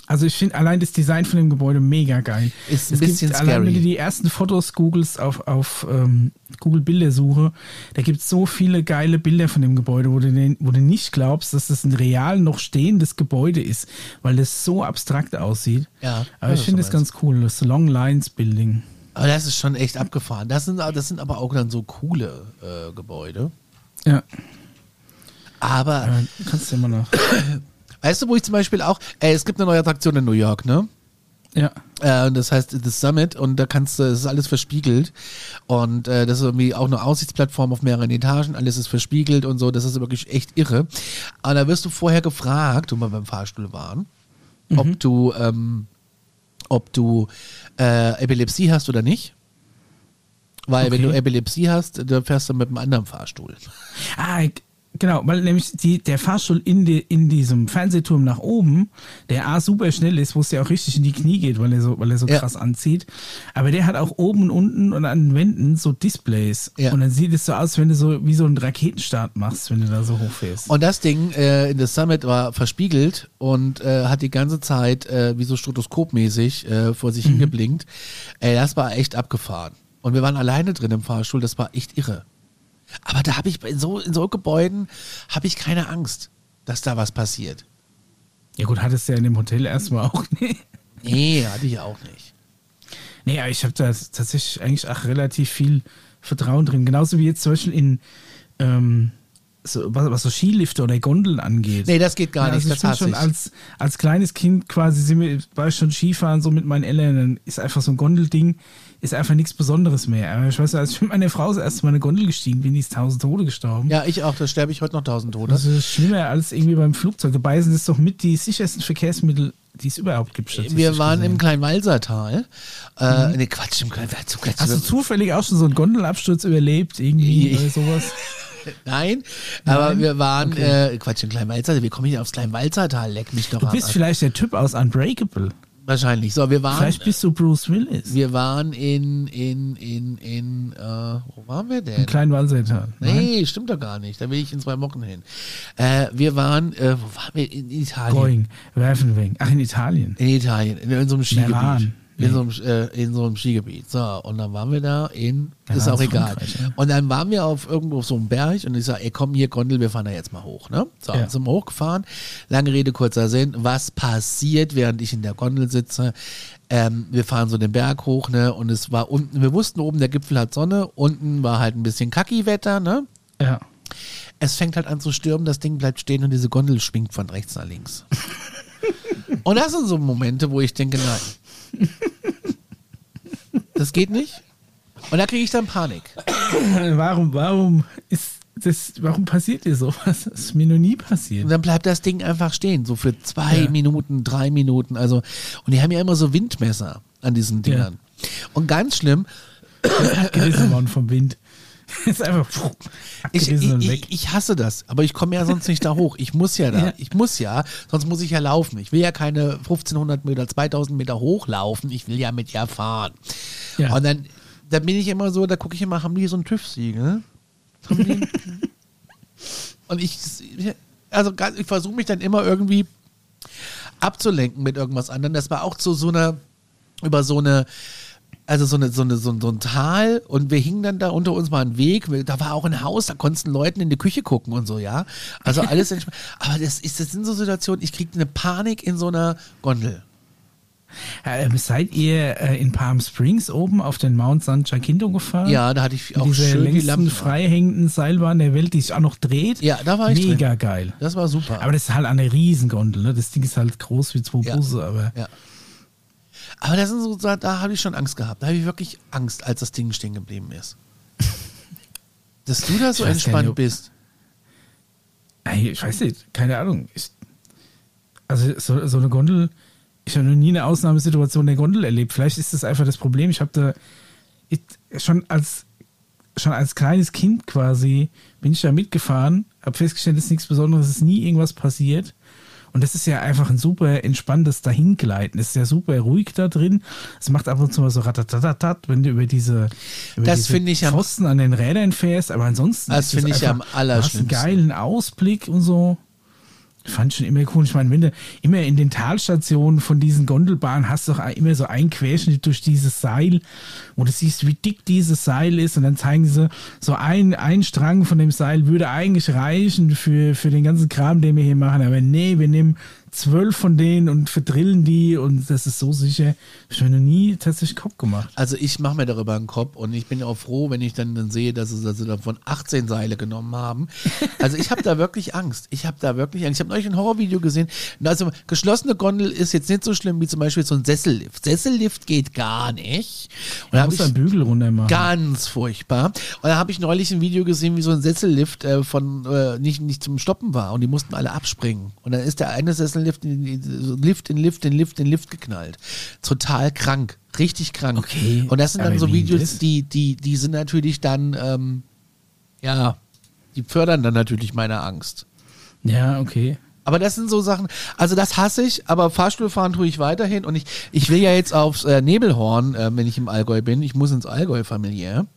[SPEAKER 1] Also ich finde allein das Design von dem Gebäude mega geil.
[SPEAKER 2] Ist ein
[SPEAKER 1] es
[SPEAKER 2] bisschen
[SPEAKER 1] gibt, allein
[SPEAKER 2] scary.
[SPEAKER 1] wenn du die ersten Fotos googelst auf, auf ähm, Google Bildersuche, da gibt es so viele geile Bilder von dem Gebäude, wo du, den, wo du nicht glaubst, dass das ein real noch stehendes Gebäude ist, weil das so abstrakt aussieht.
[SPEAKER 2] Ja,
[SPEAKER 1] Aber ich finde das ganz cool, das Long Lines Building.
[SPEAKER 2] Aber das ist schon echt abgefahren. Das sind, das sind aber auch dann so coole äh, Gebäude.
[SPEAKER 1] Ja,
[SPEAKER 2] Aber
[SPEAKER 1] aber kannst du immer noch.
[SPEAKER 2] weißt du, wo ich zum Beispiel auch, ey, es gibt eine neue Attraktion in New York, ne?
[SPEAKER 1] Ja.
[SPEAKER 2] Äh, das heißt The Summit und da kannst du, es ist alles verspiegelt und äh, das ist irgendwie auch eine Aussichtsplattform auf mehreren Etagen, alles ist verspiegelt und so, das ist wirklich echt irre. Aber da wirst du vorher gefragt, wo wir beim Fahrstuhl waren, ob du, ähm, ob du äh, Epilepsie hast oder nicht. Weil wenn
[SPEAKER 1] Okay.
[SPEAKER 2] du Epilepsie hast, dann fährst du mit einem anderen Fahrstuhl.
[SPEAKER 1] Ah, Genau, weil nämlich die, der Fahrstuhl in, die, in diesem Fernsehturm nach oben, der A super schnell ist, wo es ja auch richtig in die Knie geht, weil er so, weil er so
[SPEAKER 2] Ja.
[SPEAKER 1] krass anzieht. Aber der hat auch oben und unten und an den Wänden so Displays.
[SPEAKER 2] Ja.
[SPEAKER 1] Und dann sieht es so aus, wenn du so wie so einen Raketenstart machst, wenn du da so hochfährst.
[SPEAKER 2] Und das Ding äh, in der Summit war verspiegelt und äh, hat die ganze Zeit äh, wie so strotoskopmäßig äh, vor sich hingeblinkt. Ey, das war echt abgefahren. Und wir waren alleine drin im Fahrstuhl, das war echt irre. Aber da habe ich in so, in so Gebäuden habe ich keine Angst, dass da was passiert.
[SPEAKER 1] Ja gut, hattest du ja in dem Hotel erstmal auch nicht.
[SPEAKER 2] Nee, hatte ich auch nicht.
[SPEAKER 1] Nee, aber ich habe da tatsächlich eigentlich auch relativ viel Vertrauen drin. Genauso wie jetzt zum Beispiel in ähm, so, was, was so Skilifte oder Gondeln angeht.
[SPEAKER 2] Nee, das geht gar
[SPEAKER 1] Ja,
[SPEAKER 2] nicht,
[SPEAKER 1] also ich
[SPEAKER 2] das
[SPEAKER 1] schon als, als kleines Kind quasi sind wir, war ich schon Skifahren so mit meinen Eltern, dann ist einfach so ein Gondelding, ist einfach nichts Besonderes mehr. Aber ich weiß, als ich mit meiner Frau das erste Mal eine Gondel gestiegen bin, die ist tausend Tode gestorben.
[SPEAKER 2] Ja, ich auch, da sterbe ich heute noch tausend Tote.
[SPEAKER 1] Das ist schlimmer als irgendwie beim Flugzeug. Dabei sind es doch mit die sichersten Verkehrsmittel, die es überhaupt gibt.
[SPEAKER 2] Wir waren
[SPEAKER 1] gesehen.
[SPEAKER 2] im Kleinwalsertal. Äh, nee, Quatsch, im Kleinwalsertal.
[SPEAKER 1] Hast du zufällig auch schon so einen Gondelabsturz überlebt, irgendwie oder sowas?
[SPEAKER 2] Nein, aber
[SPEAKER 1] Nein?
[SPEAKER 2] wir waren,
[SPEAKER 1] Okay.
[SPEAKER 2] äh, Quatsch, im Kleinwalzertal. Wir kommen hier aufs Kleinwalzertal, leck mich doch
[SPEAKER 1] Du bist
[SPEAKER 2] Arsch.
[SPEAKER 1] vielleicht der Typ aus Unbreakable.
[SPEAKER 2] Wahrscheinlich. So, wir waren,
[SPEAKER 1] Vielleicht bist du Bruce Willis.
[SPEAKER 2] wir waren in, in, in, in, äh, wo waren wir denn?
[SPEAKER 1] Im kleinen Walsertal.
[SPEAKER 2] Nee, stimmt doch gar nicht. Da will ich in zwei Wochen hin. Äh, wir waren, äh, wo waren wir? In Italien.
[SPEAKER 1] Going, Werfenwing. Ach, in Italien.
[SPEAKER 2] In Italien, in, in so einem Skigebiet.
[SPEAKER 1] Meran.
[SPEAKER 2] In, so einem, äh, in so einem Skigebiet. So, und dann waren wir da in,
[SPEAKER 1] Ja,
[SPEAKER 2] ist auch egal.
[SPEAKER 1] Ja.
[SPEAKER 2] Und dann waren wir auf irgendwo auf so einem Berg und ich sag, ey, komm hier, Gondel, wir fahren da jetzt mal hoch, ne? So,
[SPEAKER 1] Ja.
[SPEAKER 2] sind wir hochgefahren. Lange Rede, kurzer Sinn. Was passiert, während ich in der Gondel sitze? Ähm, wir fahren so den Berg hoch, ne? Und es war unten, wir wussten oben, der Gipfel hat Sonne, unten war halt ein bisschen Kacki-Wetter, ne?
[SPEAKER 1] Ja.
[SPEAKER 2] es fängt halt an zu stürmen, das Ding bleibt stehen und diese Gondel schwingt von rechts nach links. und das sind so Momente, wo ich denke, nein. Das geht nicht. Und da kriege ich dann Panik.
[SPEAKER 1] Warum, warum ist das, warum passiert dir sowas? Das ist mir noch nie
[SPEAKER 2] Und
[SPEAKER 1] passiert.
[SPEAKER 2] dann bleibt das Ding einfach stehen, so für zwei
[SPEAKER 1] Ja.
[SPEAKER 2] Minuten, drei Minuten. Also, und die haben ja immer so Windmesser an diesen Dingern. Und ganz schlimm,
[SPEAKER 1] Abgerissen worden vom Wind. ist einfach
[SPEAKER 2] ich, ich, ich,
[SPEAKER 1] weg.
[SPEAKER 2] ich hasse das, aber ich komme ja sonst nicht da hoch. Ich muss ja da.
[SPEAKER 1] Ja.
[SPEAKER 2] Ich muss ja, sonst muss ich ja laufen. Ich will ja keine 1500 Meter, 2000 Meter hochlaufen. Ich will ja mit ja fahren.
[SPEAKER 1] Ja.
[SPEAKER 2] Und dann, dann bin ich immer so, da gucke ich immer, haben die so ein TÜV-Siegel? Und ich, also ich versuche mich dann immer irgendwie abzulenken mit irgendwas anderem. Das war auch zu so einer, über so eine, also so, eine, so, eine, so, ein- Tal und wir hingen dann da unter uns mal ein Weg. Da war auch ein Haus, da konntest du Leuten in die Küche gucken und so, ja. Also alles entspannt. Aber das, ist, das sind so Situationen, ich kriege eine Panik in so einer Gondel.
[SPEAKER 1] Ähm, seid ihr äh, in Palm Springs oben auf den Mount San Jacinto gefahren?
[SPEAKER 2] Ja, da hatte ich auch
[SPEAKER 1] dieser
[SPEAKER 2] schön die Lampen.
[SPEAKER 1] frei hängenden Seilbahn der Welt, die sich auch noch dreht.
[SPEAKER 2] Ja, da war ich
[SPEAKER 1] Mega
[SPEAKER 2] drin.
[SPEAKER 1] geil.
[SPEAKER 2] Das war super.
[SPEAKER 1] Aber das ist halt eine Riesengondel, ne? Das Ding ist halt groß wie zwei
[SPEAKER 2] Ja.
[SPEAKER 1] Busse, aber
[SPEAKER 2] Ja. Aber das sind so, da, da habe ich schon Angst gehabt. Da habe ich wirklich Angst, als das Ding stehen geblieben ist. Dass du da so entspannt
[SPEAKER 1] nicht,
[SPEAKER 2] bist.
[SPEAKER 1] Ich weiß nicht, keine Ahnung. Ich, also so, so eine Gondel, ich habe noch nie eine Ausnahmesituation der Gondel erlebt. Vielleicht ist das einfach das Problem. Ich habe da ich, schon als schon als kleines Kind quasi bin ich da mitgefahren, habe festgestellt, es ist nichts Besonderes, es ist nie irgendwas passiert. Und das ist ja einfach ein super entspanntes Dahingleiten. Es ist ja super ruhig da drin. Es macht ab und zu mal so ratatatatat, wenn du über diese, über
[SPEAKER 2] Das
[SPEAKER 1] diese
[SPEAKER 2] finde ich am-
[SPEAKER 1] Pfosten an den Rädern fährst. Aber ansonsten
[SPEAKER 2] Das
[SPEAKER 1] ist es
[SPEAKER 2] finde ich
[SPEAKER 1] einfach-
[SPEAKER 2] am
[SPEAKER 1] Du hast einen geilen Ausblick und so. Fand schon immer cool. Ich meine, wenn du immer in den Talstationen von diesen Gondelbahnen hast doch immer so einen Querschnitt durch dieses Seil, wo du siehst, wie dick dieses Seil ist und dann zeigen sie so ein, ein Strang von dem Seil würde eigentlich reichen für, für den ganzen Kram, den wir hier machen. Aber nee, wir nehmen zwölf von denen und verdrillen die und das ist so sicher. Ich habe noch nie tatsächlich Kopf gemacht.
[SPEAKER 2] Also ich mache mir darüber einen Kopf und ich bin auch froh, wenn ich dann, dann sehe, dass sie, dass sie davon 18 Seile genommen haben. Also ich habe da wirklich Angst. Ich habe da wirklich Angst. Ich habe neulich ein Horrorvideo gesehen. Also geschlossene Gondel ist jetzt nicht so schlimm wie zum Beispiel so ein Sessellift. Sessellift geht gar nicht. Und da
[SPEAKER 1] du
[SPEAKER 2] ich
[SPEAKER 1] einen Bügel runter machen.
[SPEAKER 2] Ganz furchtbar. Und da habe ich neulich ein Video gesehen, wie so ein Sessellift äh, von äh, nicht, nicht zum Stoppen war und die mussten alle abspringen. Und dann ist der eine Sessellift in, in, Lift in Lift in Lift in Lift geknallt. Total krank. Richtig krank.
[SPEAKER 1] Okay,
[SPEAKER 2] Und das sind dann
[SPEAKER 1] aber
[SPEAKER 2] so Videos,
[SPEAKER 1] das?
[SPEAKER 2] die, die, die sind natürlich dann, ähm, ja, die fördern dann natürlich meine Angst.
[SPEAKER 1] Ja, okay.
[SPEAKER 2] Aber das sind so Sachen, also das hasse ich, aber Fahrstuhlfahren tue ich weiterhin und ich, ich will ja jetzt aufs äh, Nebelhorn, äh, wenn ich im Allgäu bin. Ich muss ins Allgäu familiär.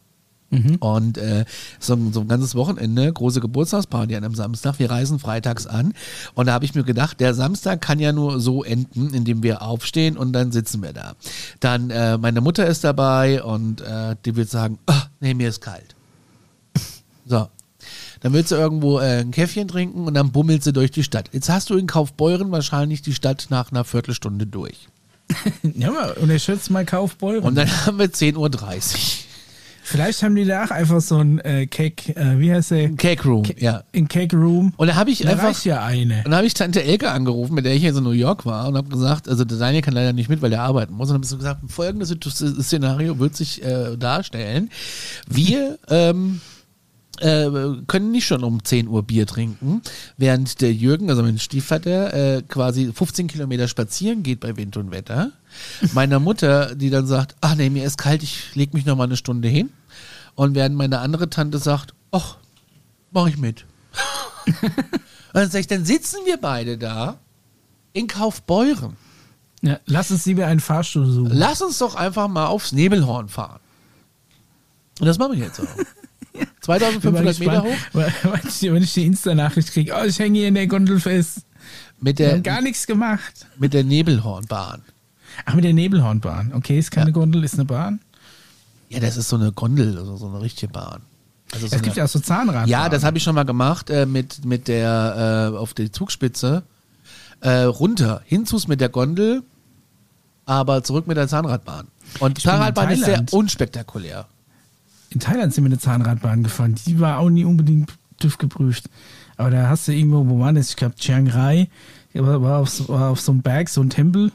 [SPEAKER 2] Und äh, so, ein- so ein ganzes Wochenende, große Geburtstagsparty an einem Samstag. Wir reisen freitags an. Und da habe ich mir gedacht, der Samstag kann ja nur so enden, indem wir aufstehen und dann sitzen wir da. Dann, äh, meine Mutter ist dabei und äh, die wird sagen, ah, nee, mir ist kalt. So. Dann willst du irgendwo äh, ein Käffchen trinken und dann bummelt sie durch die Stadt. Jetzt hast du in Kaufbeuren wahrscheinlich die Stadt nach einer Viertelstunde durch.
[SPEAKER 1] Ja, aber unterschätzt mal Kaufbeuren.
[SPEAKER 2] Und dann haben wir 10.30 Uhr.
[SPEAKER 1] Vielleicht haben die da auch einfach so ein äh, Cake, äh, wie heißt der?
[SPEAKER 2] Cake Room,
[SPEAKER 1] Ca-
[SPEAKER 2] ja.
[SPEAKER 1] Ein Cake Room.
[SPEAKER 2] Und da habe ich
[SPEAKER 1] Da
[SPEAKER 2] einfach.
[SPEAKER 1] ja eine.
[SPEAKER 2] Und dann habe ich Tante Elke angerufen, mit der ich hier in New York war und habe gesagt, also der Daniel kann leider nicht mit, weil er arbeiten muss. Und habe so gesagt, folgendes Szenario wird sich äh, darstellen. Wir ähm, äh, können nicht schon um 10 Uhr Bier trinken, während der Jürgen, also mein Stiefvater, äh, quasi 15 Kilometer spazieren geht bei Wind und Wetter. Meiner Mutter, die dann sagt, ach nee, mir ist kalt, ich leg mich noch mal eine Stunde hin. Und während meine andere Tante sagt, ach, mach ich mit. Und dann sag ich, dann sitzen wir beide da in Kaufbeuren.
[SPEAKER 1] Ja, lass uns lieber einen Fahrstuhl suchen.
[SPEAKER 2] Lass uns doch einfach mal aufs Nebelhorn fahren. Und das machen wir jetzt auch. 2500
[SPEAKER 1] Bin mal
[SPEAKER 2] Meter hoch
[SPEAKER 1] Wenn ich, die Insta-Nachricht kriege, oh, ich hänge hier in der Gondel fest.
[SPEAKER 2] mit
[SPEAKER 1] Wir
[SPEAKER 2] der,
[SPEAKER 1] haben gar nichts gemacht.
[SPEAKER 2] mit der Nebelhornbahn.
[SPEAKER 1] Ach, mit der Nebelhornbahn. Okay, ist keine
[SPEAKER 2] Ja.
[SPEAKER 1] Gondel, ist eine Bahn.
[SPEAKER 2] Ja, das ist so eine Gondel, also so eine richtige Bahn. Also so
[SPEAKER 1] Es gibt ja auch so Zahnrad.
[SPEAKER 2] ja, das habe ich schon mal gemacht äh, mit, mit der äh, auf der Zugspitze äh, runter. Hinzus mit der Gondel, aber zurück mit der Zahnradbahn. Und
[SPEAKER 1] Ich
[SPEAKER 2] Zahnradbahn ist sehr unspektakulär.
[SPEAKER 1] In Thailand sind wir eine Zahnradbahn gefahren. Die war auch nie unbedingt TÜV geprüft. Aber da hast du irgendwo, wo war das? Ich glaube, Chiang Rai. War, auf, so- war auf so einem Berg, so ein Tempel.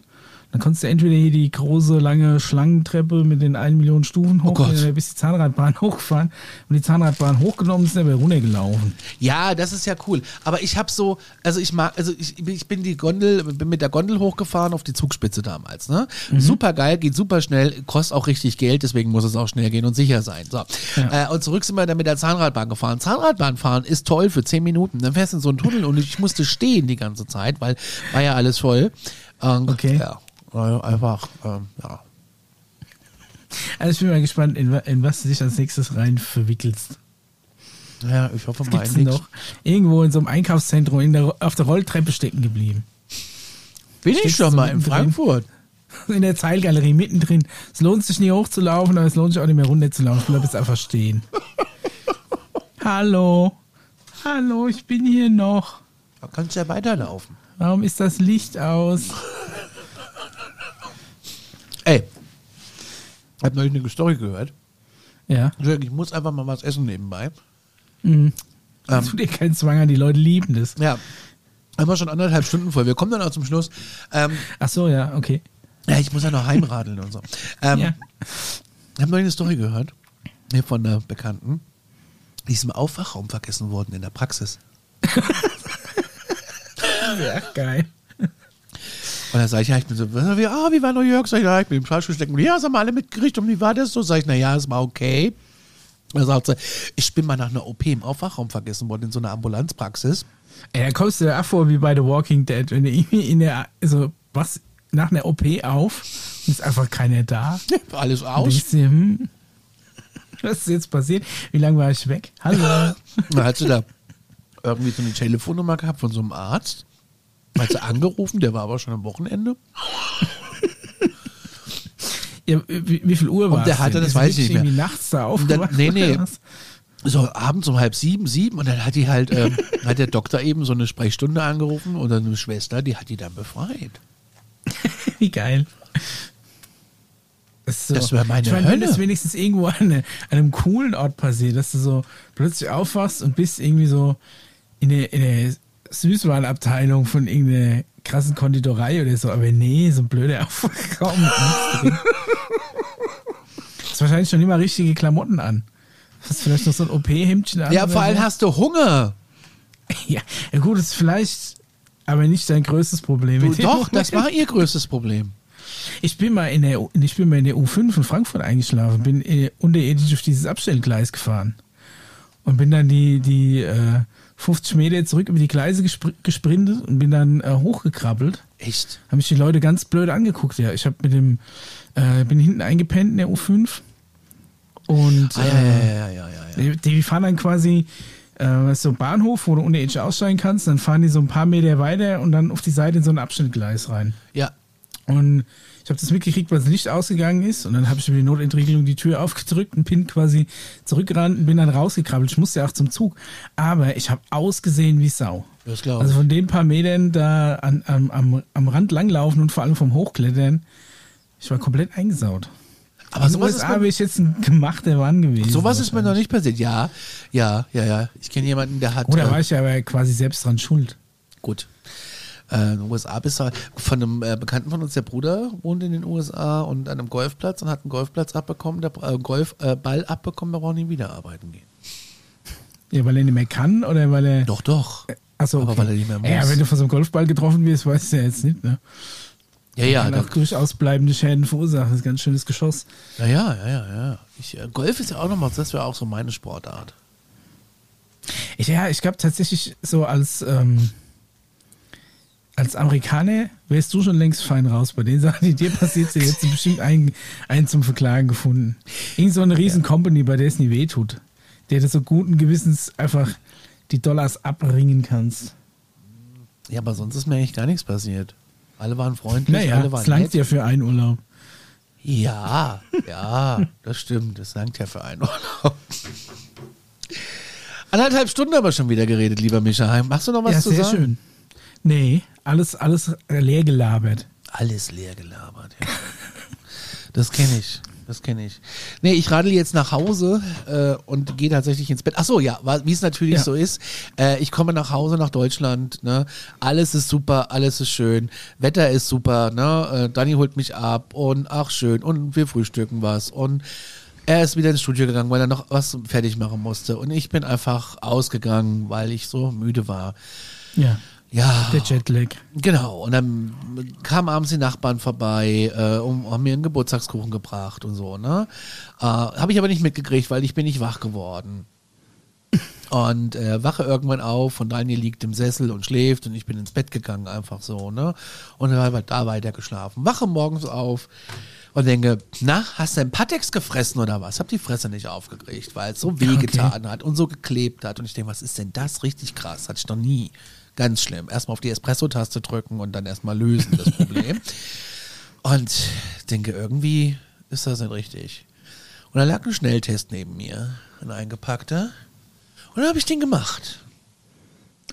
[SPEAKER 1] Dann konntest du entweder hier die große, lange Schlangentreppe mit den 1 Million Stufen hoch,
[SPEAKER 2] Oh
[SPEAKER 1] oder bis die Zahnradbahn hochgefahren. Und die Zahnradbahn hochgenommen ist, dann wieder runtergelaufen.
[SPEAKER 2] Ja, das ist ja cool. Aber ich habe so, also ich mag, also ich, ich bin die Gondel, bin mit der Gondel hochgefahren auf die Zugspitze damals. Ne? Super geil, geht super schnell, kostet auch richtig Geld, deswegen muss es auch schnell gehen und sicher sein. So.
[SPEAKER 1] Ja.
[SPEAKER 2] Äh, und zurück sind wir dann mit der Zahnradbahn gefahren. Zahnradbahn fahren ist toll für 10 Minuten. Dann fährst du in so einen Tunnel und ich musste stehen die ganze Zeit, weil war ja alles voll. Und,
[SPEAKER 1] Okay.
[SPEAKER 2] Ja, einfach, ähm, ja.
[SPEAKER 1] Also ich bin mal gespannt, in, in was du dich als nächstes rein verwickelst.
[SPEAKER 2] Ja, ich hoffe mal
[SPEAKER 1] gibt's noch? Irgendwo in so einem Einkaufszentrum in der, auf der Rolltreppe stecken geblieben.
[SPEAKER 2] Bin ich
[SPEAKER 1] Steckst
[SPEAKER 2] schon mal in? Frankfurt.
[SPEAKER 1] In der Zeilgalerie mittendrin. Es lohnt sich nie hochzulaufen, aber es lohnt sich auch nicht mehr runterzulaufen. Ich bleib jetzt einfach stehen. Hallo. Hallo, ich bin hier noch.
[SPEAKER 2] Da kannst du ja weiterlaufen.
[SPEAKER 1] Warum ist das Licht aus?
[SPEAKER 2] Ey, ich habe neulich eine Story gehört.
[SPEAKER 1] Ja.
[SPEAKER 2] Ich muss einfach mal was essen nebenbei.
[SPEAKER 1] Mhm.
[SPEAKER 2] Ähm,
[SPEAKER 1] Tut dir keinen Zwang an, die Leute lieben das.
[SPEAKER 2] Ja, haben wir schon anderthalb Stunden voll. Wir kommen dann auch zum Schluss. Ähm,
[SPEAKER 1] Ach so, ja, okay.
[SPEAKER 2] ja, ich muss ja noch heimradeln und so. Ähm,
[SPEAKER 1] Ja.
[SPEAKER 2] Ich habe neulich eine Story gehört, hier von einer Bekannten. Die ist im Aufwachraum vergessen worden in der Praxis.
[SPEAKER 1] Ja, geil.
[SPEAKER 2] Und da sage ich, ja, ich bin so, wie, ah, wie war New York? Sag ich, ja, ich bin im Fahrstuhl stecken. Ja, das haben wir alle mitgekriegt und wie war das so? Sag ich, na ja, es war okay. Da sagt sie, ich bin mal nach einer OP im Aufwachraum vergessen worden in so einer Ambulanzpraxis.
[SPEAKER 1] Ey, da kommst du dir auch vor wie bei The Walking Dead, wenn du irgendwie in der, also was, nach einer OP auf und ist einfach keiner da.
[SPEAKER 2] Alles
[SPEAKER 1] Und
[SPEAKER 2] aus.
[SPEAKER 1] dir, hm, was ist jetzt passiert? Wie lange war ich weg? Hallo.
[SPEAKER 2] Dann hat sie da irgendwie so eine Telefonnummer gehabt von so einem Arzt. Hat sie angerufen, der war aber schon am Wochenende.
[SPEAKER 1] Ja, wie, wie viel Uhr war
[SPEAKER 2] der
[SPEAKER 1] es
[SPEAKER 2] hatte,
[SPEAKER 1] denn?
[SPEAKER 2] das
[SPEAKER 1] Ist
[SPEAKER 2] weiß ich nicht mehr.
[SPEAKER 1] nachts da
[SPEAKER 2] dann-
[SPEAKER 1] aufgewacht?
[SPEAKER 2] nee, nee.
[SPEAKER 1] was?
[SPEAKER 2] So abends um halb sieben, sieben und dann hat die halt, ähm, hat der Doktor eben so eine Sprechstunde angerufen oder eine Schwester, die hat die dann befreit.
[SPEAKER 1] Wie geil. So.
[SPEAKER 2] Das wär meine
[SPEAKER 1] ich meine, wenn
[SPEAKER 2] Hölle.
[SPEAKER 1] das wenigstens irgendwo an, an einem coolen Ort passiert, dass du so plötzlich aufwachst und bist irgendwie so in der, in der Süßwarenabteilung von irgendeiner krassen Konditorei oder so, aber nee, so ein blöder drin. Hast wahrscheinlich schon immer richtige Klamotten an. Hast vielleicht noch so ein OP-Hemdchen an.
[SPEAKER 2] Ja, vor allem
[SPEAKER 1] so.
[SPEAKER 2] hast du Hunger.
[SPEAKER 1] Ja, gut, das ist vielleicht aber nicht dein größtes Problem.
[SPEAKER 2] Du, doch, das war ihr größtes Problem.
[SPEAKER 1] Ich bin mal in der, ich bin mal in der U5 in Frankfurt eingeschlafen, bin äh, unterirdisch auf dieses Abstellgleis gefahren. und bin dann die, die äh, 50 Meter zurück über die Gleise gespr gesprintet und bin dann äh, hochgekrabbelt.
[SPEAKER 2] Echt?
[SPEAKER 1] Haben mich die Leute ganz blöd angeguckt, ja. Ich habe mit dem, äh, bin hinten eingepennt in der U5 und
[SPEAKER 2] Ah, ja,
[SPEAKER 1] äh,
[SPEAKER 2] ja, ja, ja,
[SPEAKER 1] die, die fahren dann quasi äh, so Bahnhof, wo du ohne Edge aussteigen kannst, dann fahren die so ein paar Meter weiter und dann auf die Seite in so ein Abschnittgleis rein.
[SPEAKER 2] Ja,
[SPEAKER 1] Und ich habe das mitgekriegt, weil das Licht ausgegangen ist. Und dann habe ich über die Notentriegelung die Tür aufgedrückt und bin quasi zurückgerannt und bin dann rausgekrabbelt. Ich musste ja auch zum Zug. Aber ich habe ausgesehen wie Sau.
[SPEAKER 2] das glaube
[SPEAKER 1] Also
[SPEAKER 2] ich.
[SPEAKER 1] von den paar Metern da an, am, am, am Rand langlaufen und vor allem vom Hochklettern, ich war komplett eingesaut.
[SPEAKER 2] Aber sowas ist
[SPEAKER 1] USA
[SPEAKER 2] mir-
[SPEAKER 1] wäre ich jetzt ein gemachter Mann gewesen.
[SPEAKER 2] Sowas ist mir noch nicht passiert. Ja, ja, ja, ja. Ich kenne jemanden, der hat.
[SPEAKER 1] Oder
[SPEAKER 2] äh,
[SPEAKER 1] war ich ja aber quasi selbst dran schuld.
[SPEAKER 2] Gut. Äh, in den USA bist du von einem äh, Bekannten von uns, der Bruder wohnt in den USA und an einem Golfplatz und hat einen Golfplatz abbekommen, der äh, Golfball äh, Ball abbekommen, der braucht nie wieder arbeiten gehen.
[SPEAKER 1] Ja, weil er nicht mehr kann oder weil er.
[SPEAKER 2] Doch, doch.
[SPEAKER 1] Achso,
[SPEAKER 2] aber
[SPEAKER 1] okay.
[SPEAKER 2] weil er nicht mehr muss.
[SPEAKER 1] Ja, wenn du von so einem Golfball getroffen wirst, weißt du ja jetzt nicht, ne?
[SPEAKER 2] Ja, ja,
[SPEAKER 1] kann
[SPEAKER 2] da,
[SPEAKER 1] auch durchaus bleibende Schäden verursachen. Das ist ein ganz schönes Geschoss.
[SPEAKER 2] ja, ja, ja, ja. ja. Ich, äh, Golf ist ja auch nochmal, das wäre auch so meine Sportart.
[SPEAKER 1] Ich, ja, ich glaube tatsächlich so als, ähm, als Amerikaner wärst du schon längst fein raus. Bei den Sachen, die dir passiert sind, hättest du bestimmt einen, einen zum Verklagen gefunden. Irgend so eine riesen Company, bei der es nie weh tut. Der du so guten Gewissens einfach die Dollars abringen kannst.
[SPEAKER 2] Ja, aber sonst ist mir eigentlich gar nichts passiert. Alle waren freundlich,
[SPEAKER 1] Naja,
[SPEAKER 2] alle waren
[SPEAKER 1] es langt
[SPEAKER 2] nett.
[SPEAKER 1] ja für einen Urlaub.
[SPEAKER 2] Ja, ja, das stimmt. Das langt ja für einen Urlaub. Anderthalb Stunden aber schon wieder geredet, lieber Micha. Machst du noch was
[SPEAKER 1] ja,
[SPEAKER 2] zu
[SPEAKER 1] sehr
[SPEAKER 2] sagen?
[SPEAKER 1] schön. Nee, alles, alles leer gelabert.
[SPEAKER 2] Alles leer gelabert, ja. Das kenne ich. Das kenne ich. Nee, ich radel jetzt nach Hause äh, und gehe tatsächlich ins Bett. Ach so, ja, wie es natürlich
[SPEAKER 1] Ja.
[SPEAKER 2] so ist. Äh, ich komme nach Hause nach Deutschland. Ne? Alles ist super, alles ist schön. Wetter ist super. Ne? Äh, Dani holt mich ab und ach schön. Und wir frühstücken was. Und er ist wieder ins Studio gegangen, weil er noch was fertig machen musste. Und ich bin einfach ausgegangen, weil ich so müde war.
[SPEAKER 1] Ja,
[SPEAKER 2] Ja.
[SPEAKER 1] der Jetlag.
[SPEAKER 2] Genau, und dann kamen abends die Nachbarn vorbei äh, und haben mir einen Geburtstagskuchen gebracht und so, ne? Äh, Habe ich aber nicht mitgekriegt, weil ich bin nicht wach geworden. Und äh, wache irgendwann auf und Daniel liegt im Sessel und schläft und ich bin ins Bett gegangen, einfach so, ne? Und dann habe ich da weiter geschlafen. Wache morgens auf und denke, na, hast du einen Patex gefressen oder was? Hab die Fresse nicht aufgekriegt, weil es so wehgetan hat und so geklebt hat. Und ich denke, was ist denn das? Richtig krass, hatte ich noch nie. Ganz schlimm. Erstmal auf die Espresso-Taste drücken und dann erstmal lösen, das Problem. und denke, irgendwie ist das nicht richtig. Und dann lag ein Schnelltest neben mir, ein eingepackter. Und dann habe ich den gemacht.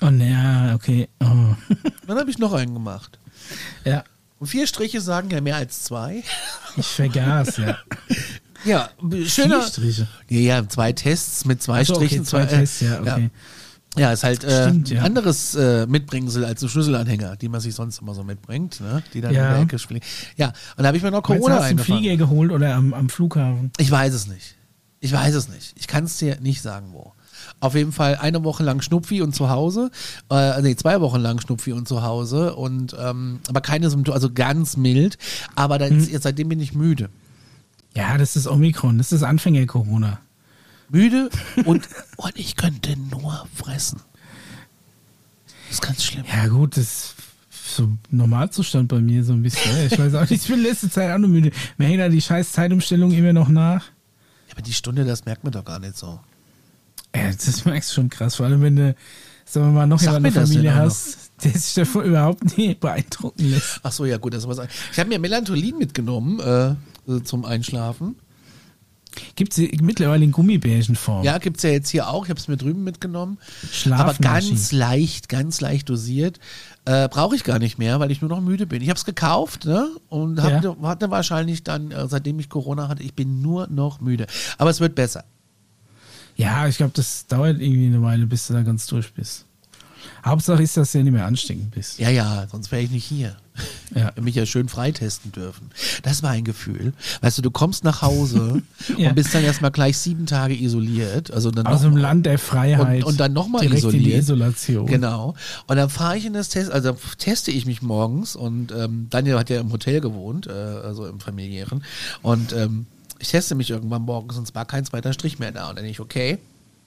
[SPEAKER 1] Oh, naja, okay. Oh.
[SPEAKER 2] Dann habe ich noch einen gemacht.
[SPEAKER 1] ja,
[SPEAKER 2] Und vier Striche sagen ja mehr als zwei.
[SPEAKER 1] ich vergaß, ja.
[SPEAKER 2] Ja, schöner.
[SPEAKER 1] Vier Striche.
[SPEAKER 2] Ja, ja, zwei Tests mit zwei
[SPEAKER 1] Ach so, okay,
[SPEAKER 2] Strichen.
[SPEAKER 1] zwei
[SPEAKER 2] äh,
[SPEAKER 1] Tests, ja, okay.
[SPEAKER 2] Ja, ist halt äh,
[SPEAKER 1] Stimmt, ja.
[SPEAKER 2] ein anderes äh, Mitbringsel als ein Schlüsselanhänger, die man sich sonst immer so mitbringt, ne? die dann
[SPEAKER 1] Ja.
[SPEAKER 2] in der Ecke fliegen. Ja, und da habe ich mir noch
[SPEAKER 1] du,
[SPEAKER 2] Corona
[SPEAKER 1] hast du einen
[SPEAKER 2] eingefangen.
[SPEAKER 1] Flieger geholt oder am, am Flughafen?
[SPEAKER 2] Ich weiß es nicht. Ich weiß es nicht. Ich kann es dir nicht sagen, wo. Auf jeden Fall eine Woche lang Schnupfi und zu Hause. Äh, nee, zwei Wochen lang Schnupfi und zu Hause. Und ähm, aber keine Symptome, also ganz mild. Aber dann,
[SPEAKER 1] Mhm.
[SPEAKER 2] seitdem bin ich müde.
[SPEAKER 1] Ja, das ist Omikron, das ist Anfänger-Corona.
[SPEAKER 2] Müde und, und ich könnte nur fressen. Das ist ganz schlimm.
[SPEAKER 1] Ja, gut, das ist so Normalzustand bei mir so ein bisschen. Ich weiß auch nicht, ich bin letzte Zeit auch nur müde. Mir hängt da die scheiß Zeitumstellung immer noch nach.
[SPEAKER 2] Aber die Stunde, das merkt man doch gar nicht so.
[SPEAKER 1] Ja, das merkst du schon krass, vor allem wenn du, sagen wir mal, noch
[SPEAKER 2] Sag
[SPEAKER 1] jemanden in der Familie hast, der sich davon überhaupt nicht beeindrucken lässt.
[SPEAKER 2] Ach so, ja gut, das was. an- Ich habe mir Melantolin mitgenommen äh, zum Einschlafen.
[SPEAKER 1] Gibt es mittlerweile in Gummibärchenform?
[SPEAKER 2] Ja, gibt's ja jetzt hier auch. Ich habe es mir drüben mitgenommen. Aber ganz leicht, ganz leicht dosiert. Äh, Brauche ich gar nicht mehr, weil ich nur noch müde bin. Ich habe es gekauft ne? und
[SPEAKER 1] Ja.
[SPEAKER 2] hatte, hatte wahrscheinlich dann, äh, seitdem ich Corona hatte, ich bin nur noch müde. Aber es wird besser.
[SPEAKER 1] Ja, ich glaube, das dauert irgendwie eine Weile, bis du da ganz durch bist. Hauptsache ist, dass du ja nicht mehr ansteckend bist.
[SPEAKER 2] Ja, ja, sonst wäre ich nicht hier.
[SPEAKER 1] Ja.
[SPEAKER 2] Mich ja schön freitesten dürfen. Das war ein Gefühl. Weißt du, du kommst nach Hause
[SPEAKER 1] Ja.
[SPEAKER 2] und bist dann erstmal gleich sieben Tage isoliert. Also dann
[SPEAKER 1] Aus dem Land der Freiheit.
[SPEAKER 2] Und, und dann nochmal
[SPEAKER 1] direkt in die
[SPEAKER 2] isoliert.
[SPEAKER 1] Isolation.
[SPEAKER 2] Genau. Und dann fahre ich in das Test, also teste ich mich morgens und ähm, Daniel hat ja im Hotel gewohnt, äh, also im familiären. Und ähm, ich teste mich irgendwann morgens und es war kein zweiter Strich mehr da. Und dann denke ich, okay,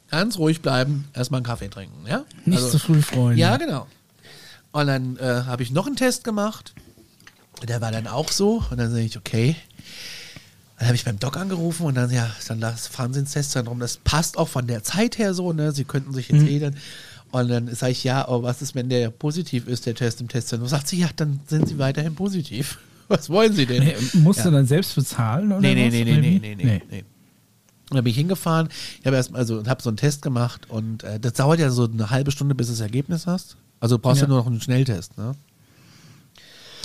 [SPEAKER 2] Ganz ruhig bleiben, erstmal einen Kaffee trinken, ja?
[SPEAKER 1] Nicht
[SPEAKER 2] Also-
[SPEAKER 1] zu früh freuen.
[SPEAKER 2] Ja, genau. Und dann äh, habe ich noch einen Test gemacht. Der war dann auch so. Und dann sage ich, okay. Dann habe ich beim Doc angerufen und dann, ja, dann das fahren Sie ins Testzentrum. Das passt auch von der Zeit her so, ne? Sie könnten sich jetzt eh dann. Und dann sage ich, ja, aber was ist, wenn der positiv ist, der Test im Testzentrum? Sagt sie, ja, dann sind Sie weiterhin positiv. Was wollen Sie denn?
[SPEAKER 1] Nee, musst
[SPEAKER 2] Ja.
[SPEAKER 1] du dann selbst bezahlen oder
[SPEAKER 2] Nee, nee, nee, nee, nee, nee, nee, nee. Und dann bin ich hingefahren, ich habe erst also habe so einen Test gemacht und äh, das dauert ja so eine halbe Stunde, bis du das Ergebnis hast. Also du brauchst ja,
[SPEAKER 1] Ja.
[SPEAKER 2] nur noch einen Schnelltest, ne?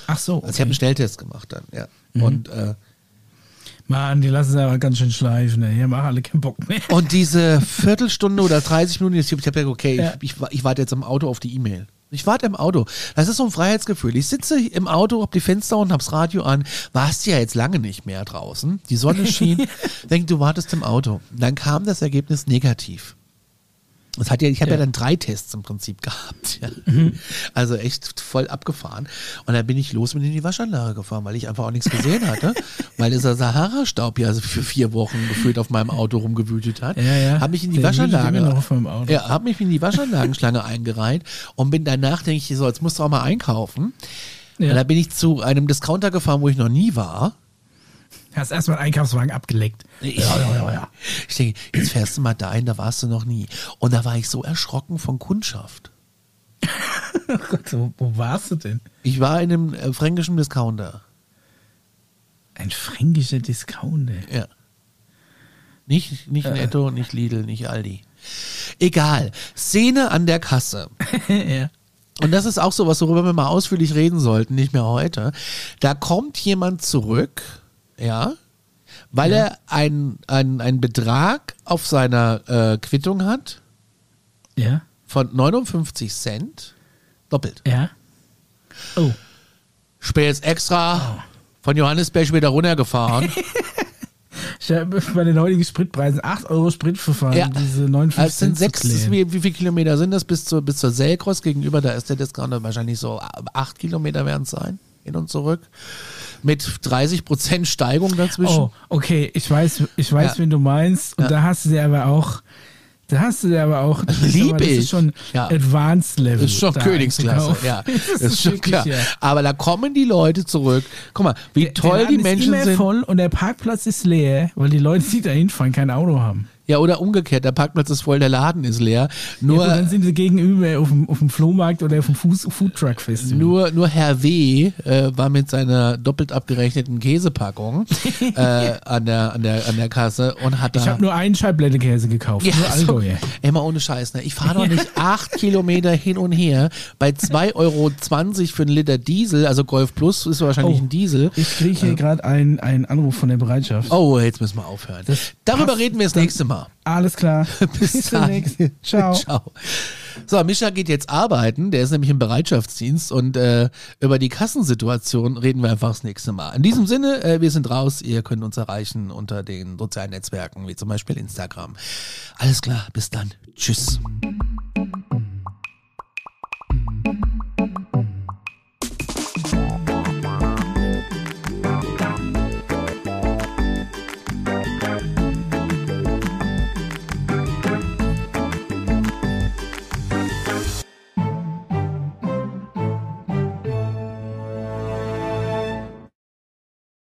[SPEAKER 1] Ach so.
[SPEAKER 2] Also ich habe einen Schnelltest gemacht dann, ja.
[SPEAKER 1] Mhm.
[SPEAKER 2] Und, äh,
[SPEAKER 1] Mann, die lassen es aber ganz schön schleifen. ey. Hier machen alle keinen Bock mehr.
[SPEAKER 2] und diese Viertelstunde oder 30 Minuten, ich habe hab gesagt, okay,
[SPEAKER 1] Ja.
[SPEAKER 2] ich, ich, ich warte jetzt im Auto auf die E-Mail. Ich warte im Auto. Das ist so ein Freiheitsgefühl. Ich sitze im Auto, hab die Fenster und hab's Radio an. Warst ja jetzt lange nicht mehr draußen. Die Sonne schien. Denk, du wartest im Auto. Dann kam das Ergebnis negativ. Das hat ja, ich habe ja.
[SPEAKER 1] Ja.
[SPEAKER 2] dann drei Tests im Prinzip gehabt. Ja.
[SPEAKER 1] Mhm.
[SPEAKER 2] Also echt voll abgefahren. Und dann bin ich los mit in die Waschanlage gefahren, weil ich einfach auch nichts gesehen hatte. weil dieser Sahara-Staub ja für vier Wochen gefühlt auf meinem Auto rumgewütet hat.
[SPEAKER 1] Ja, ja.
[SPEAKER 2] Hab mich in die
[SPEAKER 1] wütet
[SPEAKER 2] Waschanlage.
[SPEAKER 1] noch auf meinem Auto.
[SPEAKER 2] Ja, hab mich in die Waschanlagenschlange eingereiht und bin danach, denke ich, so, jetzt musst du auch mal einkaufen.
[SPEAKER 1] Ja.
[SPEAKER 2] Und da bin ich zu einem Discounter gefahren, wo ich noch nie war.
[SPEAKER 1] Hast erstmal einen Einkaufswagen abgeleckt.
[SPEAKER 2] Ich, ja, ja, ja. Ich denke, jetzt fährst du mal dahin, da warst du noch nie. Und da war ich so erschrocken von Kundschaft.
[SPEAKER 1] Oh Gott, wo, wo warst du denn?
[SPEAKER 2] Ich war in einem äh, fränkischen Discounter.
[SPEAKER 1] Ein fränkischer Discounter.
[SPEAKER 2] Ja. Nicht, nicht Netto, nicht Lidl, nicht Aldi. Egal. Szene an der Kasse.
[SPEAKER 1] ja.
[SPEAKER 2] Und das ist auch so was, worüber wir mal ausführlich reden sollten, nicht mehr heute. Da kommt jemand zurück, ja, weil er einen einen Betrag auf seiner äh, Quittung hat
[SPEAKER 1] Ja.
[SPEAKER 2] von 59 Cent, doppelt.
[SPEAKER 1] Ja. Oh.
[SPEAKER 2] Ich bin jetzt extra von Johannesberg wieder runtergefahren.
[SPEAKER 1] Ich habe bei den heutigen Spritpreisen 8 Euro Spritverfahren,
[SPEAKER 2] Ja.
[SPEAKER 1] diese 59
[SPEAKER 2] Also sind sechs, wie, wie viele Kilometer sind das bis zur, bis zur Selkross gegenüber? Da ist der Discounter wahrscheinlich so acht Kilometer werden es sein, hin und zurück. Mit 30 Prozent Steigung dazwischen.
[SPEAKER 1] Oh, okay, ich weiß, ich weiß,
[SPEAKER 2] Ja.
[SPEAKER 1] wen du meinst. Und
[SPEAKER 2] Ja.
[SPEAKER 1] da hast du dir aber auch, da hast du dir aber auch,
[SPEAKER 2] Lieb ich.
[SPEAKER 1] ist schon
[SPEAKER 2] Ja.
[SPEAKER 1] Advanced Level.
[SPEAKER 2] Das ist schon
[SPEAKER 1] da
[SPEAKER 2] Königsklasse, ja.
[SPEAKER 1] Das
[SPEAKER 2] Das ist schon klar.
[SPEAKER 1] ja.
[SPEAKER 2] Aber da kommen die Leute zurück. Guck mal, wie
[SPEAKER 1] Der
[SPEAKER 2] toll
[SPEAKER 1] Laden
[SPEAKER 2] die
[SPEAKER 1] ist
[SPEAKER 2] Menschen
[SPEAKER 1] immer
[SPEAKER 2] sind.
[SPEAKER 1] voll und der Parkplatz ist leer, weil die Leute, die da hinfahren, kein Auto haben.
[SPEAKER 2] Ja, oder umgekehrt, der Parkplatz ist voll, der Laden ist leer.
[SPEAKER 1] Nur ja, dann sind sie gegenüber auf dem, auf dem Flohmarkt oder auf dem Fuß, Foodtruck Festival.
[SPEAKER 2] nur, nur Herr W. Äh, war mit seiner doppelt abgerechneten Käsepackung äh, an, der, an, der, an der Kasse und hat
[SPEAKER 1] ich habe nur einen Scheibblätterkäse gekauft, nur
[SPEAKER 2] so,
[SPEAKER 1] Allgäuer.
[SPEAKER 2] mal ohne Scheiß, ne? Ich fahre doch nicht acht Kilometer hin und her bei 2,20 Euro für einen Liter Diesel, also Golf Plus ist wahrscheinlich
[SPEAKER 1] Oh.
[SPEAKER 2] ein Diesel.
[SPEAKER 1] Ich kriege hier gerade einen, einen Anruf von der Bereitschaft.
[SPEAKER 2] Oh, jetzt müssen wir aufhören.
[SPEAKER 1] Das
[SPEAKER 2] Darüber reden wir das nächste Mal.
[SPEAKER 1] Alles klar.
[SPEAKER 2] Bis
[SPEAKER 1] demnächst.
[SPEAKER 2] dann.
[SPEAKER 1] Ciao.
[SPEAKER 2] Ciao. So, Mischa geht jetzt arbeiten, der ist nämlich im Bereitschaftsdienst und äh, über die Kassensituation reden wir einfach das nächste Mal. In diesem Sinne, äh, wir sind raus, ihr könnt uns erreichen unter den sozialen Netzwerken, wie zum Beispiel Instagram. Alles klar, bis dann. Tschüss.